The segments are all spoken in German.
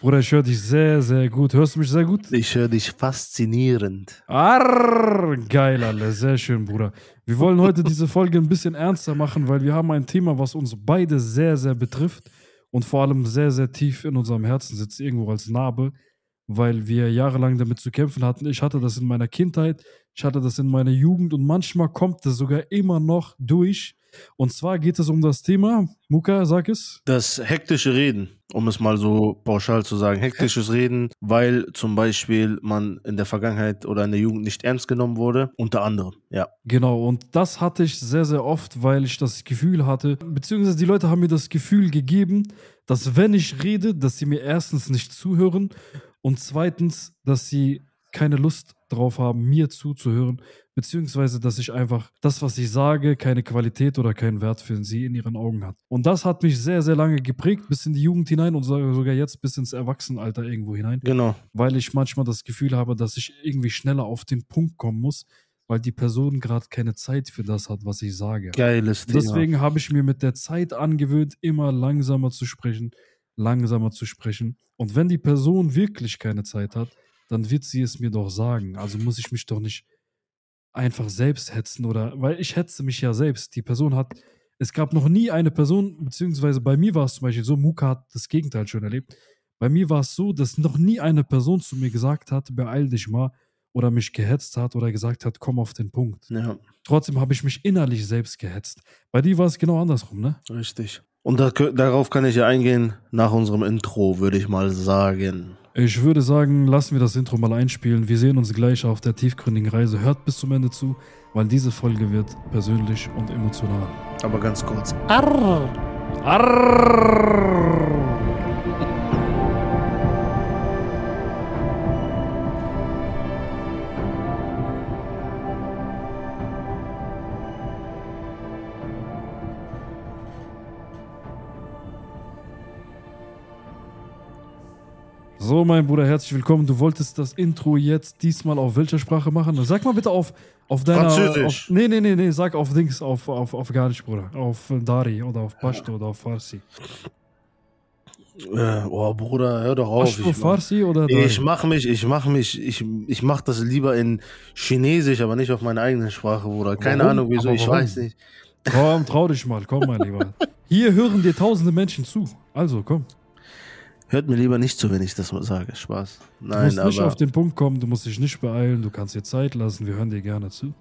Bruder, ich höre dich sehr, sehr gut. Hörst du mich sehr gut? Ich höre dich faszinierend. Arr, geil, alle. Sehr schön, Bruder. Wir wollen heute diese Folge ein bisschen ernster machen, weil wir haben ein Thema, was uns beide sehr, sehr betrifft und vor allem sehr, sehr tief in unserem Herzen sitzt, irgendwo als Narbe, weil wir jahrelang damit zu kämpfen hatten. Ich hatte das in meiner Kindheit, ich hatte das in meiner Jugend und manchmal kommt das sogar immer noch durch. Und zwar geht es um das Thema, Muka, sag es. Das hektische Reden, um es mal so pauschal zu sagen. Hektisches Reden, weil zum Beispiel man in der Vergangenheit oder in der Jugend nicht ernst genommen wurde. Unter anderem, ja. Genau, und das hatte ich sehr, sehr oft, weil ich das Gefühl hatte, beziehungsweise die Leute haben mir das Gefühl gegeben, dass wenn ich rede, dass sie mir erstens nicht zuhören und zweitens, dass sie keine Lust drauf haben, mir zuzuhören, beziehungsweise dass ich einfach das, was ich sage, keine Qualität oder keinen Wert für sie in ihren Augen hat. Und das hat mich sehr, sehr lange geprägt, bis in die Jugend hinein und sogar jetzt bis ins Erwachsenenalter irgendwo hinein. Genau. Weil ich manchmal das Gefühl habe, dass ich irgendwie schneller auf den Punkt kommen muss, weil die Person gerade keine Zeit für das hat, was ich sage. Geiles Thema. Deswegen habe ich mir mit der Zeit angewöhnt, immer langsamer zu sprechen, langsamer zu sprechen. Und wenn die Person wirklich keine Zeit hat, dann wird sie es mir doch sagen. Also muss ich mich doch nicht einfach selbst hetzen oder, weil ich hetze mich ja selbst. Die Person hat, es gab noch nie eine Person, beziehungsweise bei mir war es zum Beispiel so, Muka hat das Gegenteil schon erlebt. Bei mir war es so, dass noch nie eine Person zu mir gesagt hat, beeil dich mal oder mich gehetzt hat oder gesagt hat, komm auf den Punkt. Ja, Trotzdem habe ich mich innerlich selbst gehetzt. Bei dir war es genau andersrum, ne? richtig. Und da, darauf kann ich ja eingehen nach unserem Intro, würde ich mal sagen. Ich würde sagen, lassen wir das Intro mal einspielen. Wir sehen uns gleich auf der tiefgründigen Reise. Hört bis zum Ende zu, weil diese Folge wird persönlich und emotional. Aber ganz kurz. Arr! So, mein Bruder, herzlich willkommen. Du wolltest das Intro jetzt diesmal auf welcher Sprache machen? Sag mal bitte auf, auf deiner. Französisch. Auf, nee, nee, nee, nee, sag auf Dings, auf, auf Afghanisch, Bruder. Auf Dari oder auf Pashto oder auf Farsi. Äh, oh, Bruder, hör doch auf. Pashto, Ich, Farsi oder Dari? ich mach mich, ich mach mich, ich, ich mach das lieber in Chinesisch, aber nicht auf meine eigene Sprache, Bruder. Keine Warum? Ahnung wieso, ich weiß nicht. Komm, trau dich mal, komm, mein Lieber. Hier hören dir tausende Menschen zu. Also, komm. Hört mir lieber nicht zu, wenn ich das mal sage. Spaß. Du Nein, musst nicht aber. auf den Punkt kommen, du musst dich nicht beeilen, du kannst dir Zeit lassen, wir hören dir gerne zu.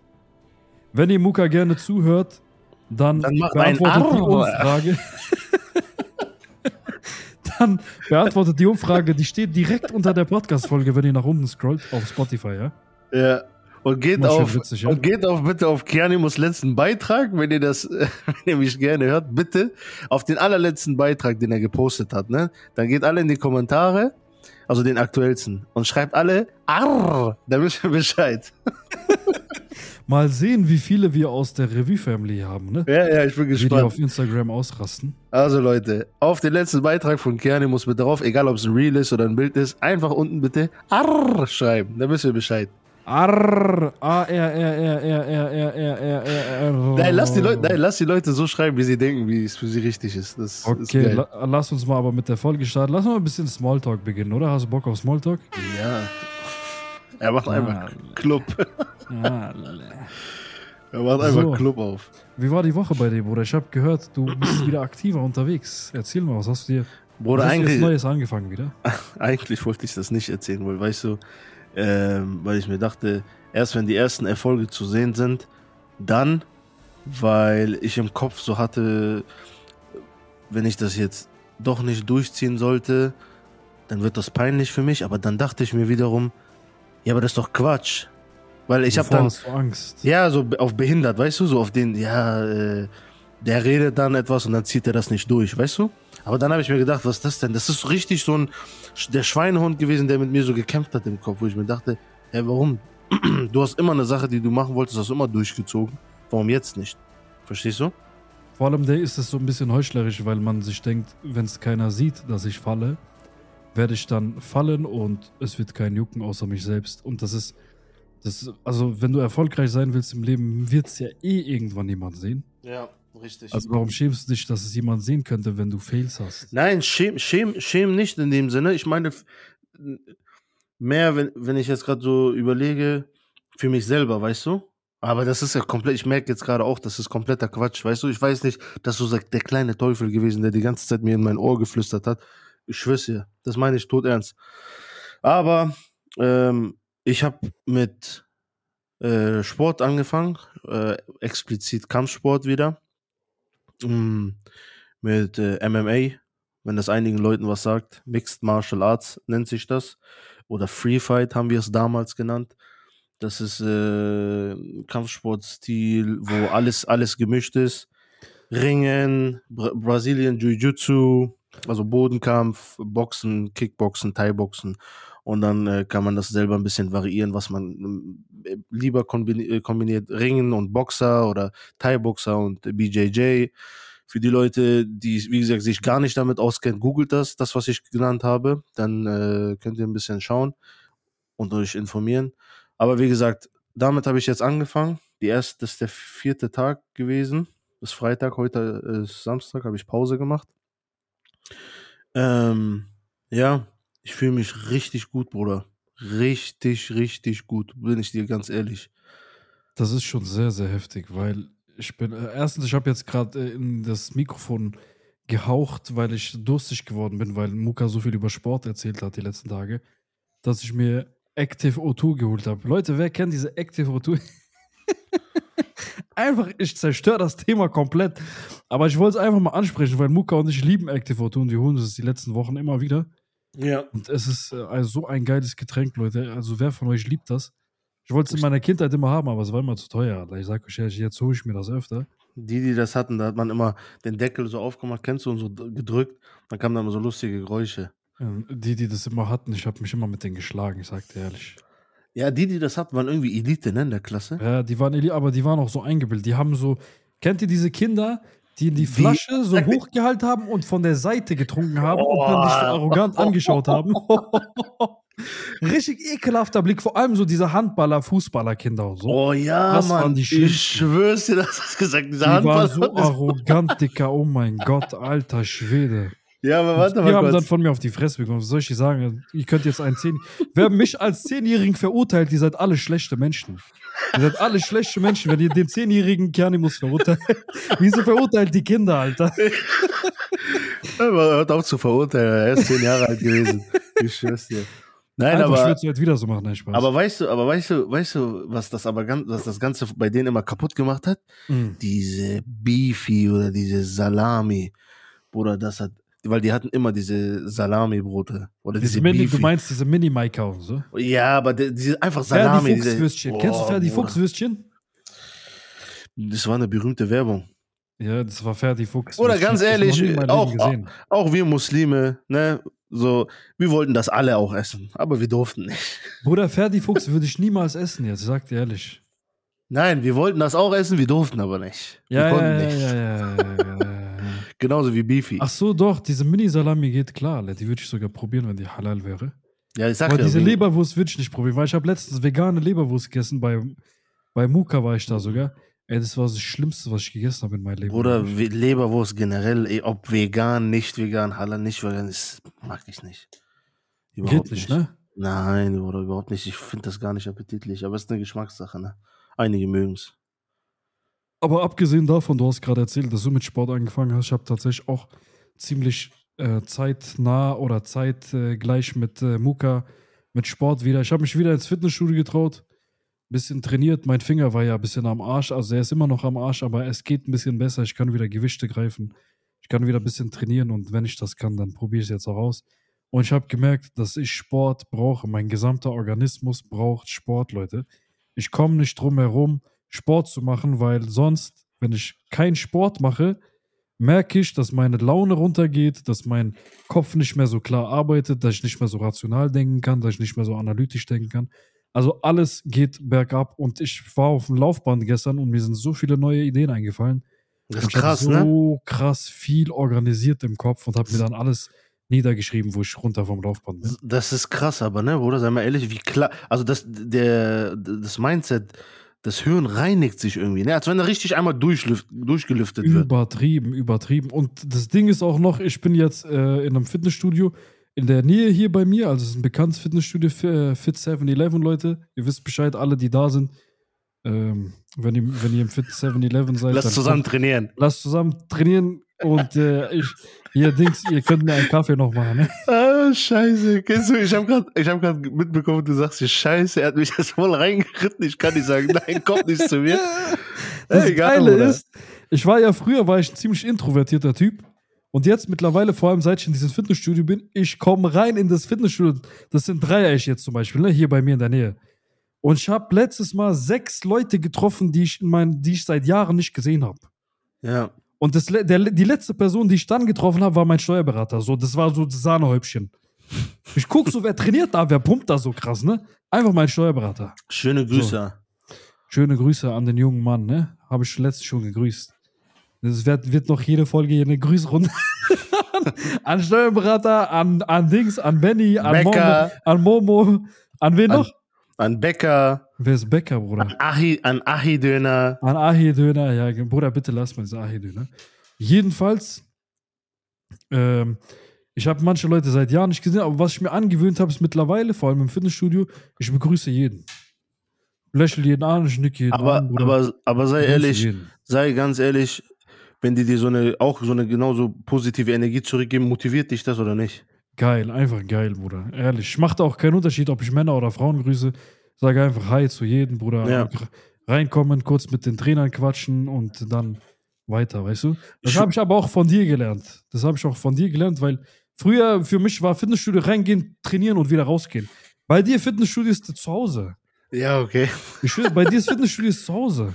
Wenn ihr Muka gerne zuhört, dann, Dann beantwortet die. Umfrage. dann beantwortet die Umfrage, die steht direkt unter der Podcast-Folge, wenn ihr nach unten scrollt, auf Spotify, ja? Ja. Und geht auf, witzig, ja? und geht auf bitte auf Kianimus letzten Beitrag, wenn ihr das, wenn ihr mich gerne hört, bitte auf den allerletzten Beitrag, den er gepostet hat, ne? Dann geht alle in die Kommentare, also den aktuellsten, und schreibt alle Arr, dann wisst ihr Bescheid. Mal sehen, wie viele wir aus der Revue-Family haben, ne? Ja, ja, ich bin Wie die gespannt. auf Instagram ausrasten. Also Leute, auf den letzten Beitrag von Kianimus bitte drauf, egal ob es ein Reel ist oder ein Bild ist, einfach unten bitte Arr schreiben, dann wisst ihr Bescheid. Arr, A, R, R, R, R, R, R, R, R, R, R. Nein, lass die Leute, nein, lass die Leute so schreiben, wie sie denken, wie es für sie richtig ist. Das ist Okay, geil. la lass uns mal aber mit der Folge starten. Lass mal ein bisschen Smalltalk beginnen, oder? Hast du Bock auf Smalltalk? Ja. Er macht einfach Club. Ja. Er macht einfach So. Club auf. Wie war die Woche bei dir, Bruder? Ich habe gehört, du bist wieder aktiver unterwegs. Erzähl mal, was hast du dir Bruder, was hast du jetzt eigentlich, Neues angefangen wieder? eigentlich wollte ich das nicht erzählen, weil, weißt du, ähm, weil ich mir dachte, erst wenn die ersten Erfolge zu sehen sind, dann, weil ich im Kopf so hatte, wenn ich das jetzt doch nicht durchziehen sollte, dann wird das peinlich für mich. Aber dann dachte ich mir wiederum, ja, aber das ist doch Quatsch. Weil ich habe dann, Angst? Ja, so auf behindert, weißt du, so auf den, ja, äh, der redet dann etwas und dann zieht er das nicht durch, weißt du? Aber dann habe ich mir gedacht, was ist das denn? Das ist so richtig so ein, der Schweinehund gewesen, der mit mir so gekämpft hat im Kopf, wo ich mir dachte, hä, warum? Du hast immer eine Sache, die du machen wolltest, hast du immer durchgezogen. Warum jetzt nicht? Verstehst du? Vor allem der ist es so ein bisschen heuchlerisch, weil man sich denkt, wenn es keiner sieht, dass ich falle, werde ich dann fallen und es wird kein Jucken außer mich selbst. Und das ist, das also wenn du erfolgreich sein willst im Leben, wird es ja eh irgendwann jemand sehen. Ja. Richtig. Also warum schämst du dich, dass es jemand sehen könnte, wenn du Fails hast? Nein, schäm, schäm, schäm nicht in dem Sinne. Ich meine, mehr, wenn, wenn ich jetzt gerade so überlege, für mich selber, weißt du? Aber das ist ja komplett, ich merke jetzt gerade auch, das ist kompletter Quatsch, weißt du? Ich weiß nicht, dass du sagst, der kleine Teufel gewesen, der die ganze Zeit mir in mein Ohr geflüstert hat. Ich schwör's dir, das meine ich tot ernst. Aber ähm, ich habe mit äh, Sport angefangen, äh, explizit Kampfsport wieder. Mit äh, MMA, wenn das einigen Leuten was sagt. Mixed Martial Arts nennt sich das. Oder Free Fight haben wir es damals genannt. Das ist äh, Kampfsportstil, wo alles, alles gemischt ist. Ringen, Bra Brasilien Jiu-Jitsu, also Bodenkampf, Boxen, Kickboxen, Thai-Boxen. Und dann äh, kann man das selber ein bisschen variieren, was man äh, lieber kombini äh, kombiniert. Ringen und Boxer oder Thai-Boxer und BJJ. Für die Leute, die, wie gesagt, sich gar nicht damit auskennen, googelt das, das, was ich genannt habe. Dann äh, könnt ihr ein bisschen schauen und euch informieren. Aber wie gesagt, damit habe ich jetzt angefangen. Die erste, das ist der vierte Tag gewesen. Das ist Freitag, heute ist Samstag, habe ich Pause gemacht. Ähm, ja, ich fühle mich richtig gut, Bruder. Richtig, richtig gut, bin ich dir ganz ehrlich. Das ist schon sehr, sehr heftig, weil ich bin, äh, erstens, ich habe jetzt gerade äh, in das Mikrofon gehaucht, weil ich durstig geworden bin, weil Muka so viel über Sport erzählt hat die letzten Tage, dass ich mir Active O2 geholt habe. Leute, wer kennt diese Active O2? einfach, ich zerstöre das Thema komplett. Aber ich wollte es einfach mal ansprechen, weil Muka und ich lieben Active O2 und wir holen es die letzten Wochen immer wieder. Ja. Und es ist äh, also so ein geiles Getränk, Leute. Also wer von euch liebt das? Ich wollte es in meiner Kindheit immer haben, aber es war immer zu teuer. Alter. Ich sag euch ehrlich, jetzt hole ich mir das öfter. Die, die das hatten, da hat man immer den Deckel so aufgemacht, kennst du, und so gedrückt. Dann kamen da immer so lustige Geräusche. Ähm, Die, die das immer hatten, ich habe mich immer mit denen geschlagen, ich sag dir ehrlich. Ja, die, die das hatten, waren irgendwie Elite, ne, in der Klasse. Ja, die waren, Eli- aber die waren auch so eingebildet. Die haben so, kennt ihr diese Kinder, die die Wie? Flasche so Sag mir- hochgehalten haben und von der Seite getrunken haben und dann dich so Oh. arrogant angeschaut haben? Richtig ekelhafter Blick, vor allem so diese Handballer, Fußballerkinder und so. Oh ja, Das Mann. die ich schwör's dir, das hast gesagt. Dieser Die waren Handball. so arrogant, Dicker. Oh mein Gott, alter Schwede. Ja, aber warte die mal haben dann von mir auf die Fresse bekommen. Was soll ich dir sagen? Ihr könnt jetzt einen Zehn. Wer mich als Zehnjährigen verurteilt, ihr seid alle schlechte Menschen. Ihr seid alle schlechte Menschen, wenn ihr den Zehnjährigen Kianimus verurteilt. Wieso verurteilt die Kinder, Alter? Hört auf zu verurteilen. Er ist zehn Jahre alt gewesen. Ich schwör's dir. Nein, Alter, ich aber, würde es jetzt wieder so machen, nein, Spaß. aber weißt du, aber weißt du, weißt du, was das aber ganz, was das Ganze bei denen immer kaputt gemacht hat? Mhm. Diese Beefy oder diese Salami. Bruder, das hat, weil die hatten immer diese Salami-Brote. Oder Diese diese Mini, Beefy. du meinst diese Mini-Maika und so? Ja, aber die, diese einfach Salami. Ferdi diese- Fuchswürstchen. Kennst du Ferdi. Fuchswürstchen? Das war eine berühmte Werbung. Ja, das war Ferdi Fuchs. Oder ganz ehrlich, auch-. Auch wir Muslime, ne, so, wir wollten das alle auch essen, aber wir durften nicht. Bruder, Ferdi Fuchs würde ich niemals essen jetzt, sag dir ehrlich. Nein, wir wollten das auch essen, wir durften aber nicht. Wir Ja, konnten ja, ja, nicht. ja, ja, ja, ja, ja. Genauso wie Beefy. Ach so, doch, diese Mini-Salami geht klar. Die würde ich sogar probieren, wenn die halal wäre. ja, ich sag Aber ja, diese Leberwurst würde ich nicht probieren, weil ich habe letztens vegane Leberwurst gegessen. Bei, bei Muka war ich da sogar. Ey, das war das Schlimmste, was ich gegessen habe in meinem Leben. We- Leberwurst generell, eh, ob vegan, nicht vegan, halal, nicht vegan, das mag ich nicht. Geht nicht, ne? Nein, Bruder, überhaupt nicht. Ich finde das gar nicht appetitlich, aber es ist eine Geschmackssache, ne? Einige mögen es. Aber abgesehen davon, du hast gerade erzählt, dass du mit Sport angefangen hast. Ich habe tatsächlich auch ziemlich äh, zeitnah oder zeitgleich mit äh, Muka mit Sport wieder. Ich habe mich wieder ins Fitnessstudio getraut, bisschen trainiert. Mein Finger war ja ein bisschen am Arsch, also er ist immer noch am Arsch, aber es geht ein bisschen besser. Ich kann wieder Gewichte greifen. Ich kann wieder ein bisschen trainieren und wenn ich das kann, dann probiere ich es jetzt auch aus. Und ich habe gemerkt, dass ich Sport brauche. Mein gesamter Organismus braucht Sport, Leute. Ich komme nicht drum herum, Sport zu machen, weil sonst, wenn ich keinen Sport mache, merke ich, dass meine Laune runtergeht, dass mein Kopf nicht mehr so klar arbeitet, dass ich nicht mehr so rational denken kann, dass ich nicht mehr so analytisch denken kann. Also alles geht bergab und ich war auf dem Laufband gestern und mir sind so viele neue Ideen eingefallen. Das ist ich krass, ne? so krass viel organisiert im Kopf und habe mir dann alles niedergeschrieben, wo ich runter vom Laufband bin. Das ist krass, aber, ne, Bruder, sei mal ehrlich, wie klar, also das, der, das Mindset, das Hirn reinigt sich irgendwie, ne? als wenn er richtig einmal durchgelüftet wird. Übertrieben, übertrieben. Und das Ding ist auch noch, ich bin jetzt äh, in einem Fitnessstudio in der Nähe hier bei mir, also es ist ein bekanntes Fitnessstudio, äh, Fit 7-Eleven, Leute. Ihr wisst Bescheid, alle, die da sind. Ähm, wenn, ihr, wenn ihr im Fit 7-Eleven seid. Lass zusammen kommt, trainieren. Lasst zusammen trainieren und äh, ich, ihr Dings, ihr könnt mir einen Kaffee noch machen. Ne? Ah, scheiße. Kennst du, ich habe gerade hab mitbekommen, du sagst dir, scheiße, er hat mich jetzt voll reingeritten. Ich kann nicht sagen, nein, kommt nicht zu mir. Das Egal, Geile oder? ist, ich war ja früher, war ich ein ziemlich introvertierter Typ. Und jetzt mittlerweile, vor allem seit ich in dieses Fitnessstudio bin, ich komme rein in das Fitnessstudio. Das sind Dreieich jetzt zum Beispiel, ne? hier bei mir in der Nähe. Und ich habe letztes Mal sechs Leute getroffen, die ich, in mein, die ich seit Jahren nicht gesehen habe. Ja. Und das, der, die letzte Person, die ich dann getroffen habe, war mein Steuerberater. So, das war so das Sahnehäubchen. Ich gucke so, wer trainiert da, wer pumpt da so krass, ne? Einfach mein Steuerberater. Schöne Grüße. So. Schöne Grüße an den jungen Mann, ne? Habe ich letztens schon gegrüßt. Das wird, wird noch jede Folge hier eine Grüßrunde. an Steuerberater, an, an Dings, an Benny, an Momo, an Momo, an wen noch? An Bäcker. Wer ist Bäcker, Bruder? An Ahi, an Ahi-Döner. An Ahi-Döner, ja. Bruder, bitte lass mal diese Ahi-Döner. Jedenfalls, ähm, ich habe manche Leute seit Jahren nicht gesehen, aber was ich mir angewöhnt habe, ist mittlerweile, vor allem im Fitnessstudio, ich begrüße jeden. Lächle jeden an, ich nicke jeden aber, an. Bruder. Aber, aber sei ehrlich, jeden. sei ganz ehrlich, wenn die dir so eine, auch so eine genauso positive Energie zurückgeben, motiviert dich das oder nicht? Geil, einfach geil, Bruder. Ehrlich. Macht auch keinen Unterschied, ob ich Männer oder Frauen grüße. Sage einfach Hi zu jedem, Bruder. Ja. Reinkommen, kurz mit den Trainern quatschen und dann weiter, weißt du? Das habe ich aber auch von dir gelernt. Das habe ich auch von dir gelernt, weil früher für mich war Fitnessstudio reingehen, trainieren und wieder rausgehen. Bei dir Fitnessstudio ist zu Hause. Ja, okay. Ich bei dir ist Fitnessstudio ist zu Hause.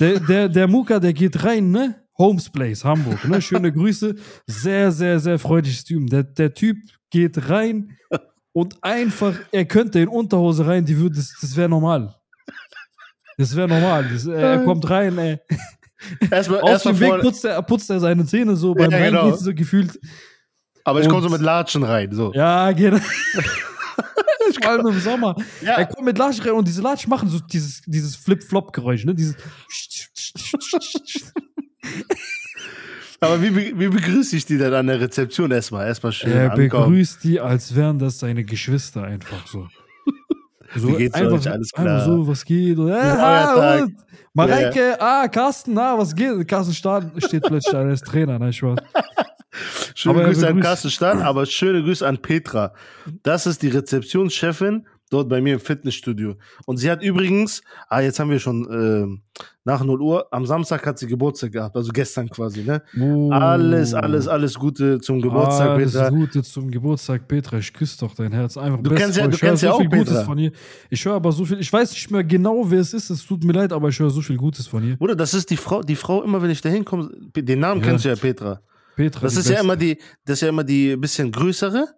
Der, der, der Muka, der geht rein, ne? Homes Place, Hamburg. Ne? Schöne Grüße. Sehr, sehr, sehr freundliches Typ. Der, der Typ geht rein und einfach, er könnte in Unterhose rein, die würde, das, das wäre normal. Das wäre normal. Das, er kommt rein, ey. Erstmal, Aus erst dem Weg putzt er, putzt er seine Zähne so beim ja, Reingehen genau. so gefühlt. Aber ich komme so mit Latschen rein. So. Ja, genau. Vor allem im Sommer. Ja. Er kommt mit Latschen rein und diese Latschen machen so dieses, dieses Flip-Flop-Geräusch, ne? Dieses. Aber wie, wie begrüße ich die denn an der Rezeption erstmal? Erstmal schön Er ankommen. begrüßt die, als wären das seine Geschwister einfach so. so Wie geht's einfach, euch? Alles Einfach klar? so, was geht? Und, äh, ah, und, Mareike, ah, Carsten, na, was geht? Carsten Stahn steht plötzlich ist Trainer, nein, Spaß. Schöne Aber er Grüße an Carsten Stahn, aber schöne Grüße an Petra. Das ist die Rezeptionschefin dort bei mir im Fitnessstudio. Und sie hat übrigens, ah, jetzt haben wir schon ähm, nach 0 Uhr, am Samstag hat sie Geburtstag gehabt, also gestern quasi, ne? Oh. Alles, alles, alles Gute zum Geburtstag, Alles Petra. Gute zum Geburtstag, Petra. Ich küsse doch dein Herz. Einfach Du kennst ja- du kennst ja so auch Petra. von ihr. Ich höre aber so viel. Ich weiß nicht mehr genau, wer es ist. Es tut mir leid, aber ich höre so viel Gutes von ihr. Bruder, das ist die Frau, die Frau, immer wenn ich da hinkomme, den Namen Ja. kennst du ja, Petra. Petra. Das ist ja Beste. immer die, das ist ja immer die bisschen größere,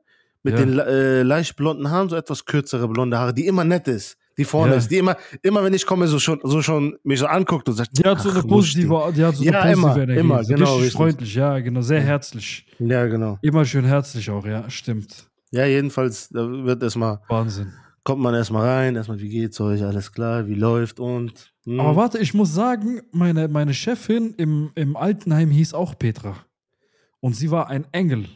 mit Ja. den äh, leicht blonden Haaren, so etwas kürzere blonde Haare, die immer nett ist, die vorne Ja. ist, die immer, immer wenn ich komme, so schon, so schon mich so anguckt und sagt, Die hat so eine positive, die hat so eine Ja, positive immer, Energie. immer, so genau, richtig richtig. freundlich, ja, genau, sehr herzlich. Ja, genau. Immer schön herzlich auch, ja, stimmt. Ja, jedenfalls, da wird erstmal, Wahnsinn. kommt man erstmal rein, erstmal, wie geht's euch, alles klar, wie läuft und. hm. Aber warte, ich muss sagen, meine, meine Chefin im, im Altenheim hieß auch Petra. Und sie war ein Engel.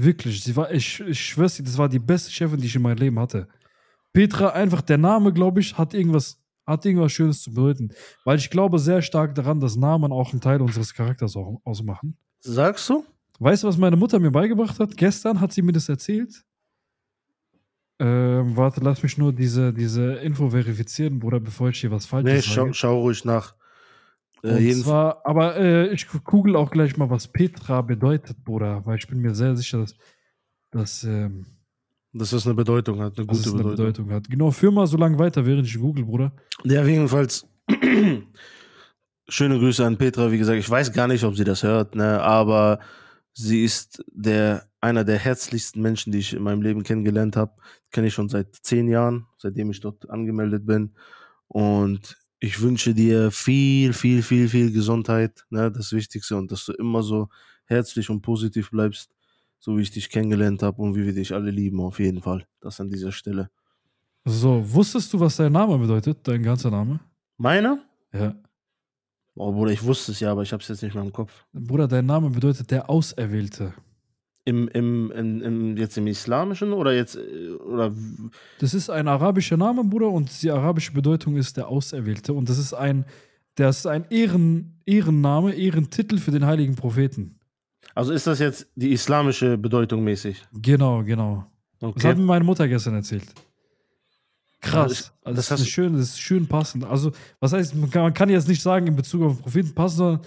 Wirklich. Sie war, ich, ich schwör's dir, das war die beste Chefin, die ich in meinem Leben hatte. Petra, einfach der Name, glaube ich, hat irgendwas, hat irgendwas Schönes zu bedeuten. Weil ich glaube sehr stark daran, dass Namen auch einen Teil unseres Charakters ausmachen. Sagst du? Weißt du, was meine Mutter mir beigebracht hat? Gestern hat sie mir das erzählt. Ähm, warte, lass mich nur diese, diese Info verifizieren, Bruder, bevor ich hier was Falsches Nee, sage. schau, schau ruhig nach. Äh, zwar, aber äh, ich google auch gleich mal, was Petra bedeutet, Bruder, weil ich bin mir sehr sicher, dass, dass, ähm, dass das eine Bedeutung hat, eine gute eine Bedeutung. Bedeutung hat. Genau, führ mal so lange weiter, während ich google, Bruder. Ja, jedenfalls. Schöne Grüße an Petra. Wie gesagt, ich weiß gar nicht, ob sie das hört, ne, aber sie ist der, einer der herzlichsten Menschen, die ich in meinem Leben kennengelernt habe. Kenne ich schon seit zehn Jahren, seitdem ich dort angemeldet bin. Und ich wünsche dir viel, viel, viel, viel Gesundheit, ne, das Wichtigste, und dass du immer so herzlich und positiv bleibst, so wie ich dich kennengelernt habe und wie wir dich alle lieben, auf jeden Fall. Das an dieser Stelle. So, wusstest du, was dein Name bedeutet, dein ganzer Name? Meiner? Ja. Oh, Bruder, ich wusste es ja, aber ich habe es jetzt nicht mehr im Kopf. Bruder, dein Name bedeutet der Auserwählte. Im, im, im, im, jetzt im Islamischen oder jetzt, äh, oder, Das ist ein arabischer Name, Bruder, und die arabische Bedeutung ist der Auserwählte. Und das ist ein, das ist ein Ehren, Ehrenname, Ehrentitel für den heiligen Propheten. also ist das jetzt die islamische Bedeutung mäßig? Genau, genau. Das Okay. hat mir meine Mutter gestern erzählt. Krass. Das- Also das das, ist schön, das ist schön passend. Also, was heißt, man kann, man kann jetzt nicht sagen in Bezug auf den Propheten passend, sondern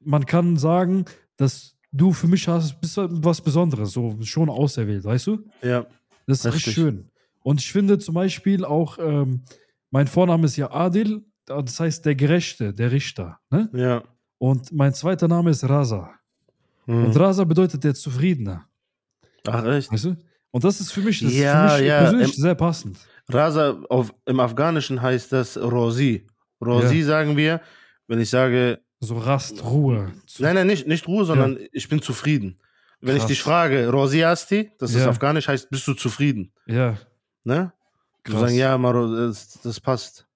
man kann sagen, dass du für mich hast, bist was Besonderes, so schon auserwählt, weißt du? Ja. Das ist richtig schön. Und ich finde zum Beispiel auch, ähm, mein Vorname ist ja Adil, das heißt der Gerechte, der Richter. Ne? Ja. Und mein zweiter Name ist Raza. Hm. Und Raza bedeutet der Zufriedene. Ach, echt? Weißt du? Und das ist für mich, das Ja, ist für mich ja, persönlich im- sehr passend. Raza, auf, im Afghanischen heißt das Rosi. Rosi sagen wir, wenn ich sage, So Rast, Ruhe. Nein, nein, nicht, nicht Ruhe, sondern ich bin zufrieden. Wenn Krass. ich dich frage, Rosi Asti, das ist Ja. Afghanisch, heißt, bist du zufrieden? Ja, Ne? Du Krass. sagen, ja, Maro, das, das passt.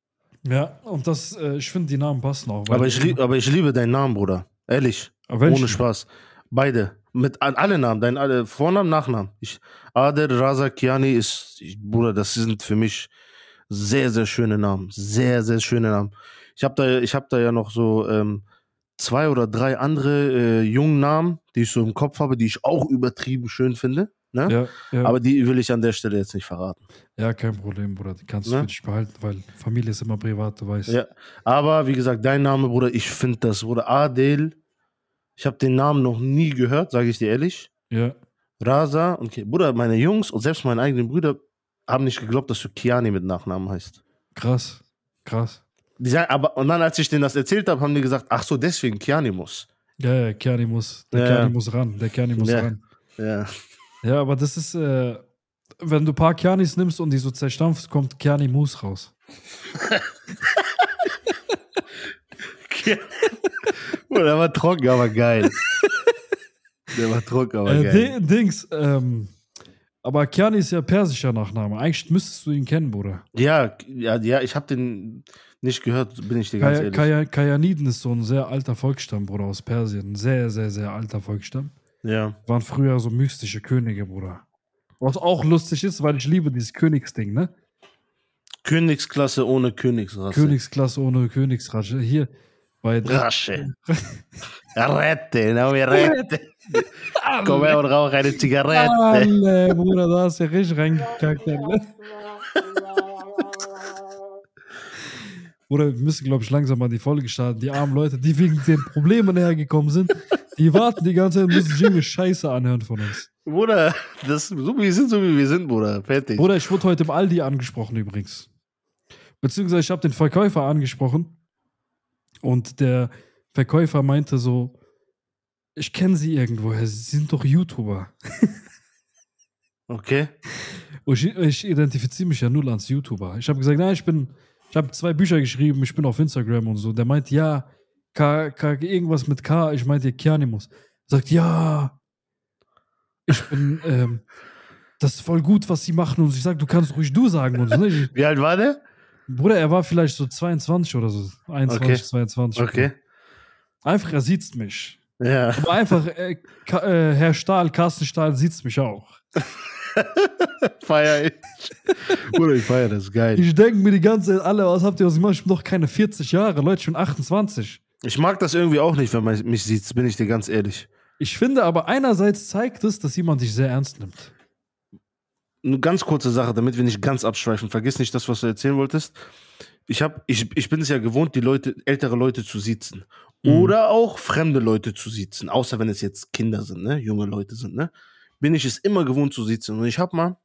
ja. Und das, äh, ich finde, die Namen passen auch. Aber ich, lieb, aber ich liebe deinen Namen, Bruder. Ehrlich. Ohne Spaß. Beide. Mit an- alle Namen, dein alle Vornamen, Nachnamen. Ich, Adel, Raza, Kiani ist, ich, Bruder, das sind für mich sehr, sehr schöne Namen. Sehr, sehr schöne Namen. Ich habe da, ich hab da ja noch so ähm, zwei oder drei andere äh, jungen Namen, die ich so im Kopf habe, die ich auch übertrieben schön finde. Ne? Ja, ja. Aber die will ich an der Stelle jetzt nicht verraten. ja, kein Problem, Bruder. Die kannst du Ne? für dich behalten, weil Familie ist immer privat, du weißt. Ja. Aber wie gesagt, dein Name, Bruder, ich finde das, Bruder, Adel. Ich habe den Namen noch nie gehört, sage ich dir ehrlich. ja. Und Ki Bruder, meine Jungs und selbst meine eigenen Brüder haben nicht geglaubt, dass du Kiani mit Nachnamen heißt. Krass. Krass. Die sagen, aber, und dann, als ich denen das erzählt habe, haben die gesagt, ach so, deswegen Kiani muss. Ja, ja, Kiani muss, der Ja, Kiani ja. muss ran, der Kiani muss Ja. ran. Ja. Ja, aber das ist, äh, wenn du ein paar Kianis nimmst und die so zerstampfst, kommt Kiani Mus raus. Der war trocken, aber geil. Der war trocken, aber Äh, geil. Di- Dings, ähm, aber Kiani ist ja persischer Nachname. Eigentlich müsstest du ihn kennen, Bruder. Ja, ja, ja, ich habe den nicht gehört, bin ich dir ganz Kaya, ehrlich. Kaya, Kayaniden ist so ein sehr alter Volksstamm, Bruder, aus Persien. Ein sehr, sehr, sehr alter Volksstamm. Ja. Waren früher so mystische Könige, Bruder. Was auch lustig ist, weil ich liebe dieses Königsding, ne? Königsklasse ohne Königsrasse. Königsklasse ohne Königsrasse. Hier bei Rasche. Rette, no, wir rette. Komm her und rauch eine Zigarette. Alle, Bruder, da hast du ja richtig reingekackt. Bruder, wir müssen, glaube ich, langsam mal die Folge starten. Die armen Leute, die wegen den Problemen hergekommen sind, die warten die ganze Zeit und müssen Jimmy Scheiße anhören von uns. Bruder, das, so wie wir sind, so wie wir sind, Bruder. Fertig. Bruder, ich wurde heute im Aldi angesprochen übrigens. Beziehungsweise ich habe den Verkäufer angesprochen und der Verkäufer meinte so, ich kenne Sie irgendwoher, Sie sind doch YouTuber. Okay. Und ich, ich identifiziere mich ja null als YouTuber. Ich habe gesagt, nein, ich bin, ich habe zwei Bücher geschrieben, ich bin auf Instagram und so. Der meint, ja, K, K, irgendwas mit K. Ich meinte, Kianimus. Sagt, ja, ich bin, ähm, das ist voll gut, was sie machen. Und ich sag, du kannst ruhig du sagen und so. Ne? Ich, Wie alt war der? Bruder, er war vielleicht so 22 oder so. 21, Okay. 22. Okay. Einfach, er sieht's mich. Ja. Aber einfach, äh, äh, Herr Stahl, Carsten Stahl sieht's mich auch. Feier ich. Bruder, ich feier das. Geil. Ich denke mir die ganze Zeit, alle, was habt ihr was gemacht? Ich bin noch keine 40 Jahre, Leute, ich bin 28. Ich mag das irgendwie auch nicht, wenn man mich sieht, bin ich dir ganz ehrlich. Ich finde aber einerseits zeigt es, dass jemand dich sehr ernst nimmt. Eine ganz kurze Sache, damit wir nicht ganz abschweifen. Vergiss nicht das, was du erzählen wolltest. Ich, hab, ich, ich bin es ja gewohnt, die Leute, ältere Leute zu siezen. Mhm. Oder auch fremde Leute zu siezen. Außer wenn es jetzt Kinder sind, ne? junge Leute sind. Ne? Bin ich es immer gewohnt zu siezen. Und ich habe mal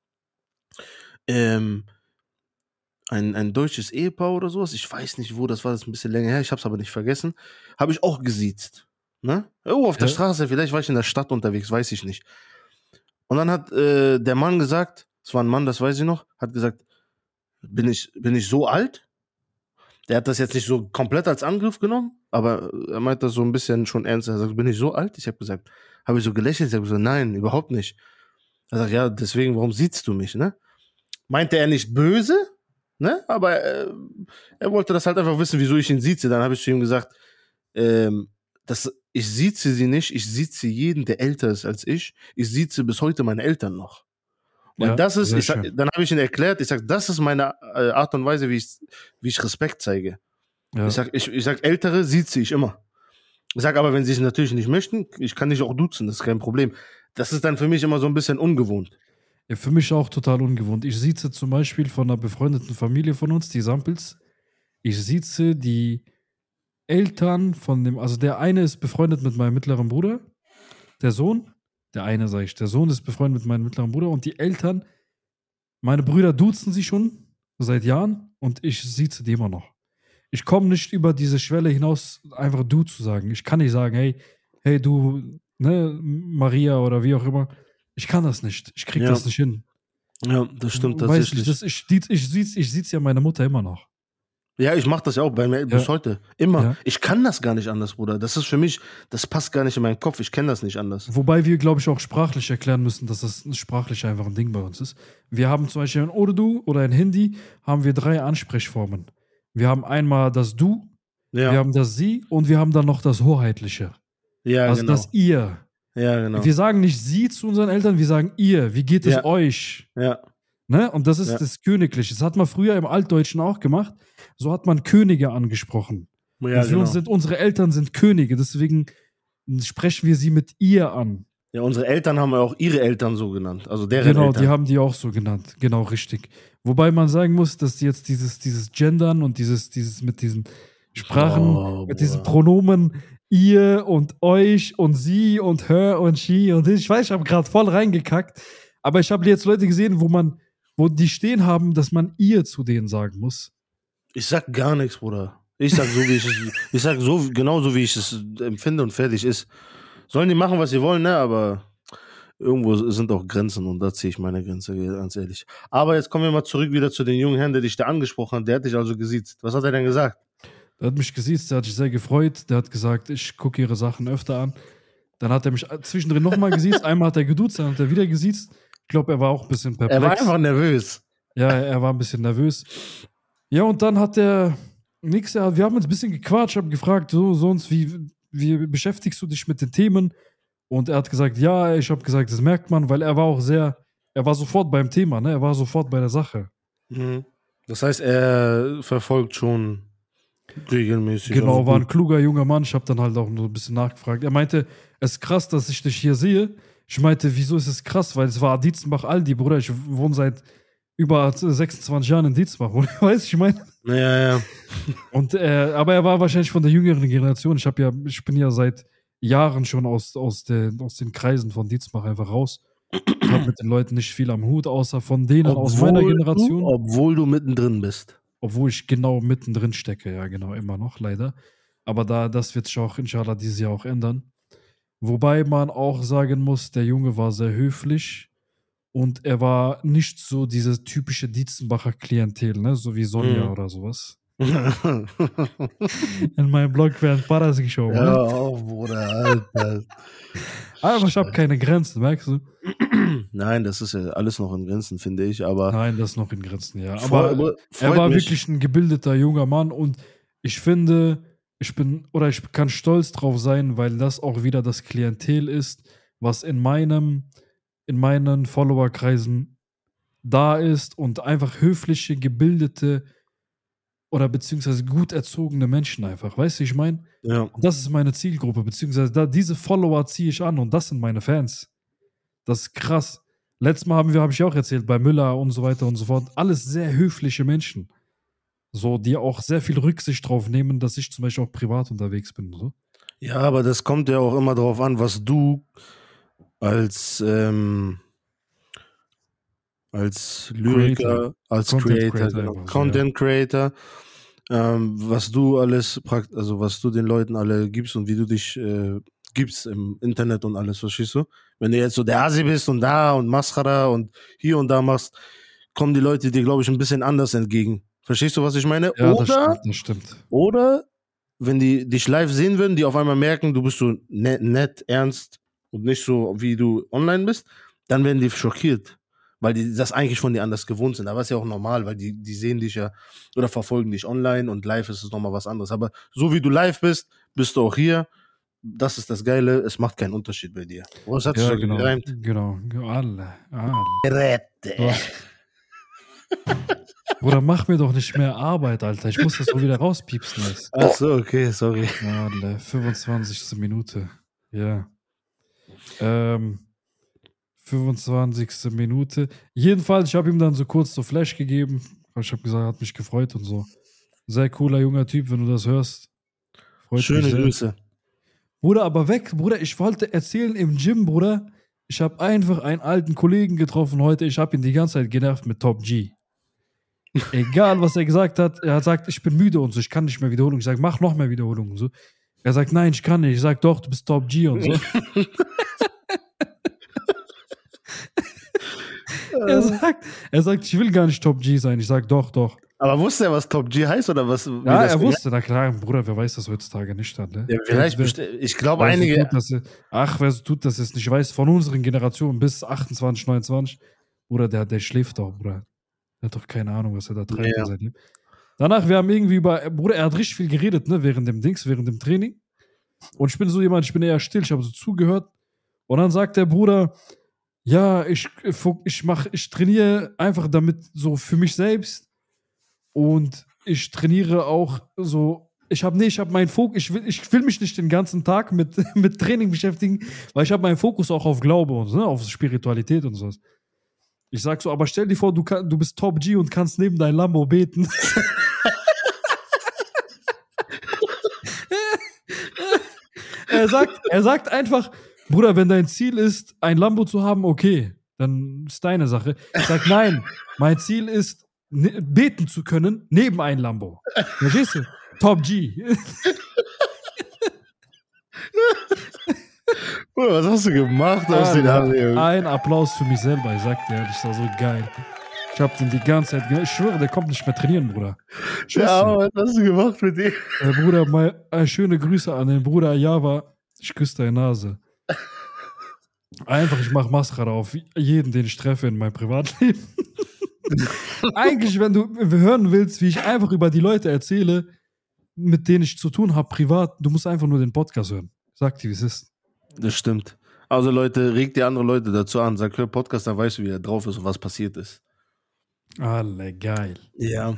ähm, ein, ein deutsches Ehepaar oder sowas, ich weiß nicht wo, das war das ein bisschen länger her, ich habe es aber nicht vergessen, habe ich auch gesiezt. Ne? Oh, auf der Ja. Straße, vielleicht war ich in der Stadt unterwegs, weiß ich nicht. Und dann hat äh, der Mann gesagt, es war ein Mann, das weiß ich noch, hat gesagt, bin ich, bin ich so alt? Der hat das jetzt nicht so komplett als Angriff genommen, aber er meint das so ein bisschen schon ernst. Er sagt, bin ich so alt? Ich habe gesagt, habe ich so gelächelt, ich habe gesagt, nein, überhaupt nicht. Er sagt, ja, deswegen, warum siehst du mich, ne? Meinte er nicht böse, Ne? Aber äh, er wollte das halt einfach wissen, wieso ich ihn sieze. Dann habe ich zu ihm gesagt, ähm, das, ich sieze sie nicht, ich sieze jeden, der älter ist als ich. Ich sieze bis heute meine Eltern noch. Und Ja, das ist, ich dann habe ich ihn erklärt, ich sage, das ist meine äh, Art und Weise, wie ich, wie ich Respekt zeige. Ja. Ich sag, ich, ich sag, Ältere sieze ich immer. Ich sag aber, wenn sie es natürlich nicht möchten, ich kann dich auch duzen, das ist kein Problem. Das ist dann für mich immer so ein bisschen ungewohnt. Ja, für mich auch total ungewohnt. Ich sieze zum Beispiel von einer befreundeten Familie von uns, die Sampels. Ich sieze die Eltern von dem, also der eine ist befreundet mit meinem mittleren Bruder, der Sohn, der eine sage ich, der Sohn ist befreundet mit meinem mittleren Bruder und die Eltern, meine Brüder duzen sie schon seit Jahren und ich sieze die immer noch. Ich komme nicht über diese Schwelle hinaus, einfach du zu sagen. Ich kann nicht sagen, hey, hey du, ne, Maria oder wie auch immer. Ich kann das nicht. Ich krieg Ja. das nicht hin. Ja, das stimmt tatsächlich. nicht, das, ich ich, ich, ich, ich sieht's ja meiner Mutter immer noch. Ja, ich mache das ja auch bei mir bis Ja. heute. Immer. Ja. Ich kann das gar nicht anders, Bruder. Das ist für mich, das passt gar nicht in meinen Kopf. Ich kenne das nicht anders. Wobei wir, glaube ich, auch sprachlich erklären müssen, dass das sprachlich einfach ein Ding bei uns ist. Wir haben zum Beispiel in Urdu oder in Hindi haben wir drei Ansprechformen. Wir haben einmal das Du, Ja, wir haben das Sie und wir haben dann noch das Hoheitliche. ja also genau. das Ihr. Ja, genau. Wir sagen nicht Sie zu unseren Eltern, wir sagen Ihr. Wie geht es Ja. euch? Ja, Ne? Und das ist Ja. das Königliche. Das hat man früher im Altdeutschen auch gemacht. So hat man Könige angesprochen. ja, und für genau. sind unsere Eltern sind Könige, deswegen sprechen wir sie mit ihr an. ja, unsere Eltern haben ja auch ihre Eltern so genannt. Also deren genau, Eltern. die haben die auch so genannt. Genau, richtig. Wobei man sagen muss, dass jetzt dieses, dieses Gendern und dieses, dieses mit diesen Sprachen, Oh, mit diesen. Pronomen ihr und euch und sie und her und she und ich weiß, ich habe gerade voll reingekackt, aber ich habe jetzt Leute gesehen, wo man, wo die stehen haben, dass man ihr zu denen sagen muss. Ich sag gar nichts, Bruder. Ich sag so, wie ich es, ich sag so, genau so, wie ich es empfinde und fertig ist. Sollen die machen, was sie wollen, ne, aber irgendwo sind auch Grenzen und da ziehe ich meine Grenze, ganz ehrlich. Aber jetzt kommen wir mal zurück wieder zu den jungen Herrn, der dich da angesprochen hat. Der hat dich also gesiezt. Was hat er denn gesagt? Der hat mich gesiezt, der hat sich sehr gefreut, der hat gesagt, ich gucke ihre Sachen öfter an. Dann hat er mich zwischendrin nochmal gesiezt, einmal hat er geduzt, dann hat er wieder gesiezt. Ich glaube, er war auch ein bisschen perplex. Er war einfach nervös. Ja, er war ein bisschen nervös. Ja, und dann hat er nix, wir haben uns ein bisschen gequatscht, habe gefragt, so, sonst, wie, wie beschäftigst du dich mit den Themen? Und er hat gesagt, ja, ich habe gesagt, das merkt man, weil er war auch sehr, er war sofort beim Thema, ne? Er war sofort bei der Sache. Mhm. Das heißt, er verfolgt schon regelmäßig. Genau, also war ein kluger junger Mann. Ich habe dann halt auch nur ein bisschen nachgefragt. Er meinte, es ist krass, dass ich dich hier sehe. Ich meinte, wieso ist es krass? Weil es war Dietzenbach Aldi, Bruder. Ich wohne seit über 26 Jahren in Dietzenbach. Weißt du, ich meine? Ja, ja. Und äh, aber er war wahrscheinlich von der jüngeren Generation. Ich ja, ich bin ja seit Jahren schon aus, aus, den, aus den Kreisen von Dietzenbach einfach raus. Ich habe mit den Leuten nicht viel am Hut, außer von denen aus meiner Generation. Du, obwohl du mittendrin bist. Obwohl ich genau mittendrin stecke, ja, genau, immer noch, leider. Aber da, das wird sich auch, inshallah, dieses Jahr auch ändern. Wobei man auch sagen muss, der Junge war sehr höflich und er war nicht so diese typische Dietzenbacher Klientel, ne, so wie Sonja Mhm. oder sowas. ja, In meinem Blog werden Paras geschoben. ne? auf, Bruder, Alter. Aber ich habe keine Grenzen, merkst du? Nein, das ist ja alles noch in Grenzen, finde ich, aber. Nein, das ist noch in Grenzen, ja. Aber freut er war mich. wirklich ein gebildeter junger Mann und ich finde, ich bin oder ich kann stolz drauf sein, weil das auch wieder das Klientel ist, was in meinem in meinen Followerkreisen da ist und einfach höfliche, gebildete oder beziehungsweise gut erzogene Menschen einfach. Weißt du, ich meine? Ja. Das ist meine Zielgruppe, beziehungsweise da, diese Follower ziehe ich an und das sind meine Fans. Das ist krass. Letztes Mal haben wir, habe ich auch erzählt, bei Müller und so weiter und so fort, alles sehr höfliche Menschen. So, die auch sehr viel Rücksicht drauf nehmen, dass ich zum Beispiel auch privat unterwegs bin. So. ja, aber das kommt ja auch immer darauf an, was du als, ähm, als Lyriker, Creator. als Content Creator, Creator genau, Content Creator, ähm, was du alles, also was du den Leuten alle gibst und wie du dich äh, gibst im Internet und alles, verstehst du? Wenn du jetzt so der Asi bist und da und Mascara und hier und da machst, kommen die Leute dir, glaube ich, ein bisschen anders entgegen. Verstehst du, was ich meine? Ja, das Oder stimmt, das stimmt. oder wenn die dich live sehen würden, die auf einmal merken, du bist so nett, nett, ernst und nicht so, wie du online bist, dann werden die schockiert. weil die das eigentlich von dir anders gewohnt sind. Aber ist ja auch normal, weil die, die sehen dich ja oder verfolgen dich online und live ist es nochmal was anderes. Aber so wie du live bist, bist du auch hier. Das ist das Geile, es macht keinen Unterschied bei dir. Was hat Ja, schon genau. gereimt? Genau. Alle. Rette. Bruder, mach mir doch nicht mehr Arbeit, Alter. Ich muss das so wieder rauspiepsen. Jetzt. Ach so, okay, sorry. Alle, 25. Minute. Ja. Ähm, 25. Minute. Jedenfalls, ich habe ihm dann so kurz so Flash gegeben. Ich habe gesagt, hat mich gefreut und so. Sehr cooler junger Typ, wenn du das hörst. Freut Schöne. Grüße. Bruder, aber weg, Bruder. Ich wollte erzählen im Gym, Bruder. Ich habe einfach einen alten Kollegen getroffen heute. Ich habe ihn die ganze Zeit genervt mit Top G. Egal, was er gesagt hat. Er hat gesagt, ich bin müde und so. Ich kann nicht mehr Wiederholung. Ich sage, mach noch mehr Wiederholung und so. Er sagt, nein, ich kann nicht. Ich sage, doch, du bist Top G und so. er, sagt, er sagt, ich will gar nicht Top G sein. Ich sage, doch, doch. Aber wusste er, was Top G heißt oder was? Ja, er wusste. Na klar, Bruder, wer weiß das heutzutage nicht dann, ne? Ja, vielleicht, ich glaube, einige. Tut, dass ach, wer so tut, das jetzt nicht weiß, von unseren Generationen bis 28, 29, Bruder, der, der schläft doch, Bruder. Der hat doch keine Ahnung, was er da treibt Ja. Danach, wir haben irgendwie über, Bruder, er hat richtig viel geredet, ne, während dem Dings, während dem Training. Und ich bin so jemand, ich bin eher still, ich habe so zugehört. Und dann sagt der Bruder, ja, ich, ich mach, ich trainiere einfach damit so für mich selbst. Und ich trainiere auch so. Ich habe nee, ich habe meinen Fokus. Ich will, ich will mich nicht den ganzen Tag mit, mit Training beschäftigen, weil ich habe meinen Fokus auch auf Glaube und ne, auf Spiritualität und sowas. Ich sag so, aber stell dir vor, du, kann, du bist Top G und kannst neben dein Lambo beten. er, sagt, er sagt einfach, Bruder, wenn dein Ziel ist, ein Lambo zu haben, okay, dann ist deine Sache. Ich sag, nein, mein Ziel ist, beten zu können neben ein Lambo. Verstehst du? Top G. Was hast du gemacht aus den Haaren, ein Applaus für mich selber, ich sag dir, das war so geil. Ich hab den die ganze Zeit, ich schwöre, der kommt nicht mehr trainieren, Bruder. Schwör's Ja, was hast du gemacht mit dir? Äh, Bruder, mal, äh, schöne Grüße an den Bruder Java. Ich küsse deine Nase. Einfach, ich mache Mascara auf jeden, den ich treffe in meinem Privatleben. Eigentlich, wenn du hören willst, wie ich einfach über die Leute erzähle, mit denen ich zu tun habe, privat, du musst einfach nur den Podcast hören. Sag dir, wie es ist. Das stimmt. Also Leute, regt die andere Leute dazu an, sag, hör Podcast, dann weißt du, wie er drauf ist und was passiert ist. Alle geil. Ja.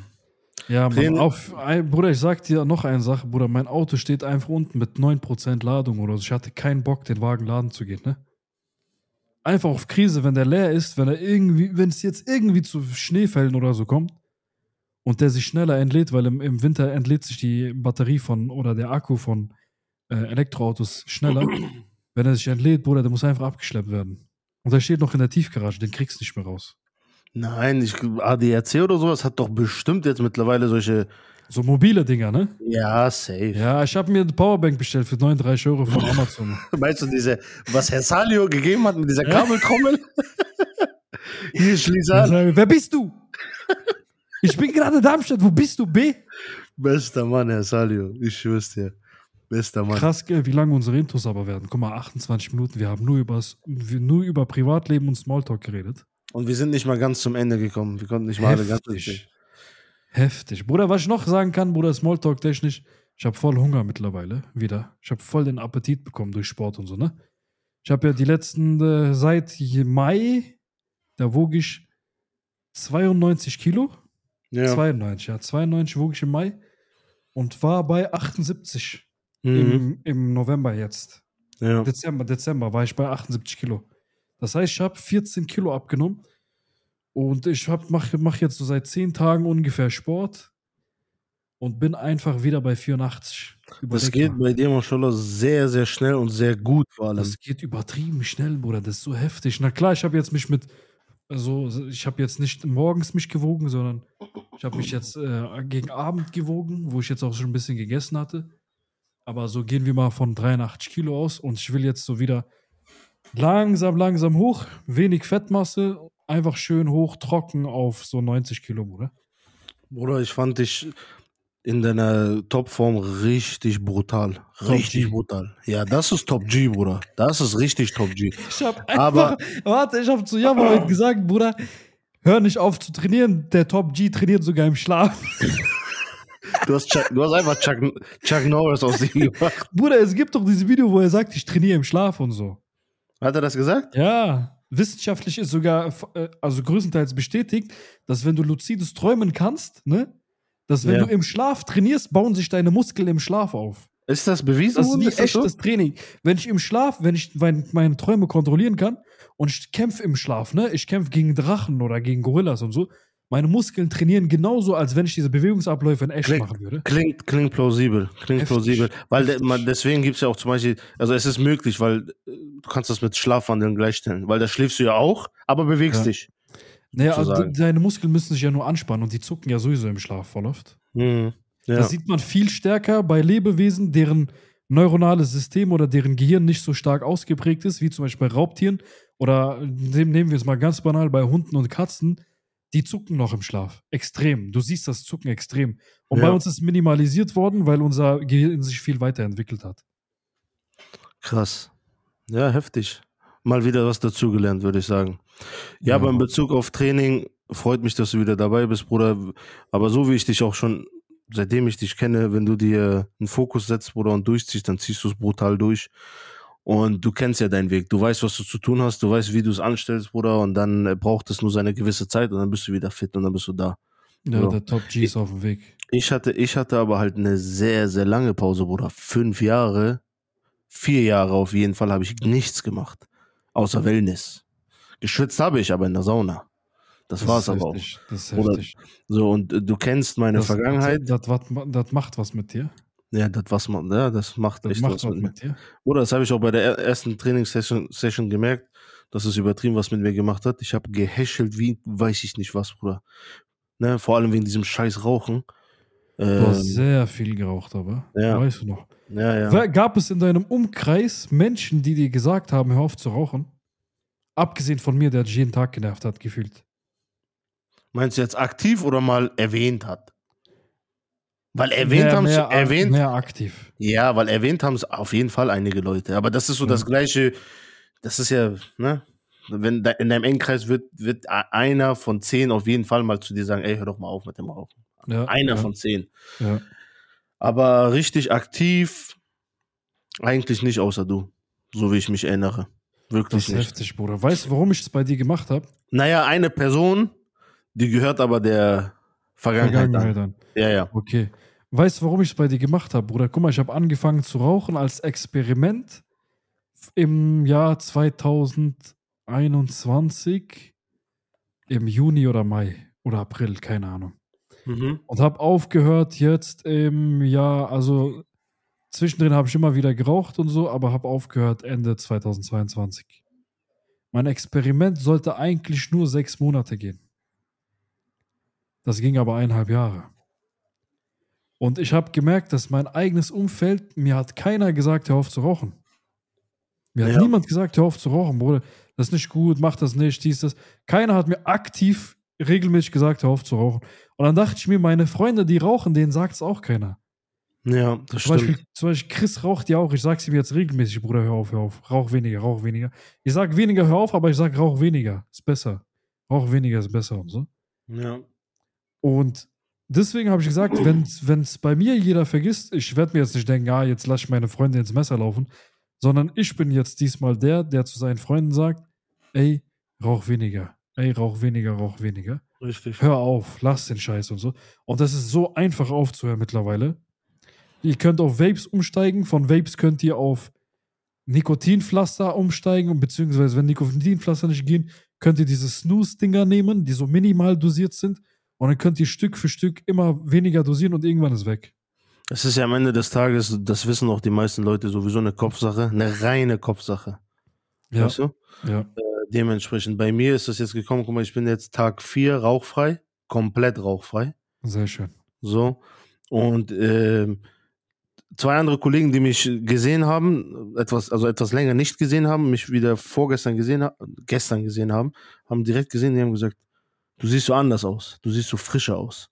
Ja, Mann, auf, Bruder, ich sag dir noch eine Sache, Bruder. Mein Auto steht einfach unten mit 9% Ladung oder so. Ich hatte keinen Bock, den Wagen laden zu gehen, ne? Einfach auf Krise, wenn der leer ist, wenn er irgendwie, wenn es jetzt irgendwie zu Schneefällen oder so kommt und der sich schneller entlädt, weil im, im Winter entlädt sich die Batterie von oder der Akku von äh, Elektroautos schneller. wenn er sich entlädt, Bruder, der muss einfach abgeschleppt werden. Und der steht noch in der Tiefgarage, den kriegst du nicht mehr raus. Nein, ich, ADAC oder sowas hat doch bestimmt jetzt mittlerweile solche. So mobile Dinger, ne? Ja, safe. Ja, ich habe mir eine Powerbank bestellt für 39 Euro von Amazon. Meinst du diese, was Herr Salio gegeben hat mit dieser Kabeltrommel? Hier, schließ an. Wer bist du? Ich bin gerade in Darmstadt. Wo bist du, B? Bester Mann, Herr Salio. Ich schwör's dir. Bester Mann. Krass, gell, wie lange unsere Intos aber werden. Guck mal, 28 Minuten. Wir haben nur, übers, nur über Privatleben und Smalltalk geredet. Und wir sind nicht mal ganz zum Ende gekommen. Wir konnten nicht mal alle ganz Heftig. Heftig. Bruder, was ich noch sagen kann, Bruder, Smalltalk technisch, ich habe voll Hunger mittlerweile wieder. Ich habe voll den Appetit bekommen durch Sport und so, ne? Ich habe ja die letzten, äh, seit Mai, da wog ich 92 Kilo. Ja. 92, ja. 92 wog ich im Mai und war bei 78 Mhm. im, im November jetzt. ja. Dezember, Dezember war ich bei 78 Kilo. Das heißt, ich habe 14 Kilo abgenommen und ich mache mach jetzt so seit 10 Tagen ungefähr Sport und bin einfach wieder bei 84. Das geht bei dir, Mashallah, sehr, sehr schnell und sehr gut vor allem. Das geht übertrieben schnell, Bruder. Das ist so heftig. Na klar, ich habe jetzt mich mit, also ich habe jetzt nicht morgens mich gewogen, sondern ich habe mich jetzt äh, gegen Abend gewogen, wo ich jetzt auch schon ein bisschen gegessen hatte. Aber so gehen wir mal von 83 Kilo aus und ich will jetzt so wieder langsam, langsam hoch, wenig Fettmasse, einfach schön hoch, trocken auf so 90 Kilo, Bruder. Bruder, ich fand dich in deiner Topform richtig brutal. Top Richtig G. brutal. Ja, das ist Top G, Bruder. Das ist richtig Top G. Ich hab einfach, Aber- warte, ich hab zu Jammer heute gesagt, Bruder, hör nicht auf zu trainieren. Der Top G trainiert sogar im Schlaf. Du hast, Chuck, du hast einfach Chuck, Chuck Norris aus ihm gemacht. Bruder, es gibt doch dieses Video, wo er sagt, ich trainiere im Schlaf und so. Hat er das gesagt? Ja, wissenschaftlich ist sogar, äh, also größtenteils bestätigt, dass wenn du luzides Träumen kannst, ne, dass wenn Ja. du im Schlaf trainierst, bauen sich deine Muskeln im Schlaf auf. Ist das bewiesen Das ist wie das so? echtes Training. Wenn ich im Schlaf, wenn ich mein, meine Träume kontrollieren kann und ich kämpfe im Schlaf, ne, ich kämpfe gegen Drachen oder gegen Gorillas und so, meine Muskeln trainieren genauso, als wenn ich diese Bewegungsabläufe in echt Klingt- machen würde. Klingt, klingt plausibel. Klingt Heftig. plausibel. Weil de, man, deswegen gibt es ja auch zum Beispiel, also es ist möglich, weil äh, du kannst das mit Schlafwandeln gleichstellen. Weil da schläfst du ja auch, aber bewegst Ja. dich. Naja, also deine Muskeln müssen sich ja nur anspannen und die zucken ja sowieso im Schlaf voll oft. Mhm. Ja. Das sieht man viel stärker bei Lebewesen, deren neuronales System oder deren Gehirn nicht so stark ausgeprägt ist, wie zum Beispiel bei Raubtieren oder nehmen nehmen wir es mal ganz banal bei Hunden und Katzen. Die zucken noch im Schlaf. Extrem. Du siehst das Zucken extrem. Und bei Ja. uns ist minimalisiert worden, weil unser Gehirn sich viel weiterentwickelt hat. Krass. Ja, heftig. Mal wieder was dazugelernt, würde ich sagen. Ja, Ja. aber in Bezug auf Training freut mich, dass du wieder dabei bist, Bruder. Aber so wie ich dich auch schon, seitdem ich dich kenne, wenn du dir einen Fokus setzt, Bruder, und durchziehst, dann ziehst du es brutal durch. Und du kennst ja deinen Weg. Du weißt, was du zu tun hast. Du weißt, wie du es anstellst, Bruder. Und dann äh, braucht es nur seine gewisse Zeit und dann bist du wieder fit und dann bist du da. Ja, Ja. der Top G ist auf dem Weg. Ich hatte, ich hatte aber halt eine sehr, sehr lange Pause, Bruder. Fünf Jahre, vier Jahre auf jeden Fall habe ich nichts gemacht. Außer Wellness. Geschwitzt habe ich aber in der Sauna. Das, war's ist aber auch. Das ist Oder heftig. So, und äh, du kennst meine Das, Vergangenheit. Das, das, das macht was mit dir. Ja, das was man, ja, das macht Das echt macht was mit mir. mit dir. Oder das habe ich auch bei der er- ersten Trainingssession Session gemerkt, dass es übertrieben was mit mir gemacht hat. Ich habe gehäschelt wie weiß ich nicht was, Bruder. Ne, vor allem wegen diesem scheiß Rauchen. Du hast Ähm, sehr viel geraucht, aber. ja. Weißt du noch. ja, ja. Gab es in deinem Umkreis Menschen, die dir gesagt haben, hör auf zu rauchen? Abgesehen von mir, der dich jeden Tag genervt hat, gefühlt. Meinst du jetzt aktiv oder mal erwähnt hat? Weil erwähnt mehr, haben mehr, erwähnt. mehr aktiv. Ja, weil erwähnt haben es auf jeden Fall einige Leute. Aber das ist so Ja. das gleiche. Das ist ja, ne? Wenn da, in deinem Engenkreis wird, wird einer von zehn auf jeden Fall mal zu dir sagen, ey, hör doch mal auf mit dem Rauchen. Ja, Einer ja, von zehn. Aber richtig aktiv eigentlich nicht, außer du. So wie ich mich erinnere. Das Wirklich ist nicht. heftig, Bruder. Weißt du, warum ich es bei dir gemacht habe? Naja, eine Person, die gehört aber der Vergangenheit, Vergangenheit an. an. Ja, ja. Okay. Weißt du, warum ich es bei dir gemacht habe, Bruder? Guck mal, ich habe angefangen zu rauchen als Experiment im Jahr 2021, im Juni oder Mai oder April, keine Ahnung. Mhm. Und habe aufgehört jetzt im Jahr, also zwischendrin habe ich immer wieder geraucht und so, aber habe aufgehört Ende 2022. Mein Experiment sollte eigentlich nur sechs Monate gehen. Das ging aber eineinhalb Jahre. Und ich habe gemerkt, dass mein eigenes Umfeld, mir hat keiner gesagt, hör auf zu rauchen. Mir hat Ja. niemand gesagt, hör auf zu rauchen, Bruder. Das ist nicht gut, mach das nicht, dies, das. Keiner hat mir aktiv regelmäßig gesagt, hör auf zu rauchen. Und dann dachte ich mir, meine Freunde, die rauchen, denen sagt es auch keiner. Ja, das Zum stimmt. Beispiel, zum Beispiel Chris raucht ja auch. Ich sag's ihm jetzt regelmäßig, Bruder, hör auf, hör auf. Rauch weniger, rauch weniger. Ich sag weniger, hör auf, aber ich sag rauch weniger. Ist besser. Rauch weniger ist besser und so. Ja. Und deswegen habe ich gesagt, wenn es bei mir jeder vergisst, ich werde mir jetzt nicht denken, ah, jetzt lasse ich meine Freunde ins Messer laufen, sondern ich bin jetzt diesmal der, der zu seinen Freunden sagt, ey, rauch weniger. Ey, rauch weniger, rauch weniger. Richtig. Hör auf, lass den Scheiß und so. Und das ist so einfach aufzuhören mittlerweile. Ihr könnt auf Vapes umsteigen. Von Vapes könnt ihr auf Nikotinpflaster umsteigen. Und beziehungsweise, wenn Nikotinpflaster nicht gehen, könnt ihr diese Snooze-Dinger nehmen, die so minimal dosiert sind. Und dann könnt ihr Stück für Stück immer weniger dosieren und irgendwann ist weg. Es ist ja am Ende des Tages, das wissen auch die meisten Leute, sowieso eine Kopfsache, eine reine Kopfsache. Ja, Weißt du? ja. Äh, dementsprechend, bei mir ist das jetzt gekommen, guck mal, ich bin jetzt Tag 4 rauchfrei, komplett rauchfrei. sehr schön. So. Und ähm, zwei andere Kollegen, die mich gesehen haben, etwas, also etwas länger nicht gesehen haben, mich wieder vorgestern gesehen haben, gestern gesehen haben, haben direkt gesehen, die haben gesagt, du siehst so anders aus, du siehst so frischer aus.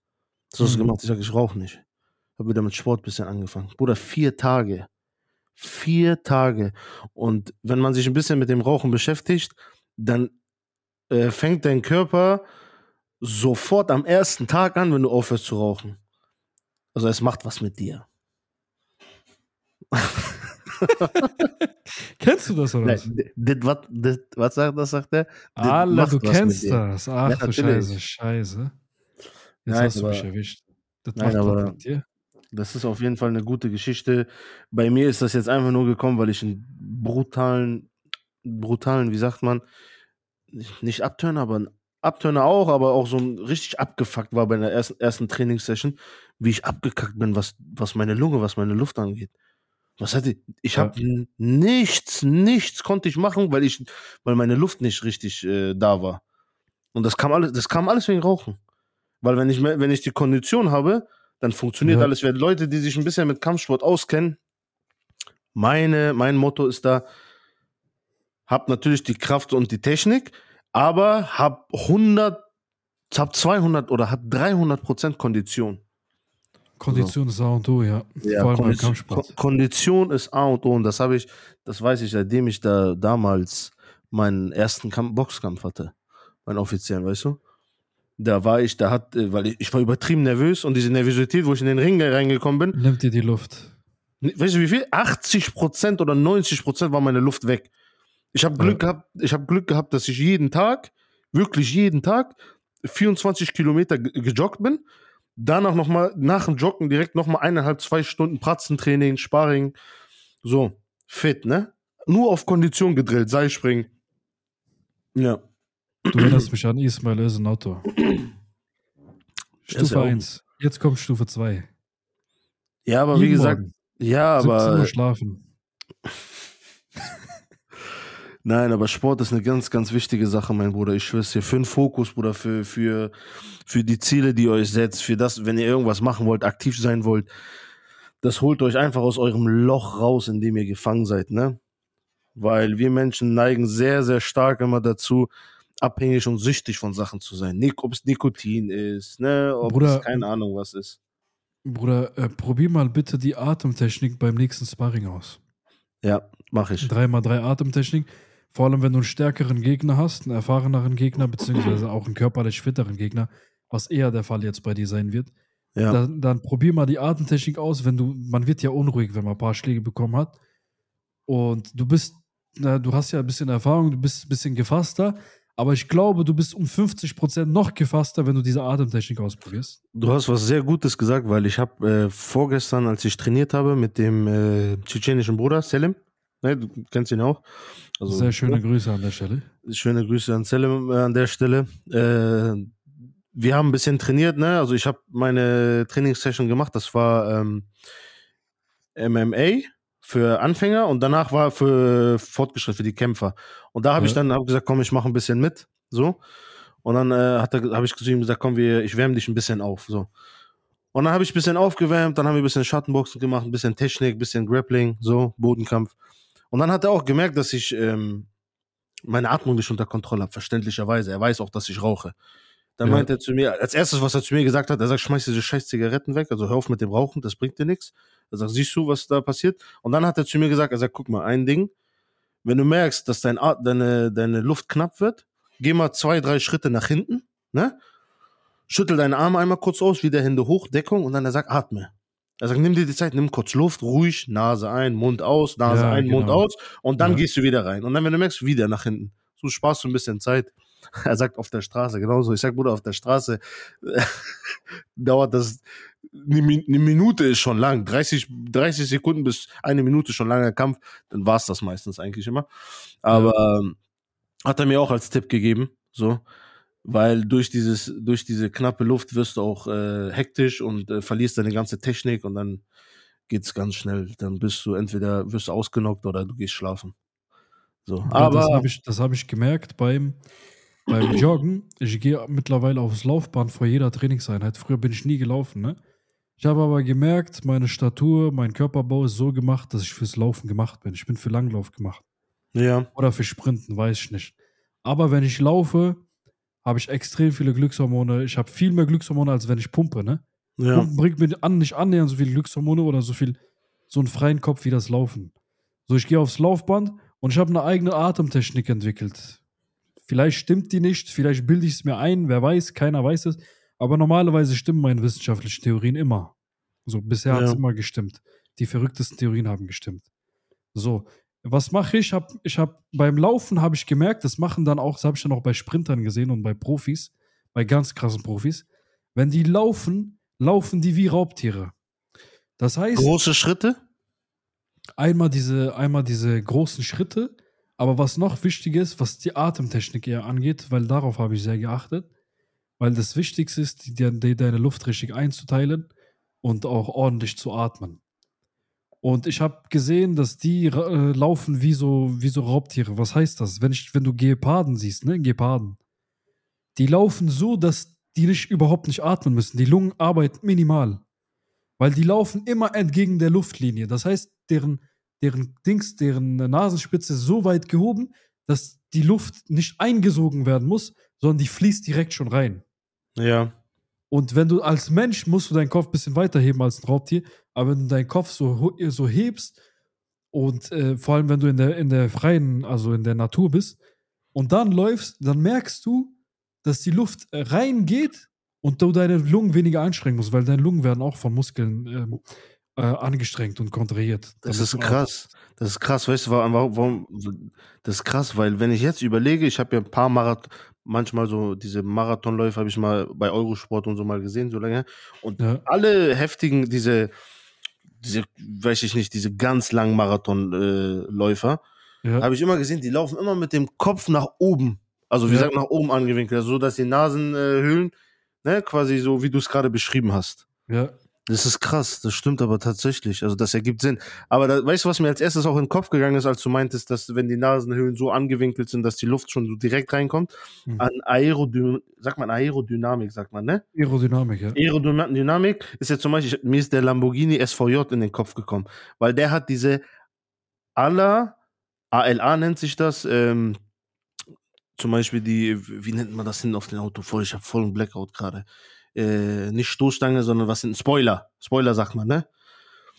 Was hast du Mhm. gemacht? Ich sage, ich rauche nicht. Habe wieder mit Sport ein bisschen angefangen. Bruder, vier Tage. Vier Tage. Und wenn man sich ein bisschen mit dem Rauchen beschäftigt, dann äh, fängt dein Körper sofort am ersten Tag an, wenn du aufhörst zu rauchen. Also es macht was mit dir. Kennst du das oder was? Nein, das, was, das, was sagt das, sagt er? Das macht du kennst das. Ach Ja, du. Scheiße, Scheiße. Jetzt Nein, hast du mich aber- erwischt. Das Nein, macht was mit dir. Das ist auf jeden Fall eine gute Geschichte. Bei mir ist das jetzt einfach nur gekommen, weil ich einen brutalen, brutalen, wie sagt man, nicht- Abturner, aber ein Abturner auch, aber auch so ein richtig abgefuckt war bei der ersten, ersten Trainingssession, wie ich abgekackt bin, was, was meine Lunge, was meine Luft angeht. Was hatte ich? Ja. habe nichts, nichts konnte ich machen, weil ich, weil meine Luft nicht richtig äh, da war. Und das kam alles, das kam alles wegen Rauchen. Weil wenn ich, wenn ich die Kondition habe, dann funktioniert Ja. alles. Wenn Leute, die sich ein bisschen mit Kampfsport auskennen, meine, mein Motto ist da, hab natürlich die Kraft und die Technik, aber hab 100, hab 200 oder hab 300 Prozent Kondition. Kondition ist A und O, ja. Ja, Vor allem beim Kondition, Kampfsport. Ko- Kondition ist A und O und das habe ich, das weiß ich, seitdem ich da damals meinen ersten Kampf, Boxkampf hatte, meinen offiziellen, weißt du? Da war ich, da hat, weil ich, ich war übertrieben nervös und diese Nervosität, wo ich in den Ring reingekommen bin, Nimmt dir die Luft. weißt du wie viel? 80% oder 90% war meine Luft weg. Ich habe Glück gehabt, ich habe Glück gehabt, dass ich jeden Tag, wirklich jeden Tag 24 Kilometer ge- gejoggt bin. Danach nochmal, nach dem Joggen direkt nochmal eineinhalb, zwei Stunden Pratzentraining, Sparring. So, fit, ne? Nur auf Kondition gedrillt, Seilspringen. Ja. Du erinnerst mich an Ismail ja Stufe auch- 1. Jetzt kommt Stufe 2. Ja, aber wie Jeden gesagt, Morgen, ja, 17 Uhr aber schlafen. Nein, aber Sport ist eine ganz, ganz wichtige Sache, mein Bruder. Ich schwör's dir. Für den Fokus, Bruder, für, für, für die Ziele, die ihr euch setzt, für das, wenn ihr irgendwas machen wollt, aktiv sein wollt, das holt euch einfach aus eurem Loch raus, in dem ihr gefangen seid, ne? Weil wir Menschen neigen sehr, sehr stark immer dazu, abhängig und süchtig von Sachen zu sein. Nik ob es Nikotin ist, ne? Ob Bruder, es keine Ahnung was ist. Bruder, äh, probier mal bitte die Atemtechnik beim nächsten Sparring aus. Ja, mach ich. 3x3 Atemtechnik. Vor allem, wenn du einen stärkeren Gegner hast, einen erfahreneren Gegner, beziehungsweise auch einen körperlich fitteren Gegner, was eher der Fall jetzt bei dir sein wird. Ja. Dann, dann probier mal die Atemtechnik aus, wenn du, man wird ja unruhig, wenn man ein paar Schläge bekommen hat. Und du bist, na, du hast ja ein bisschen Erfahrung, du bist ein bisschen gefasster, aber ich glaube, du bist um 50% noch gefasster, wenn du diese Atemtechnik ausprobierst. Du hast was sehr Gutes gesagt, weil ich habe äh, vorgestern, als ich trainiert habe mit dem äh, tschetschenischen Bruder Selim, ne, du kennst ihn auch. Also, Sehr schöne Grüße an der Stelle. Schöne Grüße an Selim äh, an der Stelle. Äh, wir haben ein bisschen trainiert, ne? Also ich habe meine Trainingssession gemacht. Das war ähm, MMA für Anfänger und danach war für Fortgeschritt für die Kämpfer. Und da habe ich Ja. dann hab gesagt, komm, ich mache ein bisschen mit, so. Und dann äh, habe ich zu ihm gesagt, komm, wir, ich wärme dich ein bisschen auf, so. Und dann habe ich ein bisschen aufgewärmt, dann haben wir ein bisschen Schattenboxen gemacht, ein bisschen Technik, ein bisschen Grappling, so, Bodenkampf. Und dann hat er auch gemerkt, dass ich ähm, meine Atmung nicht unter Kontrolle habe, verständlicherweise. Er weiß auch, dass ich rauche. Dann Ja. meint er zu mir, als erstes, was er zu mir gesagt hat, er sagt, schmeiß diese scheiß Zigaretten weg, also hör auf mit dem Rauchen, das bringt dir nichts. Er sagt, siehst du, was da passiert? Und dann hat er zu mir gesagt, er sagt, guck mal, ein Ding, wenn du merkst, dass dein At deine, deine Luft knapp wird, geh mal zwei, drei Schritte nach hinten, ne? Schüttel deine Arme einmal kurz aus, wieder Hände hoch, Deckung und dann er sagt, atme. Er sagt, nimm dir die Zeit, nimm kurz Luft, ruhig, Nase ein, Mund aus, Nase Ja, ein, Mund genau. aus und dann Ja. gehst du wieder rein. Und dann, wenn du merkst, wieder nach hinten. So sparst du ein bisschen Zeit. Er sagt auf der Straße, genauso. Ich sag, Bruder, auf der Straße dauert das, eine Mi- eine Minute ist schon lang. 30, 30 Sekunden bis eine Minute schon langer Kampf. Dann war's das meistens eigentlich immer. Aber ähm, hat er mir auch als Tipp gegeben, so. Weil durch dieses, durch diese knappe Luft wirst du auch äh, hektisch und äh, verlierst deine ganze Technik und dann geht's ganz schnell. Dann bist du entweder wirst du ausgenockt oder du gehst schlafen. So. Ja, Aber das habe ich, das hab ich gemerkt beim, beim Joggen. Ich gehe mittlerweile aufs Laufband vor jeder Trainingseinheit. Früher bin ich nie gelaufen, ne? Ich habe aber gemerkt, meine Statur, mein Körperbau ist so gemacht, dass ich fürs Laufen gemacht bin. Ich bin für Langlauf gemacht. ja, Oder für Sprinten, weiß ich nicht. Aber wenn ich laufe, habe ich extrem viele Glückshormone. Ich habe viel mehr Glückshormone, als wenn ich pumpe, ne? Ja. Pumpen bringt mir an, nicht annähernd so viel Glückshormone oder so viel, so einen freien Kopf wie das Laufen. So, ich gehe aufs Laufband und ich habe eine eigene Atemtechnik entwickelt. Vielleicht stimmt die nicht, vielleicht bilde ich es mir ein, wer weiß, keiner weiß es. Aber normalerweise stimmen meine wissenschaftlichen Theorien immer. So, bisher hat es Ja. immer gestimmt. Die verrücktesten Theorien haben gestimmt. So, was mache ich? Hab, ich habe beim Laufen habe ich gemerkt, das machen dann auch, das habe ich dann auch bei Sprintern gesehen und bei Profis, bei ganz krassen Profis. Wenn die laufen, laufen die wie Raubtiere. Das heißt, Große Schritte? einmal diese, einmal diese großen Schritte, aber was noch wichtig ist, was die Atemtechnik eher angeht, weil darauf habe ich sehr geachtet, weil das Wichtigste ist, die, die, deine Luft richtig einzuteilen und auch ordentlich zu atmen. Und ich habe gesehen, dass die äh, laufen wie so, wie so Raubtiere. Was heißt das? Wenn, ich, wenn du Geparden siehst, ne? Geparden. Die laufen so, dass die nicht, überhaupt nicht atmen müssen. Die Lungen arbeiten minimal. Weil die laufen immer entgegen der Luftlinie. Das heißt, deren, deren Dings, deren Nasenspitze ist so weit gehoben, dass die Luft nicht eingesogen werden muss, sondern die fließt direkt schon rein. Ja. Und wenn du als Mensch musst du deinen Kopf ein bisschen weiter heben als ein Raubtier, aber wenn du deinen Kopf so, so hebst und äh, vor allem wenn du in der, in der freien, also in der Natur bist und dann läufst, dann merkst du, dass die Luft reingeht und du deine Lungen weniger anstrengen musst, weil deine Lungen werden auch von Muskeln ähm, äh, angestrengt und kontrahiert. Das ist krass. Das ist krass, weißt du, warum, warum, das ist krass, weil wenn ich jetzt überlege, ich habe ja ein paar Marathon, manchmal so diese Marathonläufe habe ich mal bei Eurosport und so mal gesehen, so lange. Und Ja. alle heftigen, diese, diese, weiß ich nicht, diese ganz langen Marathonläufer, äh, Ja. habe ich immer gesehen, die laufen immer mit dem Kopf nach oben. Also wie Ja. gesagt, nach oben angewinkelt, also so dass die Nasenhöhlen, ne, quasi so, wie du es gerade beschrieben hast. ja. Das ist krass, das stimmt aber tatsächlich. Also das ergibt Sinn. Aber da, weißt du, was mir als erstes auch in den Kopf gegangen ist, als du meintest, dass wenn die Nasenhöhlen so angewinkelt sind, dass die Luft schon so direkt reinkommt? Mhm. An Aerodynamik, sagt man Aerodynamik, sagt man, ne? Aerodynamik, ja. Aerodynamik ist jetzt zum Beispiel, mir ist der Lamborghini SVJ in den Kopf gekommen, weil der hat diese ALA, ALA nennt sich das, ähm, zum Beispiel die, wie nennt man das denn auf dem Auto? Voll, ich habe voll einen Blackout gerade. Äh, nicht Stoßstange, sondern was sind Spoiler? Spoiler sagt man, ne?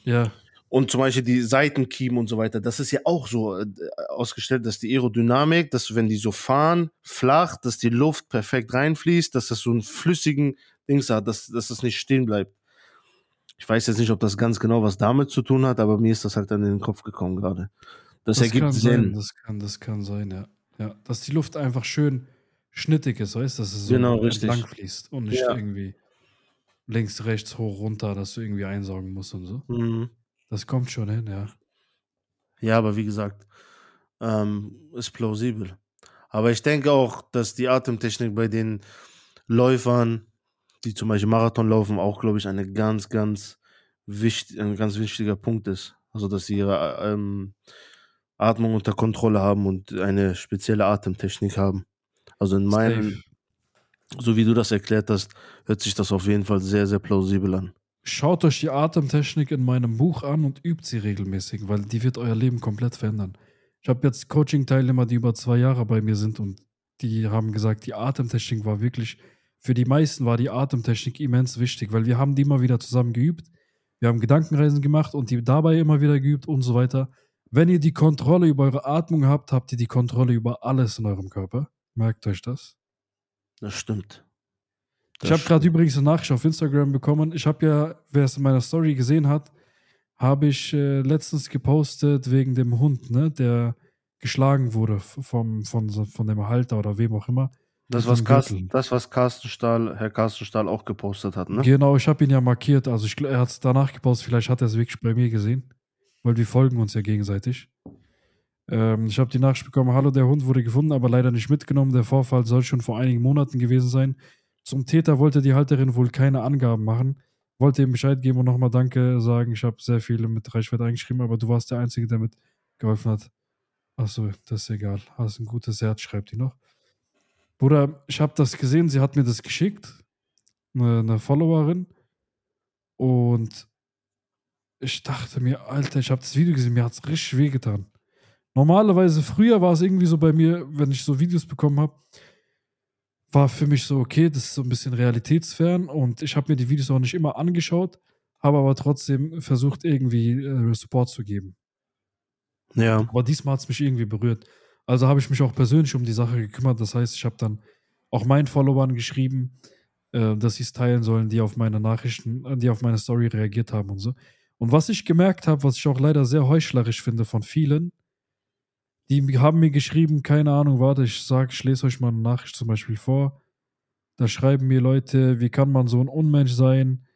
Ja. Und zum Beispiel die Seitenkiemen und so weiter, das ist ja auch so äh, ausgestellt, dass die Aerodynamik, dass wenn die so fahren, flach, dass die Luft perfekt reinfließt, dass das so einen flüssigen Dings hat, dass, dass das nicht stehen bleibt. Ich weiß jetzt nicht, ob das ganz genau was damit zu tun hat, aber mir ist das halt dann in den Kopf gekommen gerade. Das, ergibt kann Sinn. Sein, das, kann, das kann sein, ja. ja. Dass die Luft einfach schön schnittig ist, weißt du, dass es so Genau, entlang fließt und nicht Ja. irgendwie links, rechts, hoch, runter, dass du irgendwie einsaugen musst und so. Mhm. Das kommt schon hin, ja. Ja, aber wie gesagt, ähm, ist plausibel. Aber ich denke auch, dass die Atemtechnik bei den Läufern, die zum Beispiel Marathon laufen, auch, glaube ich, eine ganz, ganz wichtig, ein ganz wichtiger Punkt ist. Also, dass sie ihre ähm, Atmung unter Kontrolle haben und eine spezielle Atemtechnik haben. Also in meinen, Safe. so wie du das erklärt hast, hört sich das auf jeden Fall sehr, sehr plausibel an. Schaut euch die Atemtechnik in meinem Buch an und übt sie regelmäßig, weil die wird euer Leben komplett verändern. Ich habe jetzt Coaching-Teilnehmer, die über zwei Jahre bei mir sind und die haben gesagt, die Atemtechnik war wirklich, für die meisten war die Atemtechnik immens wichtig, weil wir haben die immer wieder zusammen geübt. Wir haben Gedankenreisen gemacht und die dabei immer wieder geübt und so weiter. Wenn ihr die Kontrolle über eure Atmung habt, habt ihr die Kontrolle über alles in eurem Körper. Merkt euch das. Das stimmt. Ich habe gerade übrigens eine Nachricht auf Instagram bekommen. Ich habe ja, wer es in meiner Story gesehen hat, habe ich äh, letztens gepostet wegen dem Hund, ne, der geschlagen wurde vom, von, von dem Halter oder wem auch immer. Das, was Carsten, das, was Carsten Stahl, Herr Carsten Stahl auch gepostet hat, ne? Genau, ich habe ihn ja markiert. Also ich, er hat es danach gepostet. Vielleicht hat er es wirklich bei mir gesehen, weil wir folgen uns ja gegenseitig. Ähm, ich habe die Nachricht bekommen, hallo, der Hund wurde gefunden, aber leider nicht mitgenommen. Der Vorfall soll schon vor einigen Monaten gewesen sein. Zum Täter wollte die Halterin wohl keine Angaben machen. Wollte ihm Bescheid geben und nochmal Danke sagen. Ich habe sehr viele mit Reichweite eingeschrieben, aber du warst der Einzige, der mit geholfen hat. Achso, das ist egal. Hast ein gutes Herz, schreibt die noch. Bruder, ich habe das gesehen, sie hat mir das geschickt. Eine, eine Followerin. Und ich dachte mir, Alter, ich habe das Video gesehen, mir hat es richtig wehgetan. Normalerweise, früher war es irgendwie so bei mir, wenn ich so Videos bekommen habe, war für mich so, okay, das ist so ein bisschen realitätsfern und ich habe mir die Videos auch nicht immer angeschaut, habe aber trotzdem versucht, irgendwie äh, Support zu geben. Ja. Aber diesmal hat es mich irgendwie berührt. Also habe ich mich auch persönlich um die Sache gekümmert. Das heißt, ich habe dann auch meinen Followern geschrieben, äh, dass sie es teilen sollen, die auf meine Nachrichten, äh, die auf meine Story reagiert haben und so. Und was ich gemerkt habe, was ich auch leider sehr heuchlerisch finde von vielen, die haben mir geschrieben, keine Ahnung, warte, ich sag, ich lese euch mal eine Nachricht zum Beispiel vor. Da schreiben mir Leute, wie kann man so ein Unmensch sein?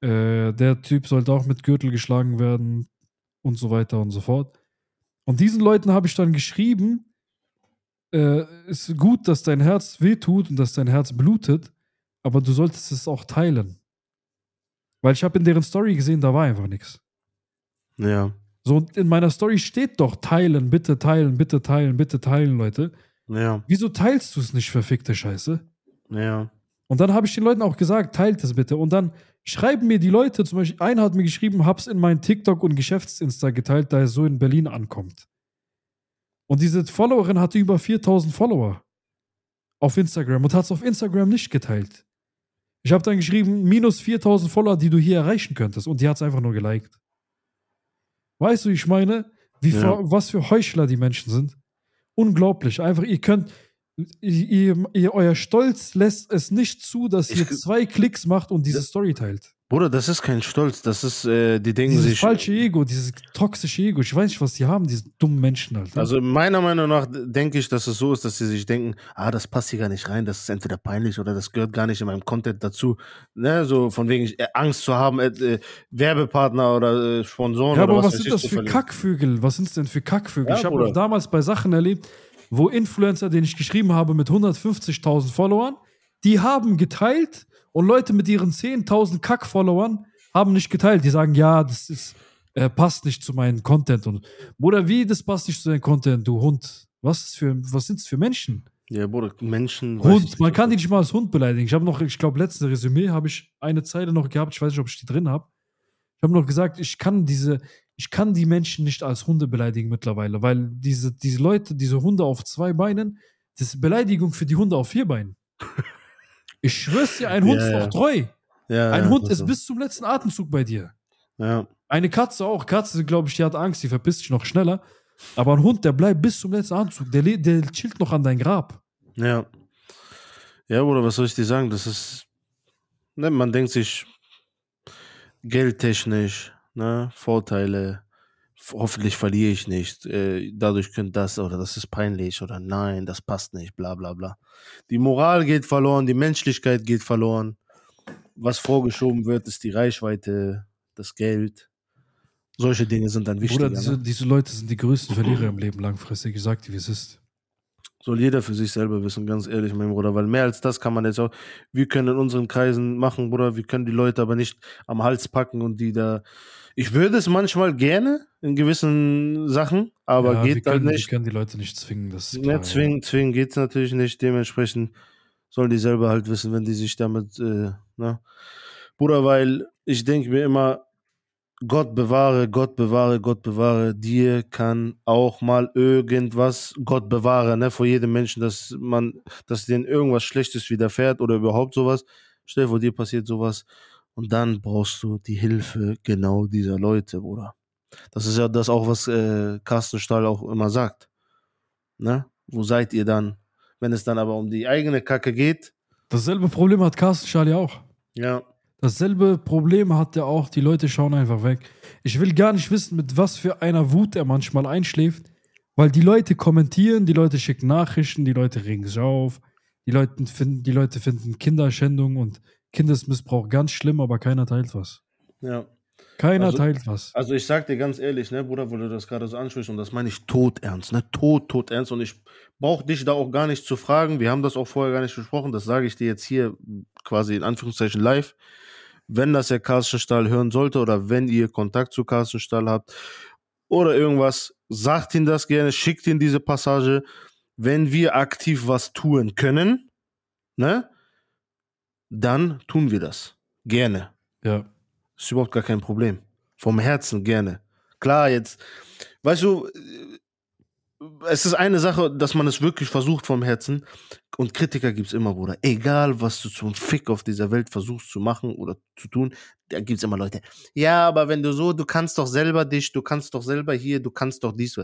Äh, der Typ sollte auch mit Gürtel geschlagen werden und so weiter und so fort. Und diesen Leuten habe ich dann geschrieben, äh, ist gut, dass dein Herz wehtut und dass dein Herz blutet, aber du solltest es auch teilen. Weil ich habe in deren Story gesehen, da war einfach nichts. Ja. So, und in meiner Story steht doch teilen, bitte teilen, bitte teilen, bitte teilen, Leute. Ja. Wieso teilst du es nicht, verfickte Scheiße? Ja. Und dann habe ich den Leuten auch gesagt, teilt es bitte. Und dann schreiben mir die Leute, zum Beispiel, einer hat mir geschrieben, hab's in meinen TikTok und Geschäftsinsta geteilt, da es so in Berlin ankommt. Und diese Followerin hatte über 4000 Follower auf Instagram und hat es auf Instagram nicht geteilt. Ich habe dann geschrieben, minus 4000 Follower, die du hier erreichen könntest. Und die hat es einfach nur geliked. Weißt du, ich meine, wie Ja. was für Heuchler die Menschen sind? Unglaublich. Einfach, ihr könnt, ihr, ihr, euer Stolz lässt es nicht zu, dass Ich- ihr zwei Klicks macht und diese Story teilt. Bruder, das ist kein Stolz, das ist, äh, die denken Dieses sich. falsche Ego, dieses toxische Ego. Ich weiß nicht, was die haben, diese dummen Menschen halt. Also meiner Meinung nach denke ich, dass es so ist, dass sie sich denken, ah, das passt hier gar nicht rein, das ist entweder peinlich oder das gehört gar nicht in meinem Content dazu. Ne, so von wegen äh, Angst zu haben, äh, äh, Werbepartner oder äh, Sponsoren Ja, oder aber was weiß sind das für verlieren. Kackvögel? Was sind denn für Kackvögel? Ja, ich habe damals bei Sachen erlebt, wo Influencer, den ich geschrieben habe, mit 150.000 Followern, die haben geteilt und Leute mit ihren 10.000 Kack-Followern haben nicht geteilt. Die sagen, ja, das ist, äh, passt nicht zu meinem Content. Und, oder wie, das passt nicht zu deinem Content, du Hund. Was, ist für, was sind es für Menschen? Ja, Bruder, Menschen. Hund, man kann die nicht mal als Hund beleidigen. Ich habe noch, ich glaube, letztes Resümee habe ich eine Zeile noch gehabt, ich weiß nicht, ob ich die drin habe. Ich habe noch gesagt, ich kann diese, ich kann die Menschen nicht als Hunde beleidigen mittlerweile, weil diese, diese Leute, diese Hunde auf zwei Beinen, das ist Beleidigung für die Hunde auf vier Beinen. Ich schwör's dir, ein Hund Ja, ist ja. doch treu. Ja, Ein ja, Hund ist so. bis zum letzten Atemzug bei dir. Eine Katze auch. Katze, glaube ich, die hat Angst, die verpisst sich noch schneller. Aber ein Hund, der bleibt bis zum letzten Atemzug. Der, der chillt noch an dein Grab. ja. Ja, Bruder, was soll ich dir sagen? Das ist. Ne, man denkt sich, geldtechnisch, ne, Vorteile, hoffentlich verliere ich nicht, äh, dadurch könnte das oder das ist peinlich oder nein, das passt nicht, bla bla bla. Die Moral geht verloren, die Menschlichkeit geht verloren. Was vorgeschoben wird, ist die Reichweite, das Geld. Solche Dinge sind dann wichtiger. Bruder, diese, ne? diese Leute sind die größten Verlierer im Leben langfristig. Ich sag dir, wie es ist. Soll jeder für sich selber wissen, ganz ehrlich, mein Bruder, weil mehr als das kann man jetzt auch, wir können in unseren Kreisen machen, Bruder, wir können die Leute aber nicht am Hals packen und die da, ich würde es manchmal gerne in gewissen Sachen, aber ja, geht halt können, nicht. Wir können die Leute nicht zwingen. Das klar, zwingen, zwingen geht's natürlich nicht, dementsprechend sollen die selber halt wissen, wenn die sich damit, äh, ne, Bruder, weil ich denke mir immer, Gott bewahre, Gott bewahre, Gott bewahre, dir kann auch mal irgendwas, Gott bewahre, ne, vor jedem Menschen, dass man, dass denen irgendwas Schlechtes widerfährt oder überhaupt sowas. Stell dir vor, dir passiert sowas und dann brauchst du die Hilfe genau dieser Leute, Bruder. Das ist ja das auch, was äh, Carsten Stahl auch immer sagt. Ne? Wo seid ihr dann? Wenn es dann aber um die eigene Kacke geht. Dasselbe Problem hat Carsten Stahl ja auch. ja, Dasselbe Problem hat er auch. Die Leute schauen einfach weg. Ich will gar nicht wissen, mit was für einer Wut er manchmal einschläft, weil die Leute kommentieren, die Leute schicken Nachrichten, die Leute regen sich auf, die Leute finden, die Leute finden Kinderschändung und Kindesmissbrauch ganz schlimm, aber keiner teilt was. ja. Keiner Also- teilt was. Also ich sag dir ganz ehrlich, ne, Bruder, wo du das gerade so ansprichst, und das meine ich tot ernst, ne, tot, tot ernst. Und ich brauche dich da auch gar nicht zu fragen. Wir haben das auch vorher gar nicht besprochen. Das sage ich dir jetzt hier quasi in Anführungszeichen live. Wenn das der Carsten Stahl hören sollte oder wenn ihr Kontakt zu Carsten Stahl habt oder irgendwas, sagt ihn das gerne, schickt ihn diese Passage. Wenn wir aktiv was tun können, ne, dann tun wir das. Gerne. Ja. Ist überhaupt gar kein Problem. Vom Herzen gerne. Klar, jetzt, weißt du, äh, es ist eine Sache, dass man es wirklich versucht vom Herzen. Und Kritiker gibt es immer, Bruder. Egal, was du zum Fick auf dieser Welt versuchst zu machen oder zu tun, da gibt es immer Leute. Ja, aber wenn du so, du kannst doch selber dich, du kannst doch selber hier, du kannst doch dies.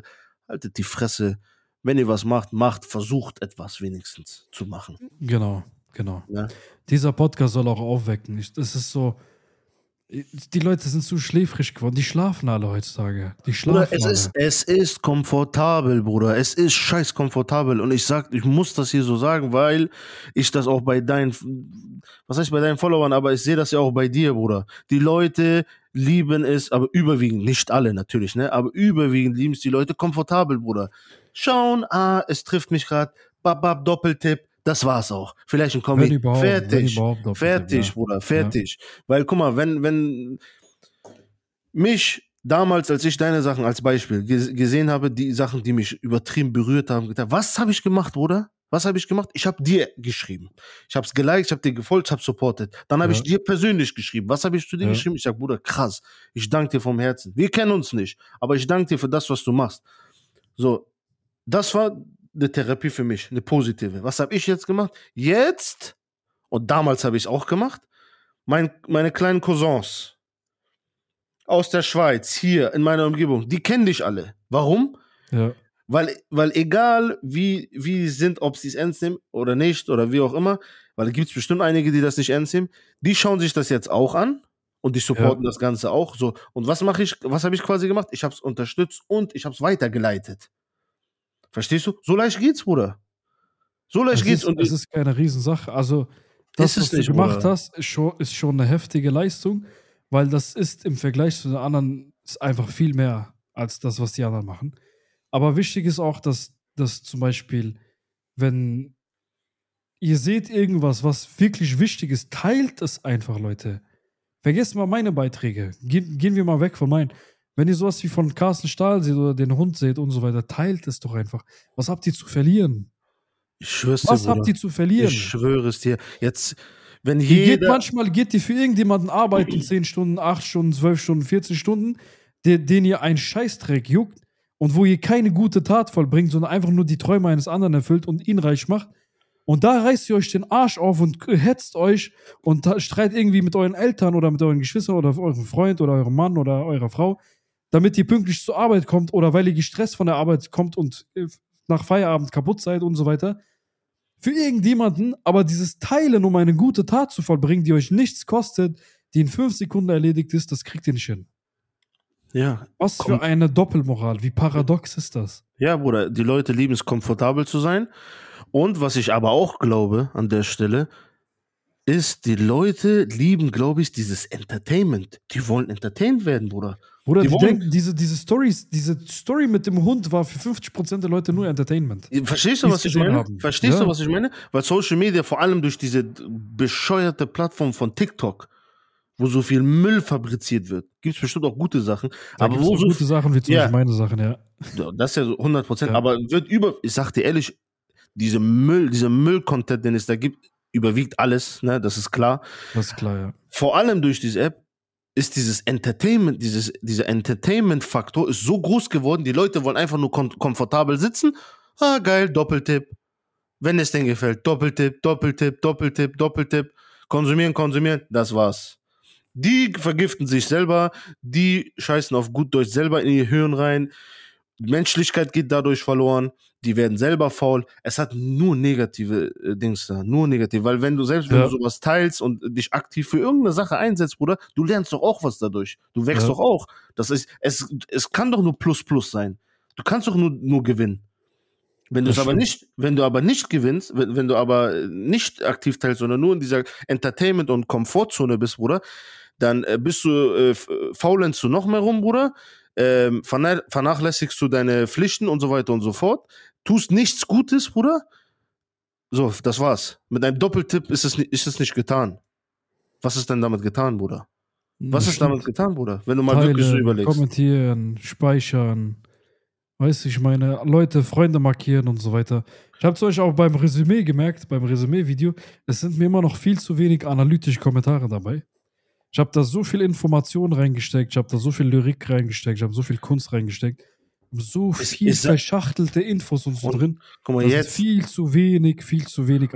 Haltet die Fresse. Wenn ihr was macht, macht, versucht etwas wenigstens zu machen. Genau, genau. Ja? Dieser Podcast soll auch aufwecken. Ich, das ist so. Die Leute sind zu schläfrig geworden. Die schlafen alle heutzutage. Die schlafen Bruder, es, alle. ist, es ist komfortabel, Bruder. Es ist scheiß komfortabel. Und ich sag, ich muss das hier so sagen, weil ich das auch bei deinen, was heißt bei deinen Followern, aber ich sehe das ja auch bei dir, Bruder. Die Leute lieben es, aber überwiegend, nicht alle natürlich, ne? Aber überwiegend lieben es die Leute komfortabel, Bruder. Schauen, ah, es trifft mich gerade, bab, bab, Doppeltipp, das war's auch. Vielleicht ein wenn Fertig. Fertig, ja. Bruder, fertig. Weil, guck mal, wenn, wenn mich damals, als ich deine Sachen als Beispiel ges- gesehen habe, die Sachen, die mich übertrieben berührt haben, gedacht, was habe ich gemacht, Bruder? Was habe ich gemacht? Ich habe dir geschrieben. Ich habe es geliked, ich habe dir gefolgt, ich habe supportet. Dann habe Ja. ich dir persönlich geschrieben. Was habe ich zu dir Ja. geschrieben? Ich sage, Bruder, krass. Ich danke dir vom Herzen. Wir kennen uns nicht, aber ich danke dir für das, was du machst. So, das war eine Therapie für mich, eine positive. Was habe ich jetzt gemacht? Jetzt, und damals habe ich es auch gemacht, mein, meine kleinen Cousins aus der Schweiz, hier in meiner Umgebung, die kennen dich alle. Warum? Ja, Weil, weil egal wie, wie sie sind, ob sie es ernst nehmen oder nicht oder wie auch immer, weil da gibt es bestimmt einige, die das nicht ernst nehmen, die schauen sich das jetzt auch an und die supporten das Ganze auch so. Und was mache ich, was habe ich quasi gemacht? Ich habe es unterstützt und ich habe es weitergeleitet. Verstehst du? So leicht geht's, Bruder. So leicht es geht's. ist, Und es ist keine Riesensache. Also, das, was du nicht, gemacht Bruder. hast, ist schon, ist schon eine heftige Leistung, weil das ist im Vergleich zu den anderen ist einfach viel mehr als das, was die anderen machen. Aber wichtig ist auch, dass, dass zum Beispiel, wenn ihr seht irgendwas, was wirklich wichtig ist, teilt es einfach, Leute. Vergesst mal meine Beiträge. Gehen, gehen wir mal weg von meinen. Wenn ihr sowas wie von Carsten Stahl seht oder den Hund seht und so weiter, teilt es doch einfach. Was habt ihr zu verlieren? ich schwör's dir, Was habt ihr zu verlieren? Ich schwöre es dir. Jetzt, wenn Ihr geht jeder. manchmal geht ihr für irgendjemanden arbeiten, 10 Stunden, 8 Stunden, 12 Stunden, 14 Stunden, der, den ihr einen Scheißdreck juckt und wo ihr keine gute Tat vollbringt, sondern einfach nur die Träume eines anderen erfüllt und ihn reich macht. Und da reißt ihr euch den Arsch auf und hetzt euch und da- streit irgendwie mit euren Eltern oder mit euren Geschwistern oder eurem Freund oder eurem Mann oder eurer Frau, damit ihr pünktlich zur Arbeit kommt oder weil ihr gestresst von der Arbeit kommt und äh, nach Feierabend kaputt seid und so weiter. Für irgendjemanden, aber dieses Teilen, um eine gute Tat zu vollbringen, die euch nichts kostet, die in fünf Sekunden erledigt ist, das kriegt ihr nicht hin. Ja, Was für eine Doppelmoral. Wie paradox ist das? Ja, Bruder, die Leute lieben es, komfortabel zu sein. Und was ich aber auch glaube an der Stelle, ist, die Leute lieben, glaube ich, dieses Entertainment. Die wollen entertained werden, Bruder. Oder Die die, denken, diese, diese Stories, diese Story mit dem Hund war für 50% der Leute nur Entertainment. Verstehst du, was ich meine? haben. Verstehst Ja. du, was ich meine? Weil Social Media, vor allem durch diese bescheuerte Plattform von TikTok, wo so viel Müll fabriziert wird, gibt es bestimmt auch gute Sachen. Da aber wo so gute Sachen, wie zum Ja. Beispiel meine Sachen, ja. Ja, Das ist ja so 100 Prozent. Ja. Aber wird über, ich sag dir ehrlich, diese Müll, dieser Müll-Content, den es da gibt, überwiegt alles, ne? Das ist klar. Das ist klar, ja. Vor allem durch diese App ist dieses Entertainment, dieses, dieser Entertainment-Faktor ist so groß geworden, die Leute wollen einfach nur kom komfortabel sitzen. Ah, geil, Doppeltipp. Wenn es denen gefällt, Doppeltipp, Doppeltipp, Doppeltipp, Doppeltipp. Konsumieren, konsumieren, das war's. Die vergiften sich selber, die scheißen auf gut Deutsch selber in ihr Hirn rein. Menschlichkeit geht dadurch verloren. Die werden selber faul. Es hat nur negative äh, Dings da, nur negativ. Weil wenn du selbst, wenn Ja. du sowas teilst und dich aktiv für irgendeine Sache einsetzt, Bruder, du lernst doch auch was dadurch. Du wächst Ja. doch auch. Das ist, es, es kann doch nur Plus Plus sein. Du kannst doch nur, nur gewinnen. Wenn du es aber nicht, wenn du aber nicht gewinnst, wenn, wenn du aber äh, nicht aktiv teilst, sondern nur in dieser Entertainment- und Komfortzone bist, Bruder, dann äh, bist du, äh, f- faulenzt du noch mehr rum, Bruder, ähm, verna- vernachlässigst du deine Pflichten und so weiter und so fort, tust nichts Gutes, Bruder. So, das war's. Mit einem Doppeltipp ist es, ist es nicht getan. Was ist denn damit getan, Bruder? Was ist damit getan, Bruder? Wenn du mal wirklich so überlegst. kommentieren, speichern. Weißt du, ich meine, Leute, Freunde markieren und so weiter. Ich habe es euch auch beim Resümee gemerkt, beim Resümee-Video, es sind mir immer noch viel zu wenig analytische Kommentare dabei. Ich habe da so viel Information reingesteckt, ich habe da so viel Lyrik reingesteckt, ich habe so viel Kunst reingesteckt. so viel ich sag- verschachtelte Infos und so Und drin. Guck mal, ist jetzt. viel zu wenig, viel zu wenig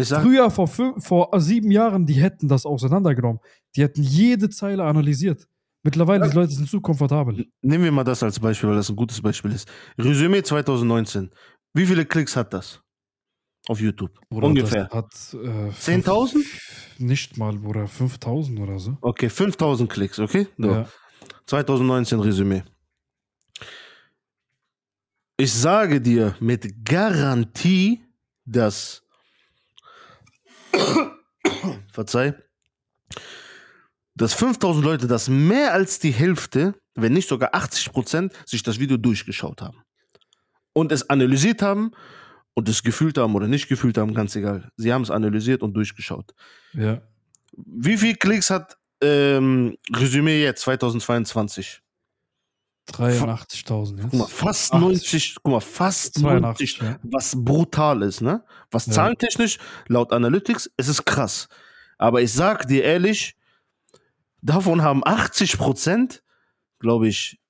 ich sag, Früher, vor, fünf, vor sieben Jahren, die hätten das auseinandergenommen. Die hätten jede Zeile analysiert. Mittlerweile, die Leute sind zu komfortabel. nehmen wir mal das als Beispiel, weil das ein gutes Beispiel ist. Resümee 2019. Wie viele Klicks hat das? Auf YouTube. Bruder, Ungefähr. Äh, 10.000? Nicht mal, Bruder. 5000 oder so. Okay, 5000 Klicks, okay? So. Ja. 2019 Resümee. Ich sage dir mit Garantie, dass. Verzeih. Dass 5000 Leute, dass mehr als die Hälfte, wenn nicht sogar 80 Prozent, sich das Video durchgeschaut haben. Und es analysiert haben und es gefühlt haben oder nicht gefühlt haben, ganz egal. Sie haben es analysiert und durchgeschaut. ja. Wie viel Klicks hat ähm, Resümee jetzt 2022? 83.000 Guck mal, fast 80. 90, guck mal, fast 82, 90, ja. was brutal ist, ne? Was Ja. zahlentechnisch, laut Analytics, es ist krass. Aber ich sag dir ehrlich, davon haben 80 Prozent, glaube ich,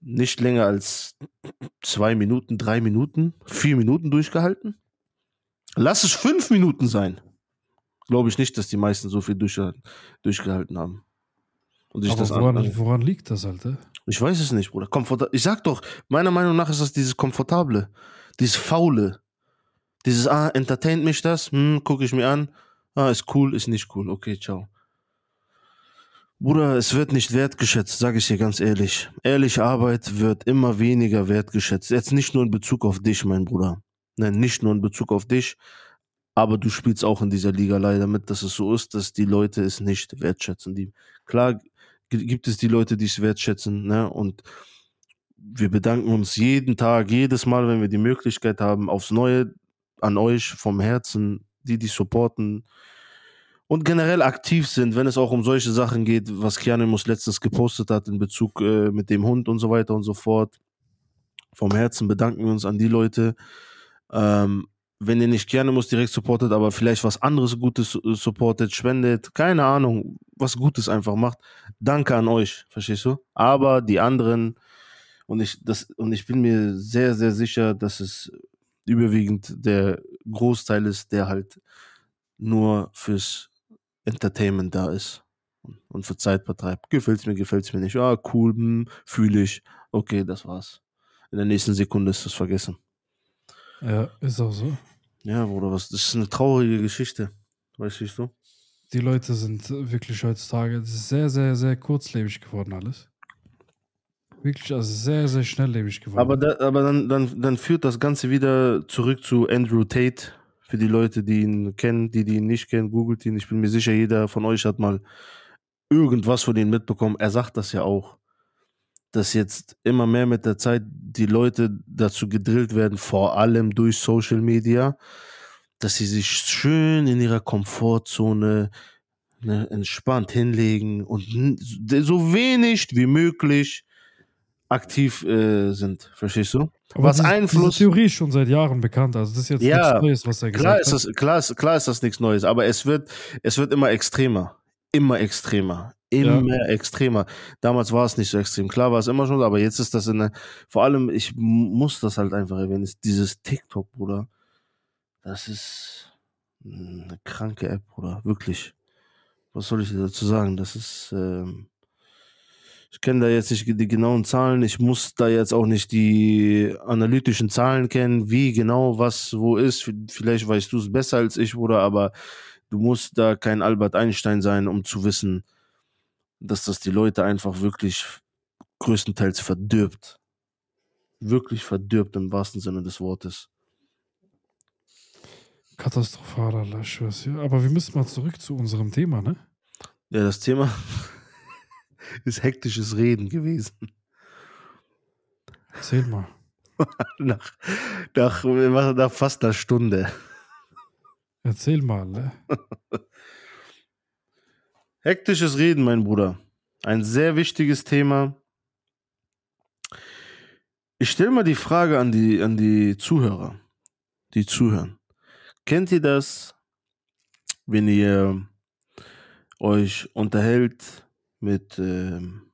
nicht länger als zwei Minuten, drei Minuten, vier Minuten durchgehalten. Lass es fünf Minuten sein. Glaube ich nicht, dass die meisten so viel durchgehalten, durchgehalten haben. Aber woran, woran liegt das, Alter? Ich weiß es nicht, Bruder. Komforta ich sag doch, meiner Meinung nach ist das dieses Komfortable, dieses Faule. Dieses, ah, entertaint mich das? Hm, gucke ich mir an. Ah, ist cool, ist nicht cool. Okay, ciao. Bruder, es wird nicht wertgeschätzt, sage ich dir ganz ehrlich. Ehrliche Arbeit wird immer weniger wertgeschätzt. Jetzt nicht nur in Bezug auf dich, mein Bruder. Nein, nicht nur in Bezug auf dich, aber du spielst auch in dieser Liga leider mit, dass es so ist, dass die Leute es nicht wertschätzen. Die, klar gibt es die Leute, die es wertschätzen, ne? Und wir bedanken uns jeden Tag, jedes Mal, wenn wir die Möglichkeit haben, aufs Neue an euch vom Herzen, die, die supporten und generell aktiv sind, wenn es auch um solche Sachen geht, was Kianimus letztens gepostet hat in Bezug äh, mit dem Hund und so weiter und so fort. Vom Herzen bedanken wir uns an die Leute. Ähm, wenn ihr nicht Kianimus direkt supportet, aber vielleicht was anderes Gutes äh, supportet, spendet, keine Ahnung, was Gutes einfach macht, danke an euch, verstehst du? Aber die anderen, und ich, das, und ich bin mir sehr, sehr sicher, dass es überwiegend der Großteil ist, der halt nur fürs Entertainment da ist und- für Zeit vertreibt. Gefällt's mir, gefällt's mir nicht. Ah, cool, hm, fühle ich. Okay, das war's. In der nächsten Sekunde ist das vergessen. Ja, ist auch so. Ja, Bruder, was, das ist eine traurige Geschichte. Weißt du? Die Leute sind wirklich heutzutage sehr, sehr, sehr kurzlebig geworden alles. Wirklich, also sehr, sehr schnelllebig geworden. Aber, da, aber dann, dann, dann führt das Ganze wieder zurück zu Andrew Tate. Für die Leute, die ihn kennen, die, die ihn nicht kennen, googelt ihn. Ich bin mir sicher, jeder von euch hat mal irgendwas von ihm mitbekommen. Er sagt das ja auch, dass jetzt immer mehr mit der Zeit die Leute dazu gedrillt werden, vor allem durch Social Media, dass sie sich schön in ihrer Komfortzone ne, entspannt hinlegen und so wenig wie möglich aktiv äh, sind. Verstehst du? Aber was diese, Einfluss- Diese Theorie ist schon seit Jahren bekannt. Also das ist jetzt Ja, nichts Neues, was er Klar gesagt ist, das, klar, ist, klar ist das nichts Neues, aber es wird, es wird immer extremer. Immer extremer. Immer extremer. Damals war es nicht so extrem. Klar war es immer schon, aber jetzt ist das in der, vor allem, ich muss das halt einfach erwähnen, ist dieses TikTok, Bruder. Das ist eine kranke App, Bruder. Wirklich. Was soll ich dazu sagen? Das ist, ähm, ich kenne da jetzt nicht die genauen Zahlen. Ich muss da jetzt auch nicht die analytischen Zahlen kennen, wie genau was wo ist. Vielleicht weißt du es besser als ich, Bruder, aber du musst da kein Albert Einstein sein, um zu wissen, dass das die Leute einfach wirklich größtenteils verdirbt. Wirklich verdirbt im wahrsten Sinne des Wortes. hat. Katastrophal, Alter, ich schwör's dir. Aber wir müssen mal zurück zu unserem Thema, ne? Ja, das Thema ist hektisches Reden gewesen. Erzähl mal. Nach, nach, nach fast einer Stunde. Erzähl mal, ne? Hektisches Reden, mein Bruder. Ein sehr wichtiges Thema. Ich stelle mal die Frage an die, an die Zuhörer, die zuhören. Kennt ihr das, wenn ihr euch unterhält mit, ähm,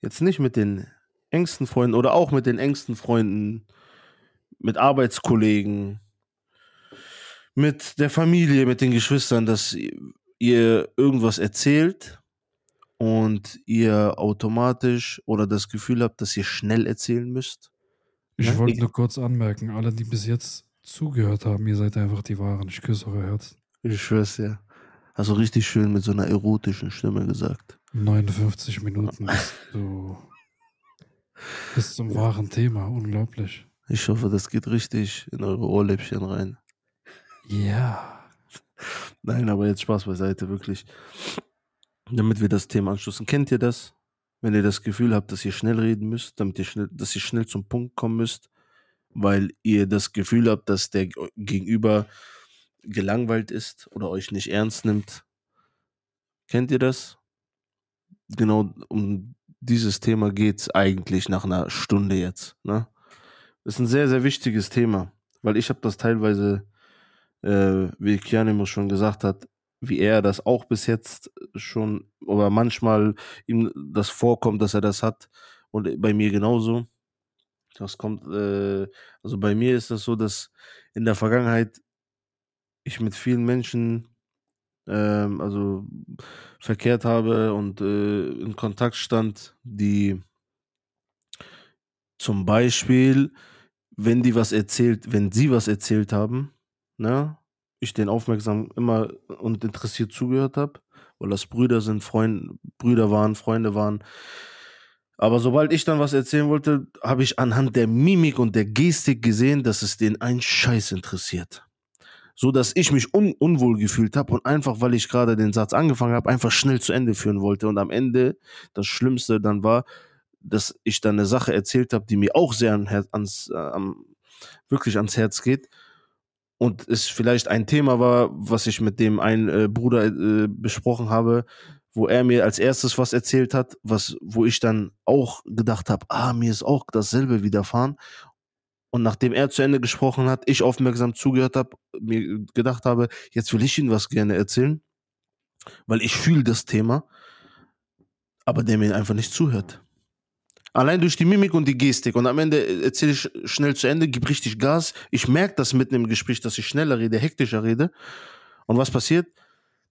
jetzt nicht mit den engsten Freunden oder auch mit den engsten Freunden, mit Arbeitskollegen, mit der Familie, mit den Geschwistern, dass ihr irgendwas erzählt und ihr automatisch oder das Gefühl habt, dass ihr schnell erzählen müsst. Ich Ja, wollte ich- nur kurz anmerken, alle, die bis jetzt zugehört haben, ihr seid einfach die Wahren. Ich küsse euer Herz. Ich schwör's dir. Also richtig schön mit so einer erotischen Stimme gesagt. 59 Minuten bis, zu, bis zum wahren Thema. Unglaublich. Ich hoffe, das geht richtig in eure Ohrläppchen rein. Ja. Nein, aber jetzt Spaß beiseite, wirklich. Damit wir das Thema anschließen. Kennt ihr das? Wenn ihr das Gefühl habt, dass ihr schnell reden müsst, damit ihr schnell, dass ihr schnell zum Punkt kommen müsst, weil ihr das Gefühl habt, dass der Gegenüber gelangweilt ist oder euch nicht ernst nimmt. Kennt ihr das? Genau um dieses Thema geht's eigentlich nach einer Stunde jetzt. Ne? Das ist ein sehr, sehr wichtiges Thema, weil ich habe das teilweise, äh, wie Kianimo schon gesagt hat, wie er das auch bis jetzt schon, oder manchmal ihm das vorkommt, dass er das hat und bei mir genauso. Das kommt, äh, also bei mir ist das so, dass in der Vergangenheit ich mit vielen Menschen ähm, also verkehrt habe und äh, in Kontakt stand, die zum Beispiel, wenn die was erzählt, wenn sie was erzählt haben, ne, ich den aufmerksam immer und interessiert zugehört habe, weil das Brüder sind, Freunde, Brüder waren, Freunde waren. Aber sobald ich dann was erzählen wollte, habe ich anhand der Mimik und der Gestik gesehen, dass es den einen Scheiß interessiert so dass ich mich un unwohl gefühlt habe und einfach, weil ich gerade den Satz angefangen habe, einfach schnell zu Ende führen wollte. Und am Ende das Schlimmste dann war, dass ich dann eine Sache erzählt habe, die mir auch sehr an ans, äh, am, wirklich ans Herz geht. Und es vielleicht ein Thema war, was ich mit dem einen äh, Bruder äh, besprochen habe, wo er mir als erstes was erzählt hat, was, wo ich dann auch gedacht habe, ah, mir ist auch dasselbe widerfahren. Und nachdem er zu Ende gesprochen hat, ich aufmerksam zugehört habe, mir gedacht habe, jetzt will ich ihm was gerne erzählen, weil ich fühle das Thema, aber der mir einfach nicht zuhört. Allein durch die Mimik und die Gestik. Und am Ende erzähle ich schnell zu Ende, gib richtig Gas. Ich merke das mitten im Gespräch, dass ich schneller rede, hektischer rede. Und was passiert?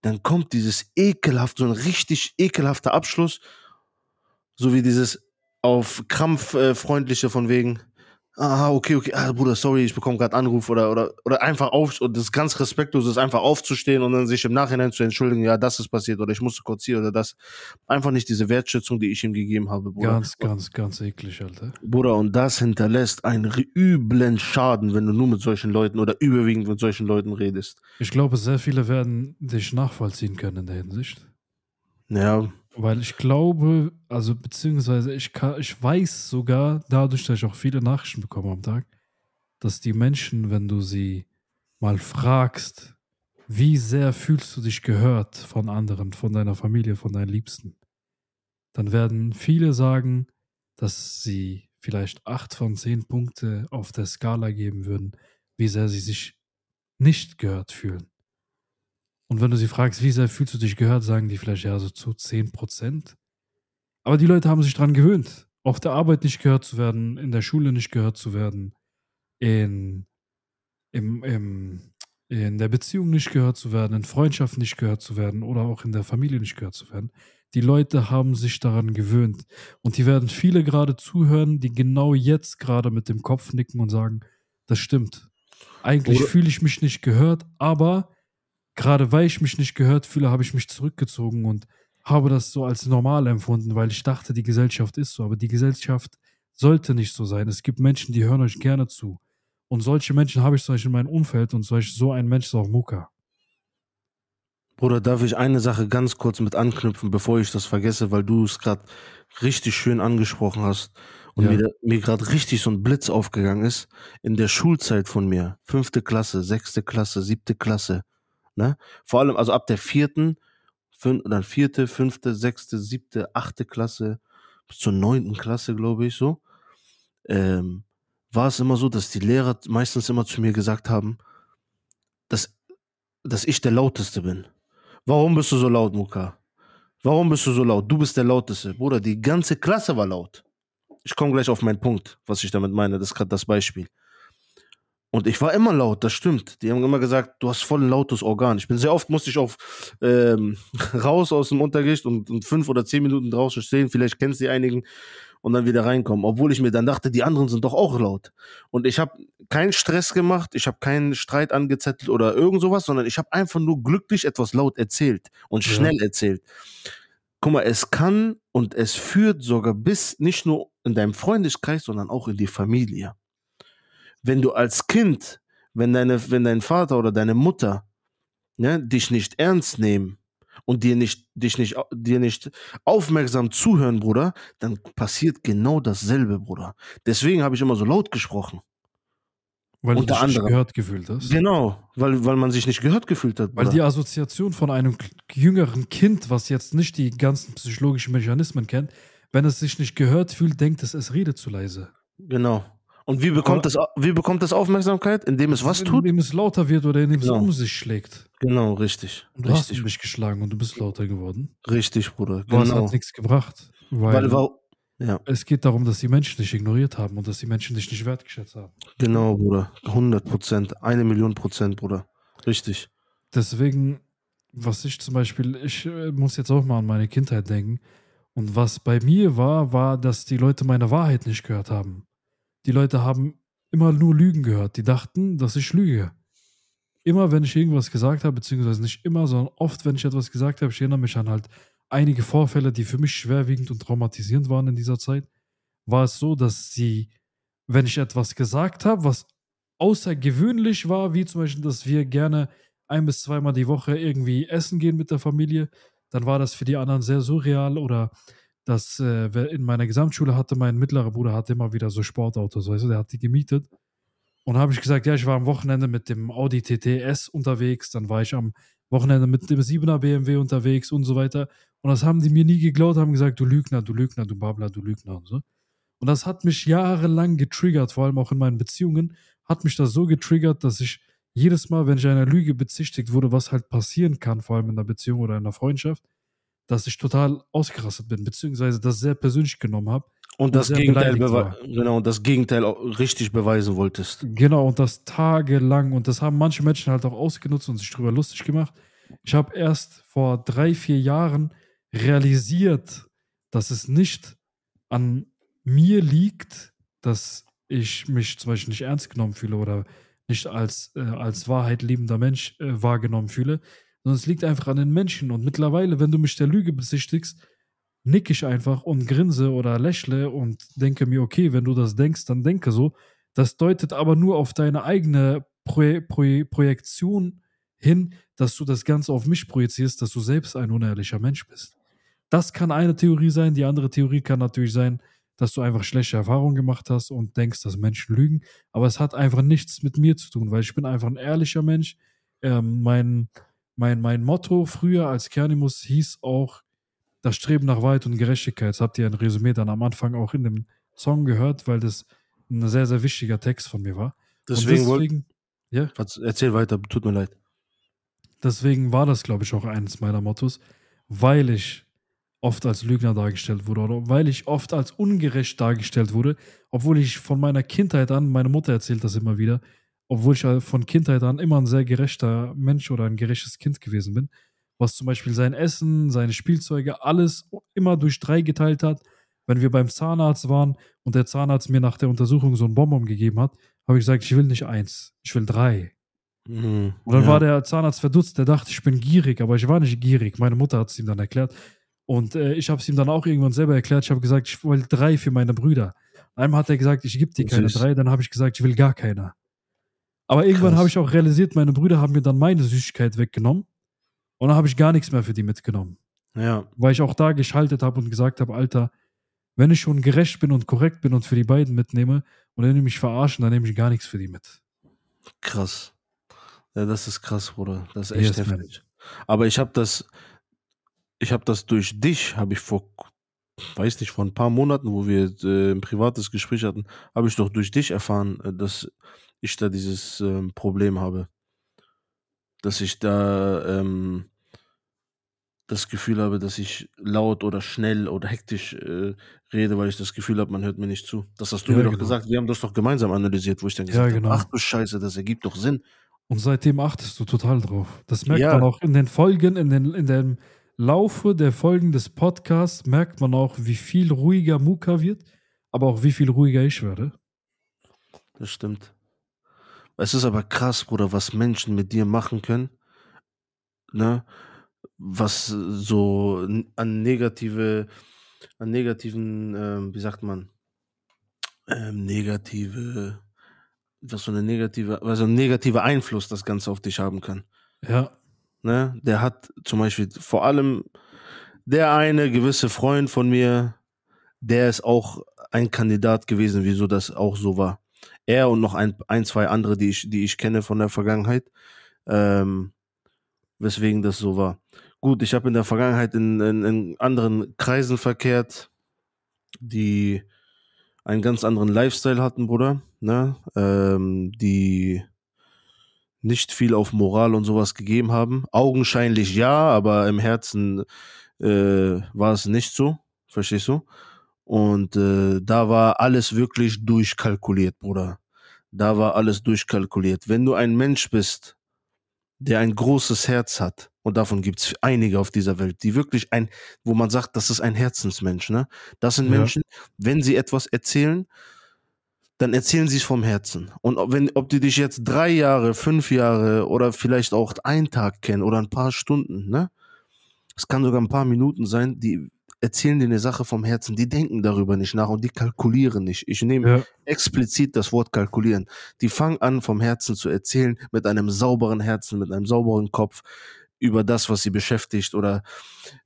Dann kommt dieses ekelhaft, so ein richtig ekelhafter Abschluss, so wie dieses auf Krampf äh, freundliche von wegen, ah, okay, okay, ah, Bruder, sorry, ich bekomme gerade Anruf oder, oder, oder einfach auf, und das ist ganz respektlos ist, einfach aufzustehen und dann sich im Nachhinein zu entschuldigen, ja, das ist passiert oder ich musste kurz hier oder das. Einfach nicht diese Wertschätzung, die ich ihm gegeben habe, Bruder. Ganz, ganz, ganz eklig, Alter. Bruder, und das hinterlässt einen üblen Schaden, wenn du nur mit solchen Leuten oder überwiegend mit solchen Leuten redest. Ich glaube, sehr viele werden dich nachvollziehen können in der Hinsicht. Ja, Weil ich glaube, also beziehungsweise ich, kann, ich weiß sogar, dadurch, dass ich auch viele Nachrichten bekomme am Tag, dass die Menschen, wenn du sie mal fragst, wie sehr fühlst du dich gehört von anderen, von deiner Familie, von deinen Liebsten, dann werden viele sagen, dass sie vielleicht acht von zehn Punkte auf der Skala geben würden, wie sehr sie sich nicht gehört fühlen. Und wenn du sie fragst, wie sehr fühlst du dich gehört, sagen die vielleicht ja so zu 10 Prozent. Aber die Leute haben sich dran gewöhnt, auf der Arbeit nicht gehört zu werden, in der Schule nicht gehört zu werden, in, im, im, in der Beziehung nicht gehört zu werden, in Freundschaft nicht gehört zu werden oder auch in der Familie nicht gehört zu werden. Die Leute haben sich daran gewöhnt. Und die werden viele gerade zuhören, die genau jetzt gerade mit dem Kopf nicken und sagen, das stimmt. Eigentlich fühle ich mich nicht gehört, aber gerade weil ich mich nicht gehört fühle, habe ich mich zurückgezogen und habe das so als normal empfunden, weil ich dachte, die Gesellschaft ist so. Aber die Gesellschaft sollte nicht so sein. Es gibt Menschen, die hören euch gerne zu. Und solche Menschen habe ich zum Beispiel in meinem Umfeld und solch, so ein Mensch ist auch Muka. Bruder, darf ich eine Sache ganz kurz mit anknüpfen, bevor ich das vergesse, weil du es gerade richtig schön angesprochen hast und Ja. mir, mir gerade richtig so ein Blitz aufgegangen ist. In der Schulzeit von mir, fünfte Klasse, sechste Klasse, siebte Klasse, ne? Vor allem, also ab der vierten, fün dann vierte, fünfte, sechste, siebte, achte Klasse, bis zur neunten Klasse, glaube ich, so, ähm, war es immer so, dass die Lehrer meistens immer zu mir gesagt haben, dass, dass ich der Lauteste bin. Warum bist du so laut, Muka? Warum bist du so laut? Du bist der Lauteste. Bruder, die ganze Klasse war laut. ich komme gleich auf meinen Punkt, was ich damit meine. Das ist gerade das Beispiel. Und ich war immer laut, das stimmt. Die haben immer gesagt, du hast voll ein lautes Organ. Ich bin sehr oft, musste ich auf ähm, raus aus dem Unterricht und, und fünf oder zehn Minuten draußen stehen. Vielleicht kennst du die einigen und dann wieder reinkommen. Obwohl ich mir dann dachte, die anderen sind doch auch laut. Und ich habe keinen Stress gemacht, ich habe keinen Streit angezettelt oder irgend sowas, sondern ich habe einfach nur glücklich etwas laut erzählt und Ja. schnell erzählt. Guck mal, es kann und es führt sogar bis nicht nur in deinem Freundeskreis, sondern auch in die Familie. Wenn du als Kind, wenn deine, wenn dein Vater oder deine Mutter ne, dich nicht ernst nehmen und dir nicht, dich nicht, dir nicht aufmerksam zuhören, Bruder, dann passiert genau dasselbe, Bruder. Deswegen habe ich immer so laut gesprochen. Weil du Unter dich nicht anderem. gehört gefühlt hast. Genau, weil, weil man sich nicht gehört gefühlt hat. Weil Bruder. die Assoziation von einem jüngeren Kind, was jetzt nicht die ganzen psychologischen Mechanismen kennt, wenn es sich nicht gehört fühlt, denkt es, es redet zu leise. Genau. Und wie bekommt, das, wie bekommt das Aufmerksamkeit? Indem es was tut? Indem es lauter wird oder indem es Genau. um sich schlägt. Genau, richtig. Und du hast Richtig, dich geschlagen und du bist lauter geworden. richtig, Bruder. Es Genau. hat nichts gebracht. Weil, Weil, weil, ja, es geht darum, dass die Menschen dich ignoriert haben und dass die Menschen dich nicht wertgeschätzt haben. genau, Bruder. 100 Prozent. Eine Million Prozent, Bruder. Richtig. Deswegen, was ich zum Beispiel, ich äh, muss jetzt auch mal an meine Kindheit denken. Und was bei mir war, war, dass die Leute meine Wahrheit nicht gehört haben. Die Leute haben immer nur Lügen gehört. Die dachten, dass ich lüge. Immer, wenn ich irgendwas gesagt habe, beziehungsweise nicht immer, sondern oft, wenn ich etwas gesagt habe, ich erinnere mich an halt einige Vorfälle, die für mich schwerwiegend und traumatisierend waren in dieser Zeit, war es so, dass sie, wenn ich etwas gesagt habe, was außergewöhnlich war, wie zum Beispiel, dass wir gerne ein bis zweimal die Woche irgendwie essen gehen mit der Familie, dann war das für die anderen sehr surreal oder dass äh, in meiner Gesamtschule hatte mein mittlerer Bruder hatte immer wieder so Sportautos, weißt du, der hat die gemietet. Und habe ich gesagt, ja, ich war am Wochenende mit dem Audi TTS unterwegs, dann war ich am Wochenende mit dem 7er BMW unterwegs und so weiter. Und das haben die mir nie geglaubt, haben gesagt, du Lügner, du Lügner, du Babbler, du Lügner und so. Und das hat mich jahrelang getriggert, vor allem auch in meinen Beziehungen, hat mich das so getriggert, dass ich jedes Mal, wenn ich einer Lüge bezichtigt wurde, was halt passieren kann, vor allem in einer Beziehung oder in einer Freundschaft, dass ich total ausgerastet bin, beziehungsweise das sehr persönlich genommen habe. Und das sehr Gegenteil, genau, und das Gegenteil richtig beweisen wolltest. Genau, und das tagelang. Und das haben manche Menschen halt auch ausgenutzt und sich drüber lustig gemacht. Ich habe erst vor drei, vier Jahren realisiert, dass es nicht an mir liegt, dass ich mich zum Beispiel nicht ernst genommen fühle oder nicht als, äh, als Wahrheit liebender Mensch äh, wahrgenommen fühle, sondern es liegt einfach an den Menschen. Und mittlerweile, wenn du mich der Lüge bezichtigst, nick ich einfach und grinse oder lächle und denke mir, okay, wenn du das denkst, dann denke so. Das deutet aber nur auf deine eigene Pro Pro Projektion hin, dass du das Ganze auf mich projizierst, dass du selbst ein unehrlicher Mensch bist. Das kann eine Theorie sein. Die andere Theorie kann natürlich sein, dass du einfach schlechte Erfahrungen gemacht hast und denkst, dass Menschen lügen. Aber es hat einfach nichts mit mir zu tun, weil ich bin einfach ein ehrlicher Mensch. Ähm, mein, mein, mein Motto früher als Kernimus hieß auch das Streben nach Wahrheit und Gerechtigkeit. Das habt ihr ein Resümee dann am Anfang auch in dem Song gehört, weil das ein sehr, sehr wichtiger Text von mir war. Deswegen, deswegen, ja, erzähl weiter, tut mir leid. deswegen war das, glaube ich, auch eines meiner Mottos, weil ich oft als Lügner dargestellt wurde oder weil ich oft als ungerecht dargestellt wurde, obwohl ich von meiner Kindheit an, meine Mutter erzählt das immer wieder, obwohl ich halt von Kindheit an immer ein sehr gerechter Mensch oder ein gerechtes Kind gewesen bin, was zum Beispiel sein Essen, seine Spielzeuge, alles immer durch drei geteilt hat. Wenn wir beim Zahnarzt waren und der Zahnarzt mir nach der Untersuchung so ein Bonbon gegeben hat, habe ich gesagt, ich will nicht eins, ich will drei. Mhm. Und dann Ja. war der Zahnarzt verdutzt, der dachte, ich bin gierig, aber ich war nicht gierig. Meine Mutter hat es ihm dann erklärt. Und äh, ich habe es ihm dann auch irgendwann selber erklärt. Ich habe gesagt, ich will drei für meine Brüder. Einmal hat er gesagt, ich gebe dir keine Süß. drei, dann habe ich gesagt, ich will gar keine. Aber irgendwann habe ich auch realisiert, meine Brüder haben mir dann meine Süßigkeit weggenommen. Und dann habe ich gar nichts mehr für die mitgenommen. ja, Weil ich auch da geschaltet habe und gesagt habe, Alter, wenn ich schon gerecht bin und korrekt bin und für die beiden mitnehme und wenn die mich verarschen, dann nehme ich gar nichts für die mit. krass. Ja, das ist krass, Bruder. Das ist echt Yes, man. heftig. Aber ich habe das, ich habe das durch dich, habe ich vor, weiß nicht, vor ein paar Monaten, wo wir äh, ein privates Gespräch hatten, habe ich doch durch dich erfahren, äh, dass ich da dieses ähm, Problem habe. Dass ich da, ähm, das Gefühl habe, dass ich laut oder schnell oder hektisch äh, rede, weil ich das Gefühl habe, man hört mir nicht zu. Das hast du Ja, mir doch genau. gesagt. Wir haben das doch gemeinsam analysiert, wo ich dann Ja, gesagt genau. habe, ach du Scheiße, das ergibt doch Sinn. Und seitdem achtest du total drauf. Das merkt Ja. man auch in den Folgen, in, den, in dem Laufe der Folgen des Podcasts, merkt man auch, wie viel ruhiger Muka wird, aber auch wie viel ruhiger ich werde. Das stimmt. Es ist aber krass, Bruder, was Menschen mit dir machen können, ne? Was so an negative, an negativen, ähm, wie sagt man, ähm, negative, was so eine negative, was so ein negativer Einfluss das Ganze auf dich haben kann. Ja, Ne? Der hat zum Beispiel vor allem der eine gewisse Freund von mir, der ist auch ein Kandidat gewesen, wieso das auch so war. Er und noch ein, ein zwei andere, die ich, die ich kenne von der Vergangenheit, ähm, weswegen das so war. Gut, ich habe in der Vergangenheit in, in, in anderen Kreisen verkehrt, die einen ganz anderen Lifestyle hatten, Bruder, ne? ähm, die nicht viel auf Moral und sowas gegeben haben. Augenscheinlich ja, aber im Herzen äh, war es nicht so, verstehst du? Und äh, da war alles wirklich durchkalkuliert, Bruder. Da war alles durchkalkuliert. Wenn du ein Mensch bist, der ein großes Herz hat, und davon gibt's einige auf dieser Welt, die wirklich ein, wo man sagt, das ist ein Herzensmensch, ne? Das sind Ja. Menschen, wenn sie etwas erzählen, dann erzählen sie es vom Herzen. Und ob, wenn, ob die dich jetzt drei Jahre, fünf Jahre oder vielleicht auch einen Tag kennen oder ein paar Stunden, ne? Es kann sogar ein paar Minuten sein, die erzählen dir eine Sache vom Herzen, die denken darüber nicht nach und die kalkulieren nicht. Ich nehme ja, explizit das Wort kalkulieren. Die fangen an, vom Herzen zu erzählen, mit einem sauberen Herzen, mit einem sauberen Kopf über das, was sie beschäftigt oder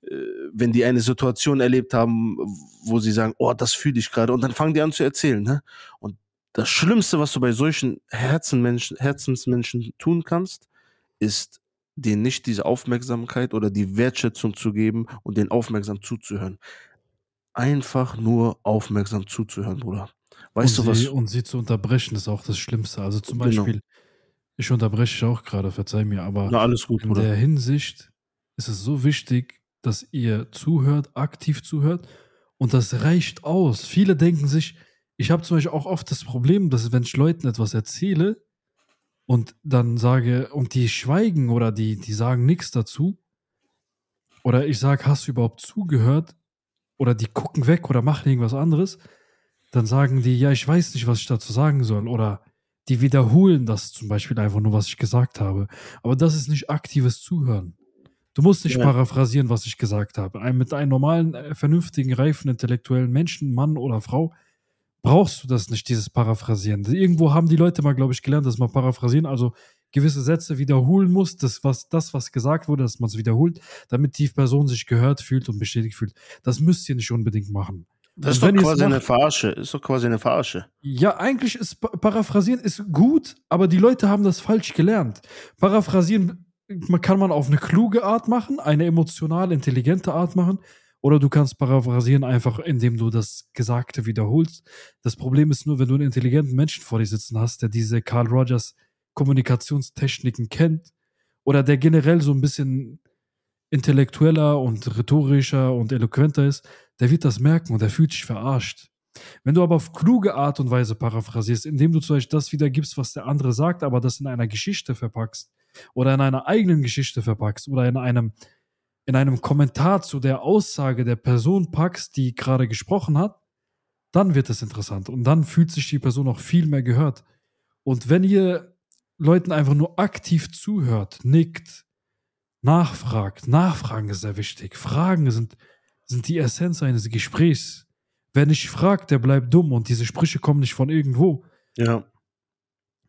äh, wenn die eine Situation erlebt haben, wo sie sagen, oh, das fühle ich gerade und dann fangen die an zu erzählen. Ne? Und das Schlimmste, was du bei solchen Herzenmenschen, Herzensmenschen tun kannst, ist denen nicht diese Aufmerksamkeit oder die Wertschätzung zu geben und denen aufmerksam zuzuhören. Einfach nur aufmerksam zuzuhören, Bruder. Weißt und, du was? sie, und sie zu unterbrechen ist auch das Schlimmste. Also zum Genau. Beispiel, ich unterbreche auch gerade, verzeih mir, aber Na, alles gut, in Bruder. der Hinsicht ist es so wichtig, dass ihr zuhört, aktiv zuhört und das reicht aus. Viele denken sich, ich habe zum Beispiel auch oft das Problem, dass wenn ich Leuten etwas erzähle und dann sage, und die schweigen oder die, die sagen nichts dazu, oder ich sage, hast du überhaupt zugehört? Oder die gucken weg oder machen irgendwas anderes, dann sagen die, ja, ich weiß nicht, was ich dazu sagen soll. Oder die wiederholen das zum Beispiel einfach nur, was ich gesagt habe. Aber das ist nicht aktives Zuhören. Du musst nicht Ja. paraphrasieren, was ich gesagt habe. Ein, mit einem normalen, äh, vernünftigen, reifen, intellektuellen Menschen, Mann oder Frau, brauchst du das nicht, dieses Paraphrasieren. Irgendwo haben die Leute mal, glaube ich, gelernt, dass man paraphrasieren, also gewisse Sätze wiederholen muss, das, was, das, was gesagt wurde, dass man es wiederholt, damit die Person sich gehört fühlt und bestätigt fühlt. Das müsst ihr nicht unbedingt machen. Das ist Und doch quasi eine macht- Verarsche. Ist doch quasi eine Verarsche. Ja, eigentlich ist Pa- Paraphrasieren ist gut, aber die Leute haben das falsch gelernt. Paraphrasieren kann man auf eine kluge Art machen, eine emotional intelligente Art machen, oder du kannst paraphrasieren einfach, indem du das Gesagte wiederholst. Das Problem ist nur, wenn du einen intelligenten Menschen vor dir sitzen hast, der diese Carl Rogers Kommunikationstechniken kennt oder der generell so ein bisschen intellektueller und rhetorischer und eloquenter ist, der wird das merken und der fühlt sich verarscht. Wenn du aber auf kluge Art und Weise paraphrasierst, indem du zum Beispiel das wiedergibst, was der andere sagt, aber das in einer Geschichte verpackst oder in einer eigenen Geschichte verpackst oder in einem, in einem Kommentar zu der Aussage der Person packst, die gerade gesprochen hat, dann wird es interessant und dann fühlt sich die Person auch viel mehr gehört. Und wenn ihr Leuten einfach nur aktiv zuhört, nickt, nachfragt, Nachfragen ist sehr wichtig. Fragen sind, sind die Essenz eines Gesprächs. Wer nicht fragt, der bleibt dumm und diese Sprüche kommen nicht von irgendwo. Ja.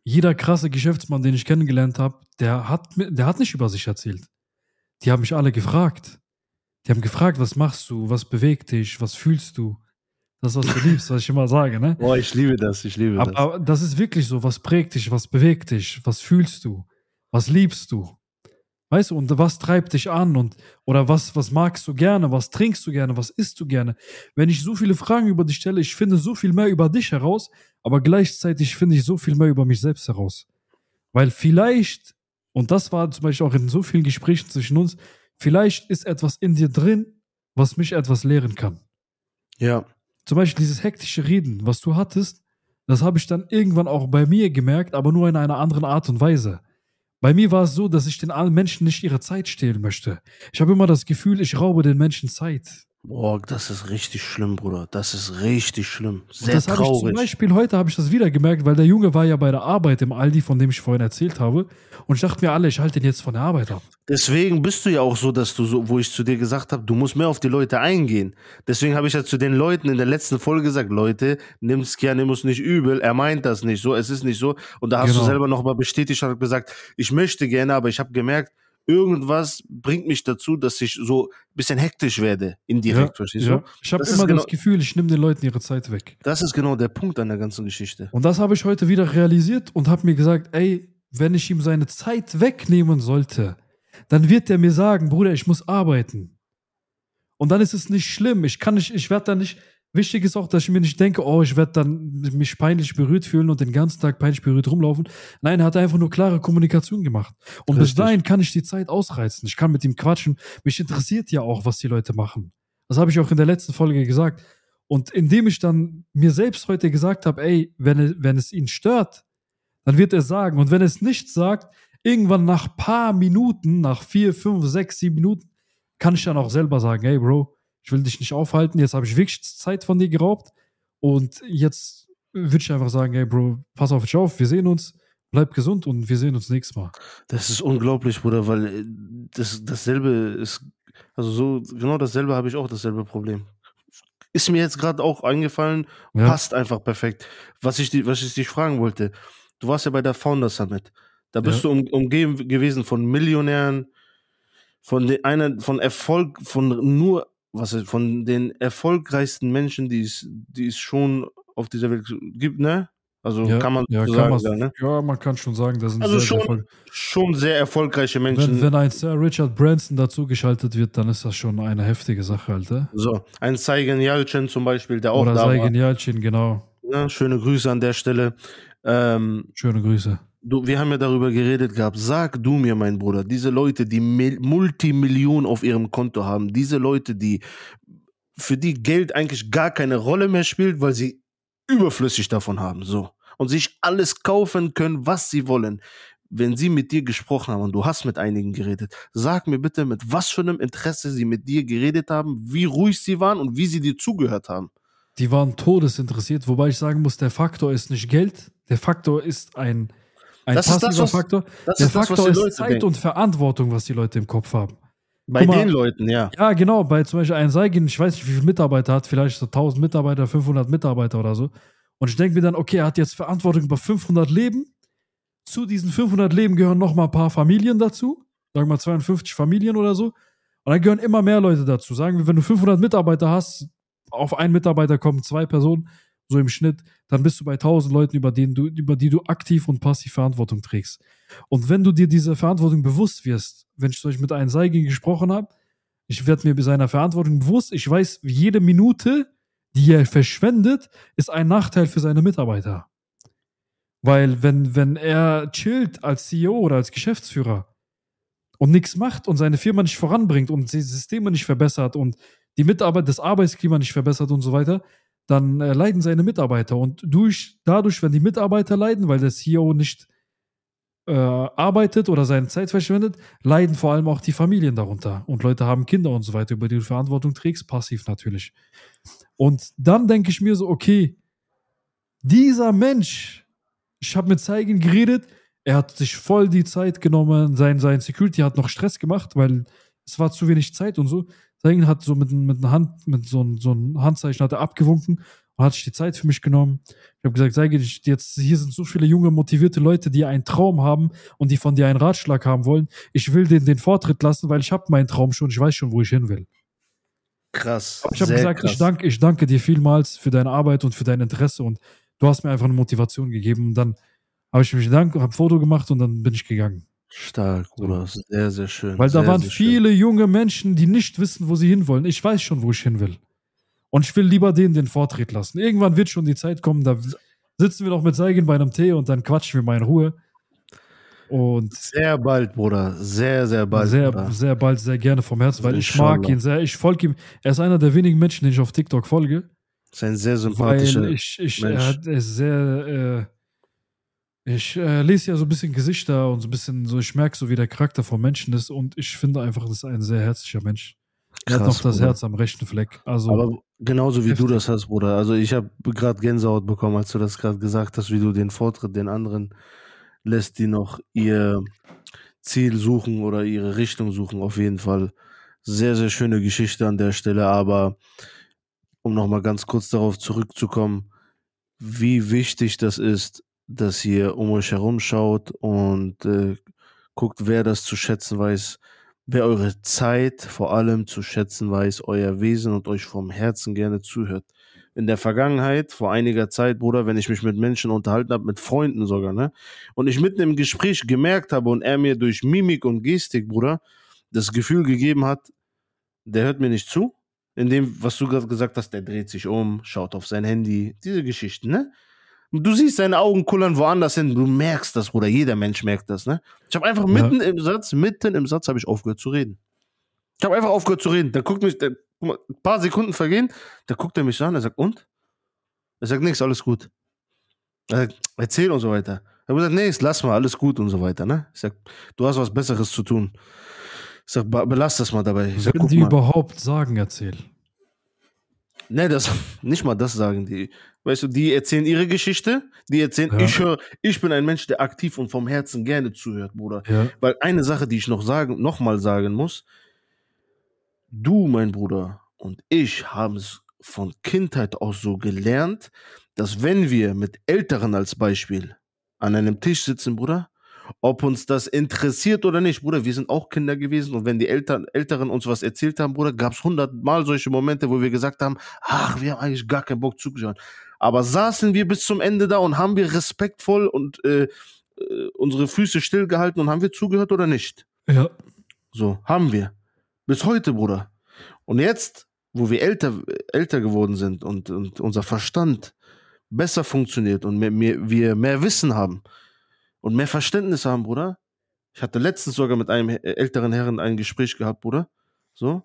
Jeder krasse Geschäftsmann, den ich kennengelernt habe, der hat, der hat nicht über sich erzählt. Die haben mich alle gefragt. Die haben gefragt, was machst du, was bewegt dich, was fühlst du? Das, was du liebst, was ich immer sage, ne? Boah, ich liebe das, ich liebe Aber, das. aber das ist wirklich so, was prägt dich, was bewegt dich, was fühlst du, was liebst du? Weißt du, und was treibt dich an und oder was, was magst du gerne, was trinkst du gerne, was isst du gerne? Wenn ich so viele Fragen über dich stelle, ich finde so viel mehr über dich heraus, aber gleichzeitig finde ich so viel mehr über mich selbst heraus. Weil vielleicht, und das war zum Beispiel auch in so vielen Gesprächen zwischen uns, vielleicht ist etwas in dir drin, was mich etwas lehren kann. Ja. Zum Beispiel dieses hektische Reden, was du hattest, das habe ich dann irgendwann auch bei mir gemerkt, aber nur in einer anderen Art und Weise. Bei mir war es so, dass ich den Menschen nicht ihre Zeit stehlen möchte. Ich habe immer das Gefühl, ich raube den Menschen Zeit. Boah, das ist richtig schlimm, Bruder. Das ist richtig schlimm. Und Sehr das habe ich zum traurig. Beispiel heute habe ich das wieder gemerkt, weil der Junge war ja bei der Arbeit im Aldi, von dem ich vorhin erzählt habe. Und ich dachte mir alle, ich halte ihn jetzt von der Arbeit ab. Deswegen bist du ja auch so, dass du so, wo ich zu dir gesagt habe, du musst mehr auf die Leute eingehen. Deswegen habe ich ja zu den Leuten in der letzten Folge gesagt, Leute, nimm's gerne, nimm's nicht übel. Er meint das nicht so, es ist nicht so. Und da hast Genau. du selber nochmal bestätigt, hat gesagt, ich möchte gerne, aber ich habe gemerkt, irgendwas bringt mich dazu, dass ich so ein bisschen hektisch werde, indirekt, verstehst Ja. du? Ich habe immer genau- das Gefühl, ich nehme den Leuten ihre Zeit weg. Das ist genau der Punkt an der ganzen Geschichte. Und das habe ich heute wieder realisiert und habe mir gesagt, ey, wenn ich ihm seine Zeit wegnehmen sollte, dann wird er mir sagen, Bruder, ich muss arbeiten. Und dann ist es nicht schlimm. Ich kann nicht, ich werde dann nicht. Wichtig ist auch, dass ich mir nicht denke, oh, ich werde dann mich peinlich berührt fühlen und den ganzen Tag peinlich berührt rumlaufen. Nein, er hat einfach nur klare Kommunikation gemacht. Und bis Richtig. dahin kann ich die Zeit ausreizen. Ich kann mit ihm quatschen. Mich interessiert ja auch, was die Leute machen. Das habe ich auch in der letzten Folge gesagt. Und indem ich dann mir selbst heute gesagt habe, ey, wenn, es- wenn es ihn stört, dann wird er sagen. Und wenn er es nicht sagt, irgendwann nach paar Minuten, nach vier, fünf, sechs, sieben Minuten, kann ich dann auch selber sagen, hey Bro, ich will dich nicht aufhalten, jetzt habe ich wirklich Zeit von dir geraubt und jetzt würde ich einfach sagen, hey Bro, pass auf dich auf, wir sehen uns, bleib gesund und wir sehen uns nächstes Mal. Das ist unglaublich, Bruder, weil äh, das, dasselbe ist, also so, genau dasselbe habe ich auch, dasselbe Problem. Ist mir jetzt gerade auch eingefallen, Ja. passt einfach perfekt. Was ich, was ich dich fragen wollte, du warst ja bei der Founder Summit. Da bist Ja. du um, umgeben gewesen von Millionären, von einer, von Erfolg, von nur, was ist, von den erfolgreichsten Menschen, die es, die es schon auf dieser Welt gibt, ne? Also ja, kann man ja, so kann sagen, man, sagen, ne? ja, man kann schon sagen, das sind Also sehr, schon, schon sehr erfolgreiche Menschen. wenn, wenn ein Sir Richard Branson dazugeschaltet wird, dann ist das schon eine heftige Sache, Alter. So, ein Saigen Yalcin zum Beispiel, der auch Oder da sei war. Genialchen, genau. Ne? Schöne Grüße an der Stelle. Ähm, Schöne Grüße. Du, wir haben ja darüber geredet gehabt. Sag du mir, mein Bruder, diese Leute, die Mil Multimillionen auf ihrem Konto haben, diese Leute, die für die Geld eigentlich gar keine Rolle mehr spielt, weil sie überflüssig davon haben, so. Und sich alles kaufen können, was sie wollen. Wenn sie mit dir gesprochen haben und du hast mit einigen geredet, sag mir bitte, mit was für einem Interesse sie mit dir geredet haben, wie ruhig sie waren und wie sie dir zugehört haben. Die waren todesinteressiert, wobei ich sagen muss, der Faktor ist nicht Geld, der Faktor ist ein, ein Das ist passiver das, was- Faktor. Das Der ist das, Faktor die ist Zeit denken. und Verantwortung, was die Leute im Kopf haben. Bei mal, den Leuten, ja. Ja, genau, bei zum Beispiel ein Seigin, ich weiß nicht, wie viele Mitarbeiter er hat, vielleicht so 1000 Mitarbeiter, 500 Mitarbeiter oder so. Und ich denke mir dann, okay, er hat jetzt Verantwortung über 500 Leben. Zu diesen 500 Leben gehören noch mal ein paar Familien dazu. Sagen wir mal 52 Familien oder so. Und dann gehören immer mehr Leute dazu. Sagen wir, wenn du 500 Mitarbeiter hast, auf einen Mitarbeiter kommen zwei Personen, so im Schnitt, dann bist du bei 1000 Leuten, über, denen du, über die du aktiv und passiv Verantwortung trägst. Und wenn du dir dieser Verantwortung bewusst wirst, wenn ich zum mit einem Seigin gesprochen habe, ich werde mir seiner Verantwortung bewusst, ich weiß, jede Minute, die er verschwendet, ist ein Nachteil für seine Mitarbeiter. Weil wenn, wenn er chillt als CEO oder als Geschäftsführer und nichts macht und seine Firma nicht voranbringt und die Systeme nicht verbessert und die Mitarbeit, das Arbeitsklima nicht verbessert und so weiter, dann äh, leiden seine Mitarbeiter. Und durch, dadurch, wenn die Mitarbeiter leiden, weil der CEO nicht äh, arbeitet oder seine Zeit verschwendet, leiden vor allem auch die Familien darunter. Und Leute haben Kinder und so weiter, über die du Verantwortung trägst, passiv natürlich. Und dann denke ich mir so, okay, dieser Mensch, ich habe mit Zeigen geredet, er hat sich voll die Zeit genommen, sein, sein Security hat noch Stress gemacht, weil es war zu wenig Zeit und so. Zeigen hat so mit, mit einer Hand, mit so, ein- so einem Handzeichen hat er abgewunken und hat sich die Zeit für mich genommen. Ich habe gesagt, Zeige, ich- jetzt hier sind so viele junge, motivierte Leute, die einen Traum haben und die von dir einen Ratschlag haben wollen. Ich will denen den Vortritt lassen, weil ich habe meinen Traum schon, ich weiß schon, wo ich hin will. Krass. Ich habe gesagt, krass. ich danke, ich danke dir vielmals für deine Arbeit und für dein Interesse und du hast mir einfach eine Motivation gegeben. Und dann habe ich mich bedankt, habe ein Foto gemacht und dann bin ich gegangen. Stark, Bruder. Sehr, sehr schön. Weil da sehr, waren sehr schön. viele junge Menschen, die nicht wissen, wo sie hinwollen. Ich weiß schon, wo ich hin will. Und ich will lieber denen den Vortritt lassen. Irgendwann wird schon die Zeit kommen, da sitzen wir noch mit Seigen bei einem Tee und dann quatschen wir mal in Ruhe. Und Sehr bald, Bruder. Sehr, sehr bald. sehr, Bruder. sehr bald, sehr gerne vom Herzen, weil ich mag ihn sehr. Ich folge ihm. Er ist einer der wenigen Menschen, den ich auf TikTok folge. ist ein sehr sympathischer. Ich, ich Mensch. er hat, er ist sehr, äh, ich äh, lese ja so ein bisschen Gesichter und so ein bisschen so, ich merke so, wie der Charakter vom Menschen ist und ich finde einfach, das ist ein sehr herzlicher Mensch. Er hat noch das Bruder. Herz am rechten Fleck. Also, Aber genauso wie du Heftig. das hast, Bruder. Also ich habe gerade Gänsehaut bekommen, als du das gerade gesagt hast, wie du den Vortritt den anderen lässt, die noch ihr Ziel suchen oder ihre Richtung suchen. Auf jeden Fall sehr, sehr schöne Geschichte an der Stelle. Aber um nochmal ganz kurz darauf zurückzukommen, wie wichtig das ist, dass ihr um euch herum schaut und äh, guckt, wer das zu schätzen weiß, wer eure Zeit vor allem zu schätzen weiß, euer Wesen und euch vom Herzen gerne zuhört. In der Vergangenheit, vor einiger Zeit, Bruder, wenn ich mich mit Menschen unterhalten habe, mit Freunden sogar, ne? Und ich mitten im Gespräch gemerkt habe und er mir durch Mimik und Gestik, Bruder, das Gefühl gegeben hat, der hört mir nicht zu. In dem, was du gerade gesagt hast, der dreht sich um, schaut auf sein Handy, diese Geschichten, ne? Du siehst seine Augen kullern woanders hin, du merkst das, Bruder, jeder Mensch merkt das, ne? Ich habe einfach Ja. mitten im Satz, mitten im Satz habe ich aufgehört zu reden. Ich habe einfach aufgehört zu reden. Der guckt mich, der, ein paar Sekunden vergehen, da guckt er mich so an, er sagt, und? Er sagt, nichts, alles gut. Er sagt, erzähl und so weiter. Er hat gesagt, nee, lass mal, alles gut und so weiter, ne? Ich sag, du hast was Besseres zu tun. Ich sag, be- belass das mal dabei. Ich sag, guck die mal. überhaupt sagen, erzähl. Nee, das, nicht mal das sagen die. Weißt du, die erzählen ihre Geschichte, die erzählen, Ja. ich höre, ich bin ein Mensch, der aktiv und vom Herzen gerne zuhört, Bruder. Ja, Weil eine Sache, die ich noch sagen, noch mal sagen muss, du, mein Bruder, und ich haben es von Kindheit aus so gelernt, dass wenn wir mit Älteren als Beispiel an einem Tisch sitzen, Bruder, ob uns das interessiert oder nicht, Bruder, wir sind auch Kinder gewesen und wenn die Eltern, Älteren uns was erzählt haben, Bruder, gab es hundertmal solche Momente, wo wir gesagt haben, ach, wir haben eigentlich gar keinen Bock zugeschaut. Aber saßen wir bis zum Ende da und haben wir respektvoll und äh, äh, unsere Füße stillgehalten und haben wir zugehört oder nicht? ja, So, haben wir. Bis heute, Bruder. Und jetzt, wo wir älter, älter geworden sind und, und unser Verstand besser funktioniert und mehr, mehr, wir mehr Wissen haben und mehr Verständnis haben, Bruder. Ich hatte letztens sogar mit einem älteren Herren ein Gespräch gehabt, Bruder. So.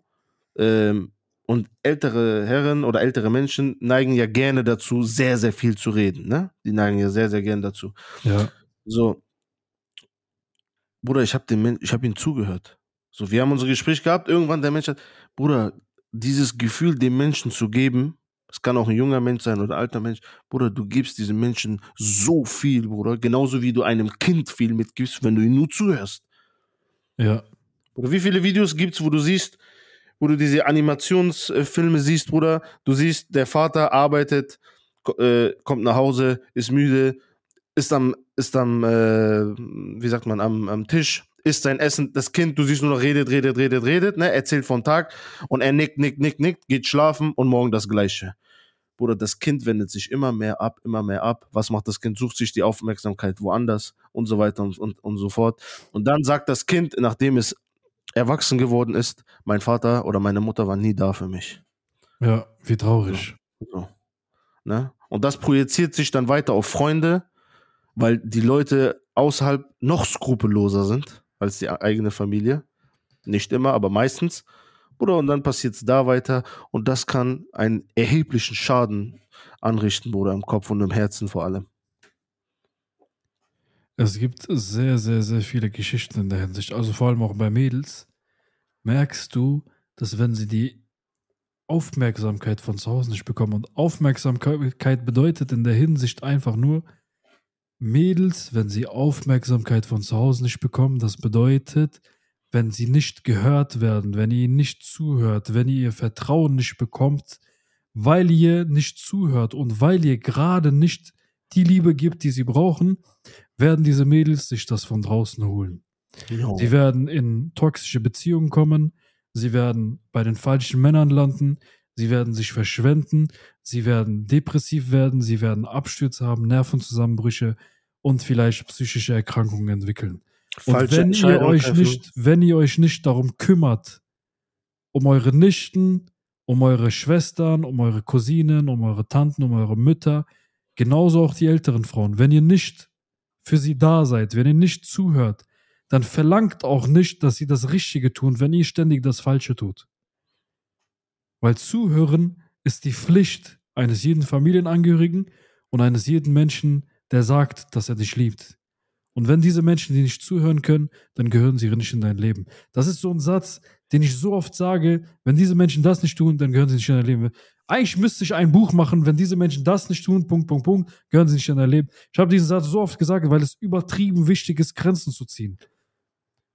Ähm, und ältere Herren oder ältere Menschen neigen ja gerne dazu, sehr, sehr viel zu reden. Ne? Die neigen ja sehr, sehr gerne dazu. ja. So, Bruder, ich habe habe ihm zugehört. So, wir haben unser Gespräch gehabt. Irgendwann der Mensch hat, Bruder, dieses Gefühl dem Menschen zu geben, es kann auch ein junger Mensch sein oder ein alter Mensch, Bruder, du gibst diesem Menschen so viel, Bruder, genauso wie du einem Kind viel mitgibst, wenn du ihm nur zuhörst. Ja, Bruder, wie viele Videos gibt's, wo du siehst, wo du diese Animationsfilme siehst, Bruder, du siehst, der Vater arbeitet, äh, kommt nach Hause, ist müde, ist am, ist am, äh, wie sagt man, am, am Tisch, isst sein Essen, das Kind, du siehst nur noch redet, redet, redet, redet, ne, erzählt vom Tag und er nickt, nickt, nickt, nickt, geht schlafen und morgen das Gleiche. Bruder, das Kind wendet sich immer mehr ab, immer mehr ab. Was macht das Kind? Sucht sich die Aufmerksamkeit woanders und so weiter und, und, und so fort. Und dann sagt das Kind, nachdem es erwachsen geworden ist, mein Vater oder meine Mutter war nie da für mich. ja, wie traurig. So. Ne? Und das projiziert sich dann weiter auf Freunde, weil die Leute außerhalb noch skrupelloser sind als die eigene Familie. Nicht immer, aber meistens. Bruder, und dann passiert es da weiter und das kann einen erheblichen Schaden anrichten, Bruder, im Kopf und im Herzen vor allem. Es gibt sehr, sehr, sehr viele Geschichten in der Hinsicht. Also vor allem auch bei Mädels merkst du, dass wenn sie die Aufmerksamkeit von zu Hause nicht bekommen und Aufmerksamkeit bedeutet in der Hinsicht einfach nur Mädels, wenn sie Aufmerksamkeit von zu Hause nicht bekommen, das bedeutet, wenn sie nicht gehört werden, wenn ihr ihnen nicht zuhört, wenn ihr ihr Vertrauen nicht bekommt, weil ihr nicht zuhört und weil ihr gerade nicht die Liebe gibt, die sie brauchen, werden diese Mädels sich das von draußen holen. Jo. Sie werden in toxische Beziehungen kommen, sie werden bei den falschen Männern landen, sie werden sich verschwenden, sie werden depressiv werden, sie werden Abstürze haben, Nervenzusammenbrüche und vielleicht psychische Erkrankungen entwickeln. Und Falsche wenn ihr euch treffen. nicht, wenn ihr euch nicht darum kümmert, um eure Nichten, um eure Schwestern, um eure Cousinen, um eure Tanten, um eure Mütter, genauso auch die älteren Frauen, wenn ihr nicht für sie da seid, wenn ihr nicht zuhört, dann verlangt auch nicht, dass sie das Richtige tun, wenn ihr ständig das Falsche tut. Weil zuhören ist die Pflicht eines jeden Familienangehörigen und eines jeden Menschen, der sagt, dass er dich liebt. Und wenn diese Menschen dir nicht zuhören können, dann gehören sie nicht in dein Leben. Das ist so ein Satz, den ich so oft sage, wenn diese Menschen das nicht tun, dann gehören sie nicht in dein Leben. Eigentlich müsste ich ein Buch machen, wenn diese Menschen das nicht tun, Punkt, Punkt, Punkt, gehören sie nicht in dein Leben. Ich habe diesen Satz so oft gesagt, weil es übertrieben wichtig ist, Grenzen zu ziehen.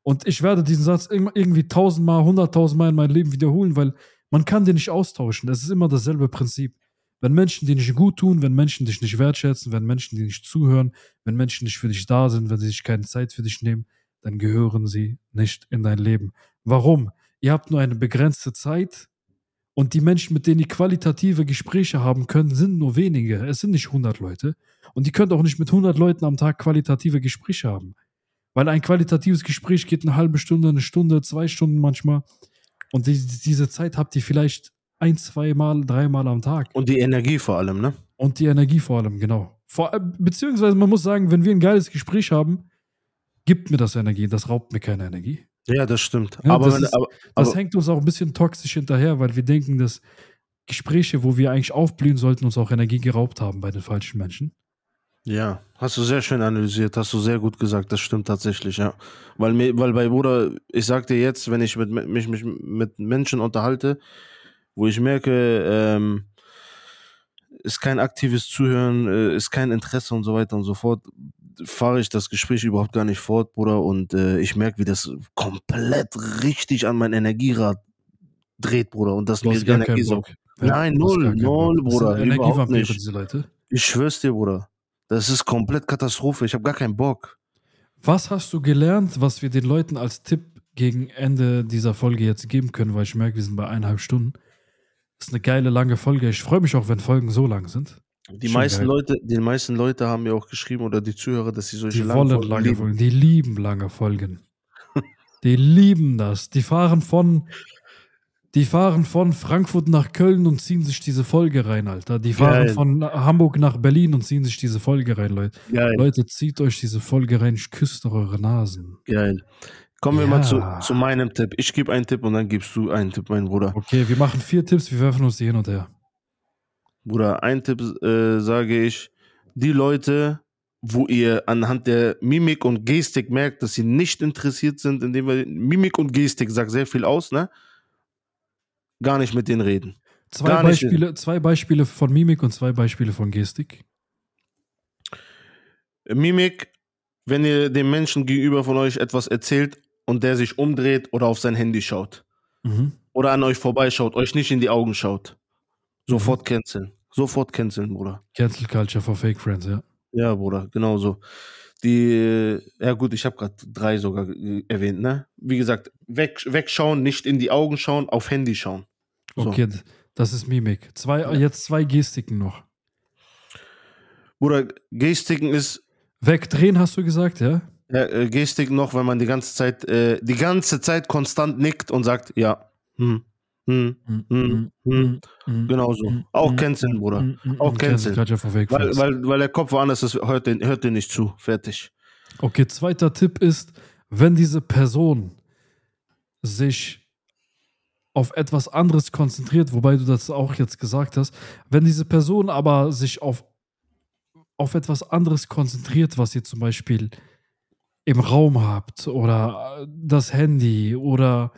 Und ich werde diesen Satz irgendwie tausendmal, hunderttausendmal in meinem Leben wiederholen, weil man kann den nicht austauschen. Es ist immer dasselbe Prinzip. Wenn Menschen dir nicht gut tun, wenn Menschen dich nicht wertschätzen, wenn Menschen dir nicht zuhören, wenn Menschen nicht für dich da sind, wenn sie sich keine Zeit für dich nehmen, dann gehören sie nicht in dein Leben. Warum? Ihr habt nur eine begrenzte Zeit und die Menschen, mit denen ihr qualitative Gespräche haben können, sind nur wenige. Es sind nicht 100 Leute. Und ihr könnt auch nicht mit 100 Leuten am Tag qualitative Gespräche haben. Weil ein qualitatives Gespräch geht eine halbe Stunde, eine Stunde, zwei Stunden manchmal. Und die, diese Zeit habt ihr vielleicht ein, zweimal, dreimal am Tag. Und die Energie vor allem, ne? Und die Energie vor allem, genau. Vor, beziehungsweise man muss sagen, wenn wir ein geiles Gespräch haben, gibt mir das Energie, das raubt mir keine Energie. Ja, das stimmt. Ja, aber, das ist- aber, Das aber hängt uns auch ein bisschen toxisch hinterher, weil wir denken, dass Gespräche, wo wir eigentlich aufblühen sollten, uns auch Energie geraubt haben bei den falschen Menschen. ja, hast du sehr schön analysiert, hast du sehr gut gesagt, das stimmt tatsächlich, ja. Weil, mir, weil bei Bruder, ich sag dir jetzt, wenn ich mit, mich, mich mit Menschen unterhalte, wo ich merke, ähm, ist kein aktives Zuhören, äh, ist kein Interesse und so weiter und so fort, fahre ich das Gespräch überhaupt gar nicht fort, Bruder, und äh, ich merke, wie das komplett richtig an mein Energierad dreht, Bruder, und das mir Energie saugt. Bock. Nein, null, null, Bruder, überhaupt nicht. diese Leute. Ich schwör's dir, Bruder. Das ist komplett Katastrophe. Ich habe gar keinen Bock. Was hast du gelernt, was wir den Leuten als Tipp gegen Ende dieser Folge jetzt geben können? Weil ich merke, wir sind bei eineinhalb Stunden. Das ist eine geile, lange Folge. Ich freue mich auch, wenn Folgen so lang sind. Die meisten geil. Leute, die meisten Leute haben mir auch geschrieben oder die Zuhörer, dass sie solche Die langen wollen Folgen lange lieben. Folgen. Die lieben lange Folgen. Die lieben das. Die fahren von, die fahren von Frankfurt nach Köln und ziehen sich diese Folge rein, Alter. Die fahren Geil. von Hamburg nach Berlin und ziehen sich diese Folge rein, Leute. Geil, Leute, zieht euch diese Folge rein. Ich küsse doch eure Nasen. geil. Kommen wir mal zu, Ja. zu meinem Tipp. Ich gebe einen Tipp und dann gibst du einen Tipp, mein Bruder. Okay, wir machen vier Tipps. Wir werfen uns die hin und her. Bruder, ein Tipp äh, sage ich, die Leute, wo ihr anhand der Mimik und Gestik merkt, dass sie nicht interessiert sind, indem wir Mimik und Gestik sagt sehr viel aus, ne? Gar nicht mit denen reden. Zwei Gar nicht. Beispiele, zwei Beispiele von Mimik und zwei Beispiele von Gestik. Mimik, wenn ihr dem Menschen gegenüber von euch etwas erzählt und der sich umdreht oder auf sein Handy schaut Mhm. oder an euch vorbeischaut, euch nicht in die Augen schaut, sofort canceln. Sofort canceln, Bruder. Cancel Culture for Fake Friends, ja. Ja, Bruder, genau so. Die, ja gut, ich habe gerade drei sogar äh, erwähnt, ne? Wie gesagt, weg, wegschauen, nicht in die Augen schauen, auf Handy schauen. So. Okay, das ist Mimik. Zwei, Ja. Jetzt zwei Gestiken noch. Bruder, Gestiken ist Wegdrehen hast du gesagt, ja? Ja, äh, Gestik noch, wenn man die ganze Zeit, äh, die ganze Zeit konstant nickt und sagt, ja, hm, hm, hm, hm, genau so. Auch canceln, Bruder. Auch Cancel canceln. Weil, weil, weil der Kopf woanders ist, hört den, hört den nicht zu. Fertig. Okay, zweiter Tipp ist, wenn diese Person sich auf etwas anderes konzentriert, wobei du das auch jetzt gesagt hast, wenn diese Person aber sich auf, auf etwas anderes konzentriert, was ihr zum Beispiel im Raum habt oder äh, das Handy oder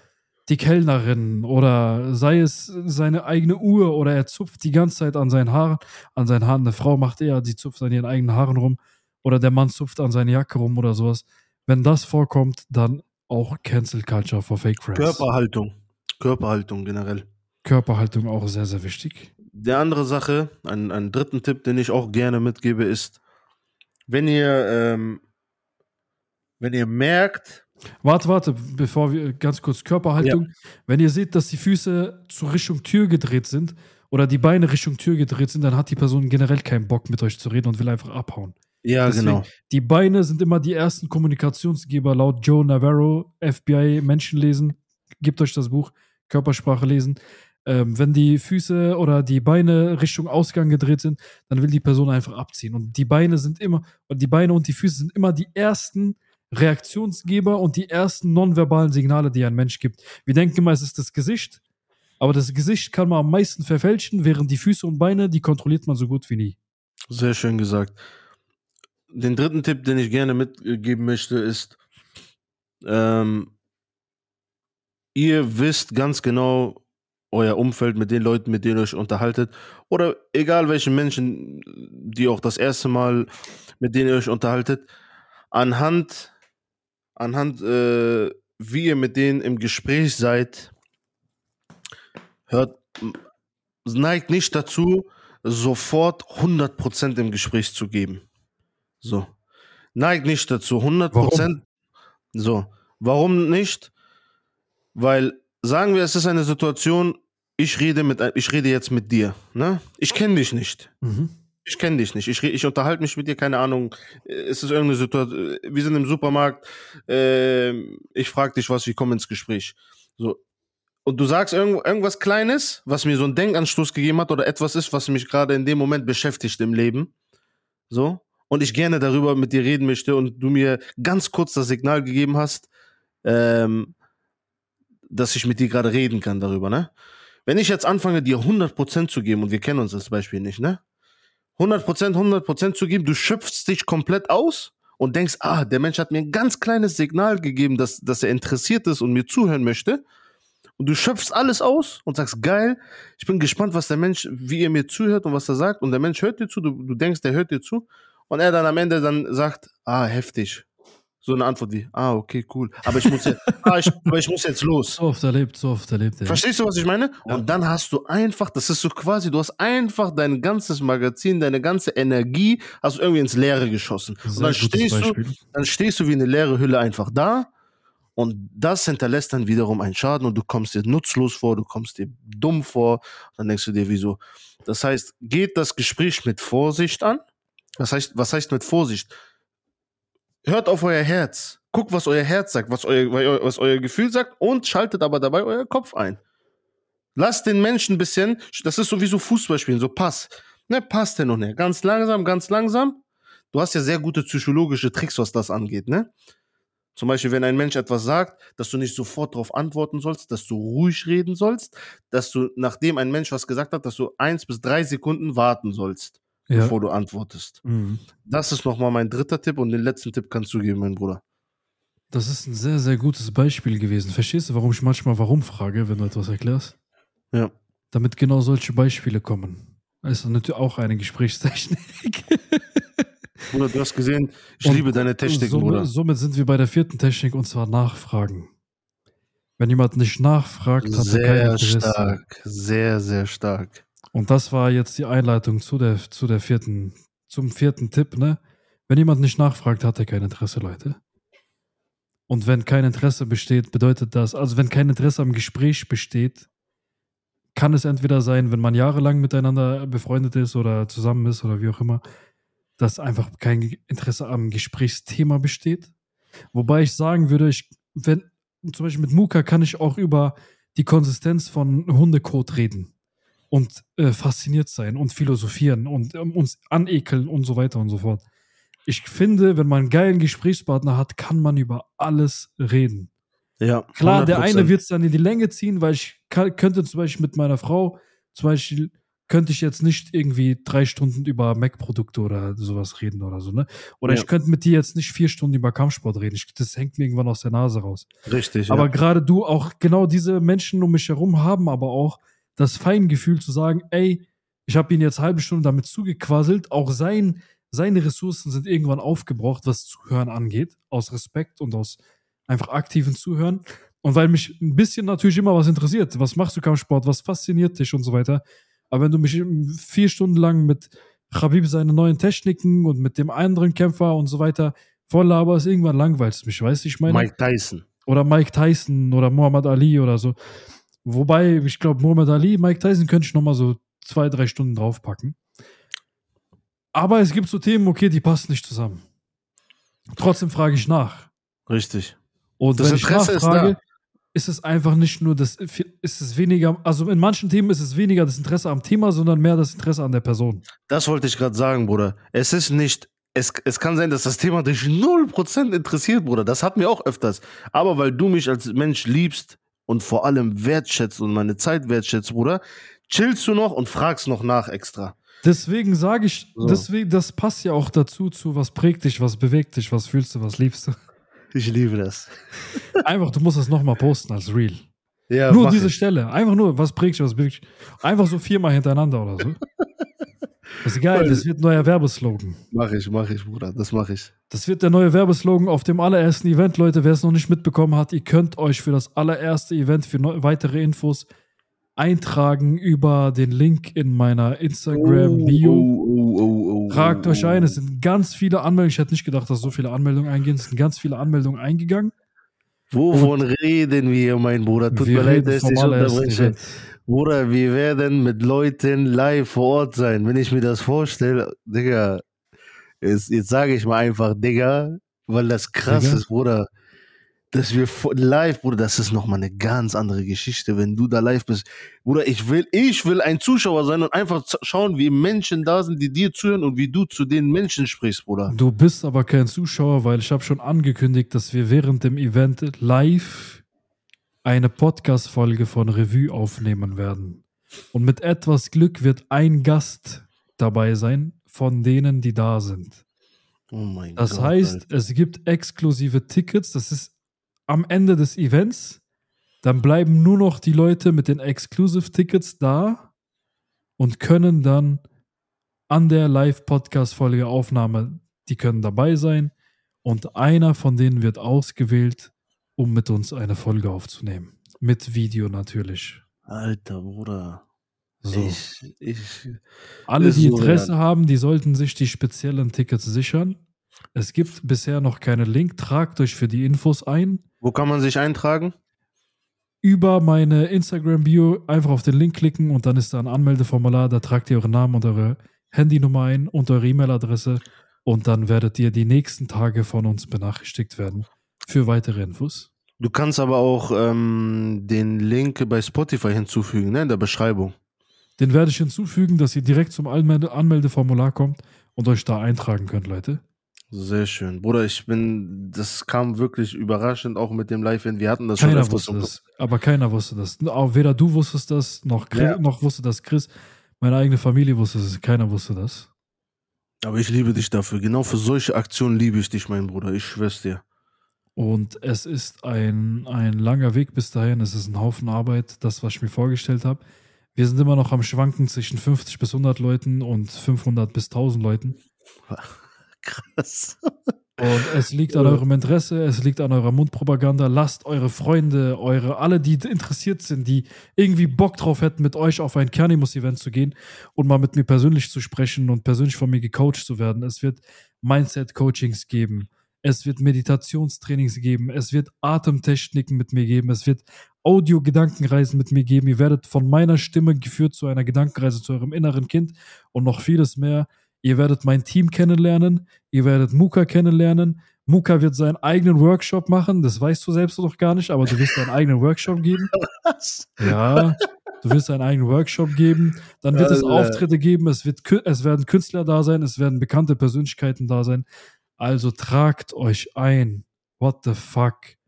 die Kellnerin oder sei es seine eigene Uhr oder er zupft die ganze Zeit an seinen Haaren, an seinen Haaren. Eine Frau macht eher, die zupft an ihren eigenen Haaren rum oder der Mann zupft an seine Jacke rum oder sowas. Wenn das vorkommt, dann auch Cancel Culture for Fake Friends. Körperhaltung. Körperhaltung generell. Körperhaltung auch sehr, sehr wichtig. Die andere Sache, ein, einen dritten Tipp, den ich auch gerne mitgebe, ist, wenn ihr, ähm, wenn ihr merkt, Warte, warte, bevor wir ganz kurz Körperhaltung. Wenn ihr seht, dass die Füße zur Richtung Tür gedreht sind oder die Beine Richtung Tür gedreht sind, dann hat die Person generell keinen Bock mit euch zu reden und will einfach abhauen. ja, Deswegen, genau. Die Beine sind immer die ersten Kommunikationsgeber laut Joe Navarro, FBI Menschenlesen. Gebt euch das Buch, Körpersprache lesen. ähm, wenn die Füße oder die Beine Richtung Ausgang gedreht sind, dann will die Person einfach abziehen. Und die Beine sind immer, und die Beine und die Füße sind immer die ersten Reaktionsgeber und die ersten nonverbalen Signale, die ein Mensch gibt. Wir denken immer, es ist das Gesicht, aber das Gesicht kann man am meisten verfälschen, während die Füße und Beine, die kontrolliert man so gut wie nie. Sehr schön gesagt. Den dritten Tipp, den ich gerne mitgeben möchte, ist, ähm, ihr wisst ganz genau euer Umfeld mit den Leuten, mit denen ihr euch unterhaltet, oder egal welche Menschen, die auch das erste Mal mit denen ihr euch unterhaltet, anhand, anhand, äh, wie ihr mit denen im Gespräch seid, hört, neigt nicht dazu, sofort 100% im Gespräch zu geben. So. Neigt nicht dazu, 100%. Warum? So. Warum nicht? Weil, sagen wir, es ist eine Situation, ich rede, mit, ich rede jetzt mit dir. Ne? Ich kenne dich nicht. Mhm. Ich kenne dich nicht. Ich, ich unterhalte mich mit dir, keine Ahnung. Es ist irgendeine Situation. Wir sind im Supermarkt. Äh, ich frage dich was, wir kommen ins Gespräch. So. Und du sagst irgend, irgendwas Kleines, was mir so einen Denkanstoß gegeben hat oder etwas ist, was mich gerade in dem Moment beschäftigt im Leben. So. Und ich gerne darüber mit dir reden möchte und du mir ganz kurz das Signal gegeben hast, ähm, dass ich mit dir gerade reden kann darüber, ne? Wenn ich jetzt anfange, dir 100% zu geben, und wir kennen uns das Beispiel nicht, ne? 100%, 100% zu geben, du schöpfst dich komplett aus und denkst, ah, der Mensch hat mir ein ganz kleines Signal gegeben, dass, dass er interessiert ist und mir zuhören möchte. Und du schöpfst alles aus und sagst, geil, ich bin gespannt, was der Mensch, wie er mir zuhört und was er sagt. Und der Mensch hört dir zu, du, du denkst, der hört dir zu. Und er dann am Ende dann sagt, ah, heftig. So eine Antwort wie, ah, okay, cool. Aber ich muss jetzt, ah, ich, aber ich muss jetzt los. So oft erlebt, so oft erlebt. Ey. Verstehst du, was ich meine? Ja. Und dann hast du einfach, das ist so quasi, du hast einfach dein ganzes Magazin, deine ganze Energie, hast du irgendwie ins Leere geschossen. Sehr und dann stehst Beispiel. du, dann stehst du wie eine leere Hülle einfach da. Und das hinterlässt dann wiederum einen Schaden und du kommst dir nutzlos vor, du kommst dir dumm vor. Dann denkst du dir, wieso? Das heißt, geht das Gespräch mit Vorsicht an. Was heißt, was heißt mit Vorsicht? Hört auf euer Herz. Guckt, was euer Herz sagt, was euer, was euer Gefühl sagt und schaltet aber dabei euer Kopf ein. Lasst den Menschen ein bisschen, das ist sowieso Fußballspielen, so Pass. Ne, Pass denn und her. Ganz langsam, ganz langsam. Du hast ja sehr gute psychologische Tricks, was das angeht, ne? Zum Beispiel, wenn ein Mensch etwas sagt, dass du nicht sofort darauf antworten sollst, dass du ruhig reden sollst, dass du, nachdem ein Mensch was gesagt hat, dass du eins bis drei Sekunden warten sollst ja. bevor du antwortest. Mhm. Das ist nochmal mein dritter Tipp und den letzten Tipp kannst du geben, mein Bruder. Das ist ein sehr, sehr gutes Beispiel gewesen. Verstehst du, warum ich manchmal warum frage, wenn du etwas erklärst? Ja. Damit genau solche Beispiele kommen. Das ist natürlich auch eine Gesprächstechnik. Bruder, du hast gesehen, ich und liebe deine Technik, somit, Bruder. Somit sind wir bei der vierten Technik und zwar Nachfragen. Wenn jemand nicht nachfragt, hat er keine Sehr stark, sehr, sehr stark. Und das war jetzt die Einleitung zu der, zu der vierten, zum vierten Tipp, ne? Wenn jemand nicht nachfragt, hat er kein Interesse, Leute. Und wenn kein Interesse besteht, bedeutet das, also wenn kein Interesse am Gespräch besteht, kann es entweder sein, wenn man jahrelang miteinander befreundet ist oder zusammen ist oder wie auch immer, dass einfach kein Interesse am Gesprächsthema besteht. Wobei ich sagen würde, ich, wenn, zum Beispiel mit Muka kann ich auch über die Konsistenz von Hundekot reden und äh, fasziniert sein und philosophieren und ähm, uns anekeln und so weiter und so fort. Ich finde, wenn man einen geilen Gesprächspartner hat, kann man über alles reden. Ja. 100%. Klar, der eine wird es dann in die Länge ziehen, weil ich kann, könnte zum Beispiel mit meiner Frau, zum Beispiel, könnte ich jetzt nicht irgendwie drei Stunden über Mac-Produkte oder sowas reden oder so, ne? Oder ja. ich könnte mit dir jetzt nicht vier Stunden über Kampfsport reden. Ich, das hängt mir irgendwann aus der Nase raus. Richtig. Aber ja. gerade du auch genau diese Menschen um mich herum haben aber auch das Feingefühl zu sagen, ey, ich habe ihn jetzt halbe Stunde damit zugequasselt, auch sein, seine Ressourcen sind irgendwann aufgebraucht, was Zuhören angeht, aus Respekt und aus einfach aktiven Zuhören. Und weil mich ein bisschen natürlich immer was interessiert, was machst du Kampfsport, was fasziniert dich und so weiter. Aber wenn du mich vier Stunden lang mit Khabib seine neuen Techniken und mit dem anderen Kämpfer und so weiter voll laberst, irgendwann langweilst mich, weißt du, ich meine? Mike Tyson. Oder Mike Tyson oder Muhammad Ali oder so. Wobei, ich glaube, Muhammad Ali, Mike Tyson könnte ich nochmal so zwei, drei Stunden draufpacken. Aber es gibt so Themen, okay, die passen nicht zusammen. Trotzdem frage ich nach. Richtig. Und das wenn Interesse ich nachfrage, ist es einfach nicht nur das, ist es weniger, also in manchen Themen ist es weniger das Interesse am Thema, sondern mehr das Interesse an der Person. Das wollte ich gerade sagen, Bruder. Es ist nicht, es, es kann sein, dass das Thema dich 0% interessiert, Bruder. Das hatten wir auch öfters. Aber weil du mich als Mensch liebst und vor allem wertschätzt und meine Zeit wertschätzt, Bruder, chillst du noch und fragst noch nach extra. Deswegen sage ich, so. deswegen, das passt ja auch dazu, zu was prägt dich, was bewegt dich, was fühlst du, was liebst du. Ich liebe das. Einfach, du musst das nochmal posten als Real. Ja, nur diese ich. Stelle. Einfach nur, was prägt dich, was bewegt dich. Einfach so viermal hintereinander oder so. Das ist geil, das wird ein neuer Werbeslogan. Mach ich, mach ich, Bruder, das mach ich. Das wird der neue Werbeslogan auf dem allerersten Event, Leute. Wer es noch nicht mitbekommen hat, ihr könnt euch für das allererste Event, für weitere Infos eintragen über den Link in meiner Instagram-Bio. Oh, oh, oh, oh, Tragt euch ein. Es sind ganz viele Anmeldungen. Ich hätte nicht gedacht, dass so viele Anmeldungen eingehen. Es sind ganz viele Anmeldungen eingegangen. Wovon Und reden wir, mein Bruder? Tut mir leid, dass ich unterbreche. Bruder, wir werden mit Leuten live vor Ort sein. Wenn ich mir das vorstelle, Digga, jetzt, jetzt sage ich mal einfach, Digga, weil das krass Digga? ist, Bruder dass wir live, Bruder, das ist nochmal eine ganz andere Geschichte, wenn du da live bist. Bruder, ich will, ich will ein Zuschauer sein und einfach schauen, wie Menschen da sind, die dir zuhören und wie du zu den Menschen sprichst, Bruder. Du bist aber kein Zuschauer, weil ich habe schon angekündigt, dass wir während dem Event live eine Podcast-Folge von Revue aufnehmen werden. Und mit etwas Glück wird ein Gast dabei sein von denen, die da sind. Oh mein das Gott, heißt, Alter. es gibt exklusive Tickets. Das ist am Ende des Events, dann bleiben nur noch die Leute mit den Exclusive-Tickets da und können dann an der Live-Podcast-Folge Aufnahme, die können dabei sein und einer von denen wird ausgewählt, um mit uns eine Folge aufzunehmen. Mit Video natürlich. Alter Bruder. So. Ich, ich, Alle, die Interesse so, haben, die sollten sich die speziellen Tickets sichern. Es gibt bisher noch keinen Link. Tragt euch für die Infos ein. Wo kann man sich eintragen? Über meine Instagram-Bio einfach auf den Link klicken und dann ist da ein Anmeldeformular. Da tragt ihr euren Namen und eure Handynummer ein und eure E-Mail-Adresse. Und dann werdet ihr die nächsten Tage von uns benachrichtigt werden für weitere Infos. Du kannst aber auch ähm, den Link bei Spotify hinzufügen, ne, in der Beschreibung. Den werde ich hinzufügen, dass ihr direkt zum Anmelde Anmeldeformular kommt und euch da eintragen könnt, Leute. Sehr schön. Bruder, ich bin, das kam wirklich überraschend auch mit dem Live-In. Wir hatten das keiner schon wusste das, aber keiner wusste das. Weder du wusstest das, noch, Chris, ja. noch wusste das Chris. Meine eigene Familie wusste das, keiner wusste das. Aber ich liebe dich dafür. Genau für solche Aktionen liebe ich dich, mein Bruder. Ich schwör's dir. Und es ist ein, ein langer Weg bis dahin. Es ist ein Haufen Arbeit, das, was ich mir vorgestellt habe. Wir sind immer noch am Schwanken zwischen 50 bis 100 Leuten und 500 bis 1000 Leuten. Krass. Und es liegt an eurem Interesse, es liegt an eurer Mundpropaganda. Lasst eure Freunde, eure, alle, die interessiert sind, die irgendwie Bock drauf hätten, mit euch auf ein Kernimus-Event zu gehen und mal mit mir persönlich zu sprechen und persönlich von mir gecoacht zu werden. Es wird Mindset-Coachings geben. Es wird Meditationstrainings geben. Es wird Atemtechniken mit mir geben. Es wird Audio-Gedankenreisen mit mir geben. Ihr werdet von meiner Stimme geführt zu einer Gedankenreise zu eurem inneren Kind und noch vieles mehr. Ihr werdet mein Team kennenlernen. Ihr werdet Muka kennenlernen. Muka wird seinen eigenen Workshop machen. Das weißt du selbst noch gar nicht, aber du wirst deinen eigenen Workshop geben. Was? Ja, du wirst deinen eigenen Workshop geben. Dann wird es Auftritte geben. Es, wird, es werden Künstler da sein. Es werden bekannte Persönlichkeiten da sein. Also tragt euch ein. What the fuck?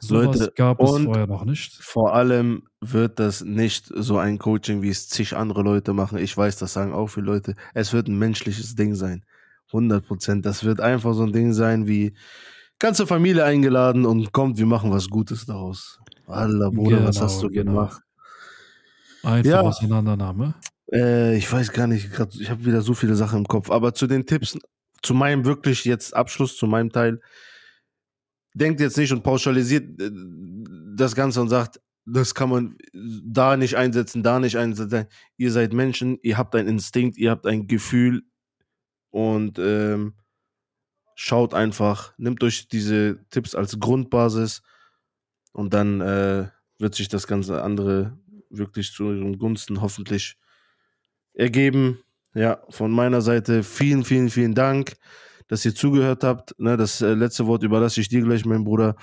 Sowas Leute, gab es vorher noch nicht. Vor allem wird das nicht so ein Coaching, wie es zig andere Leute machen. Ich weiß, das sagen auch viele Leute. Es wird ein menschliches Ding sein. 100 Prozent. Das wird einfach so ein Ding sein wie ganze Familie eingeladen und kommt, wir machen was Gutes daraus. Allah, Bruder, genau, was hast du genau. gemacht? Einfach ja. Auseinandernahme. Äh, ich weiß gar nicht, grad, ich habe wieder so viele Sachen im Kopf. Aber zu den Tipps, zu meinem wirklich jetzt Abschluss, zu meinem Teil denkt jetzt nicht und pauschalisiert äh, das Ganze und sagt, das kann man da nicht einsetzen, da nicht einsetzen. Ihr seid Menschen, ihr habt einen Instinkt, ihr habt ein Gefühl und ähm, schaut einfach, nimmt euch diese Tipps als Grundbasis und dann äh, wird sich das ganze andere wirklich zu ihren Gunsten hoffentlich ergeben. Ja, von meiner Seite vielen, vielen, vielen Dank dass ihr zugehört habt. Ne, das äh, letzte Wort überlasse ich dir gleich, mein Bruder.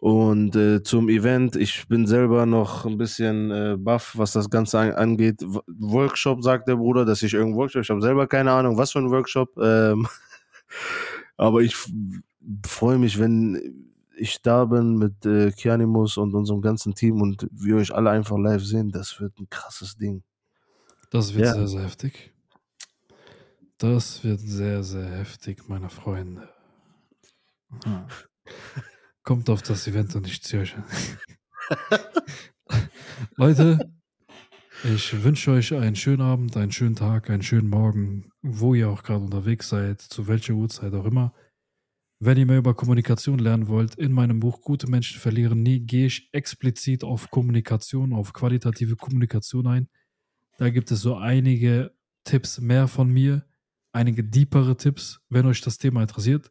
Und äh, zum Event, ich bin selber noch ein bisschen äh, baff, was das Ganze an angeht. W Workshop, sagt der Bruder, dass ich irgendeinen Workshop, ich habe selber keine Ahnung, was für ein Workshop. Ähm, aber ich freue mich, wenn ich da bin mit äh, Kianimus und unserem ganzen Team und wir euch alle einfach live sehen. Das wird ein krasses Ding. Das wird Ja. sehr, sehr heftig. Das wird sehr, sehr heftig, meine Freunde. Hm. Kommt auf das Event und ich ziehe euch an. Leute, ich wünsche euch einen schönen Abend, einen schönen Tag, einen schönen Morgen, wo ihr auch gerade unterwegs seid, zu welcher Uhrzeit auch immer. Wenn ihr mehr über Kommunikation lernen wollt, in meinem Buch Gute Menschen verlieren nie gehe ich explizit auf Kommunikation, auf qualitative Kommunikation ein. Da gibt es so einige Tipps mehr von mir, einige deepere Tipps, wenn euch das Thema interessiert.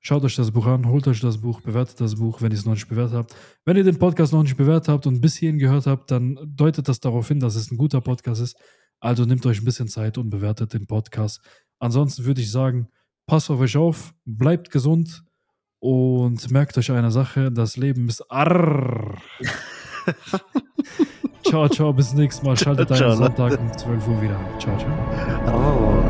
Schaut euch das Buch an, holt euch das Buch, bewertet das Buch, wenn ihr es noch nicht bewertet habt. Wenn ihr den Podcast noch nicht bewertet habt und bis hierhin gehört habt, dann deutet das darauf hin, dass es ein guter Podcast ist. Also nehmt euch ein bisschen Zeit und bewertet den Podcast. Ansonsten würde ich sagen, passt auf euch auf, bleibt gesund und merkt euch eine Sache, das Leben ist arr. ciao, ciao, bis nächstes Mal. Schaltet Ciao, einen. Sonntag um 12 Uhr wieder. Ciao, ciao. Oh.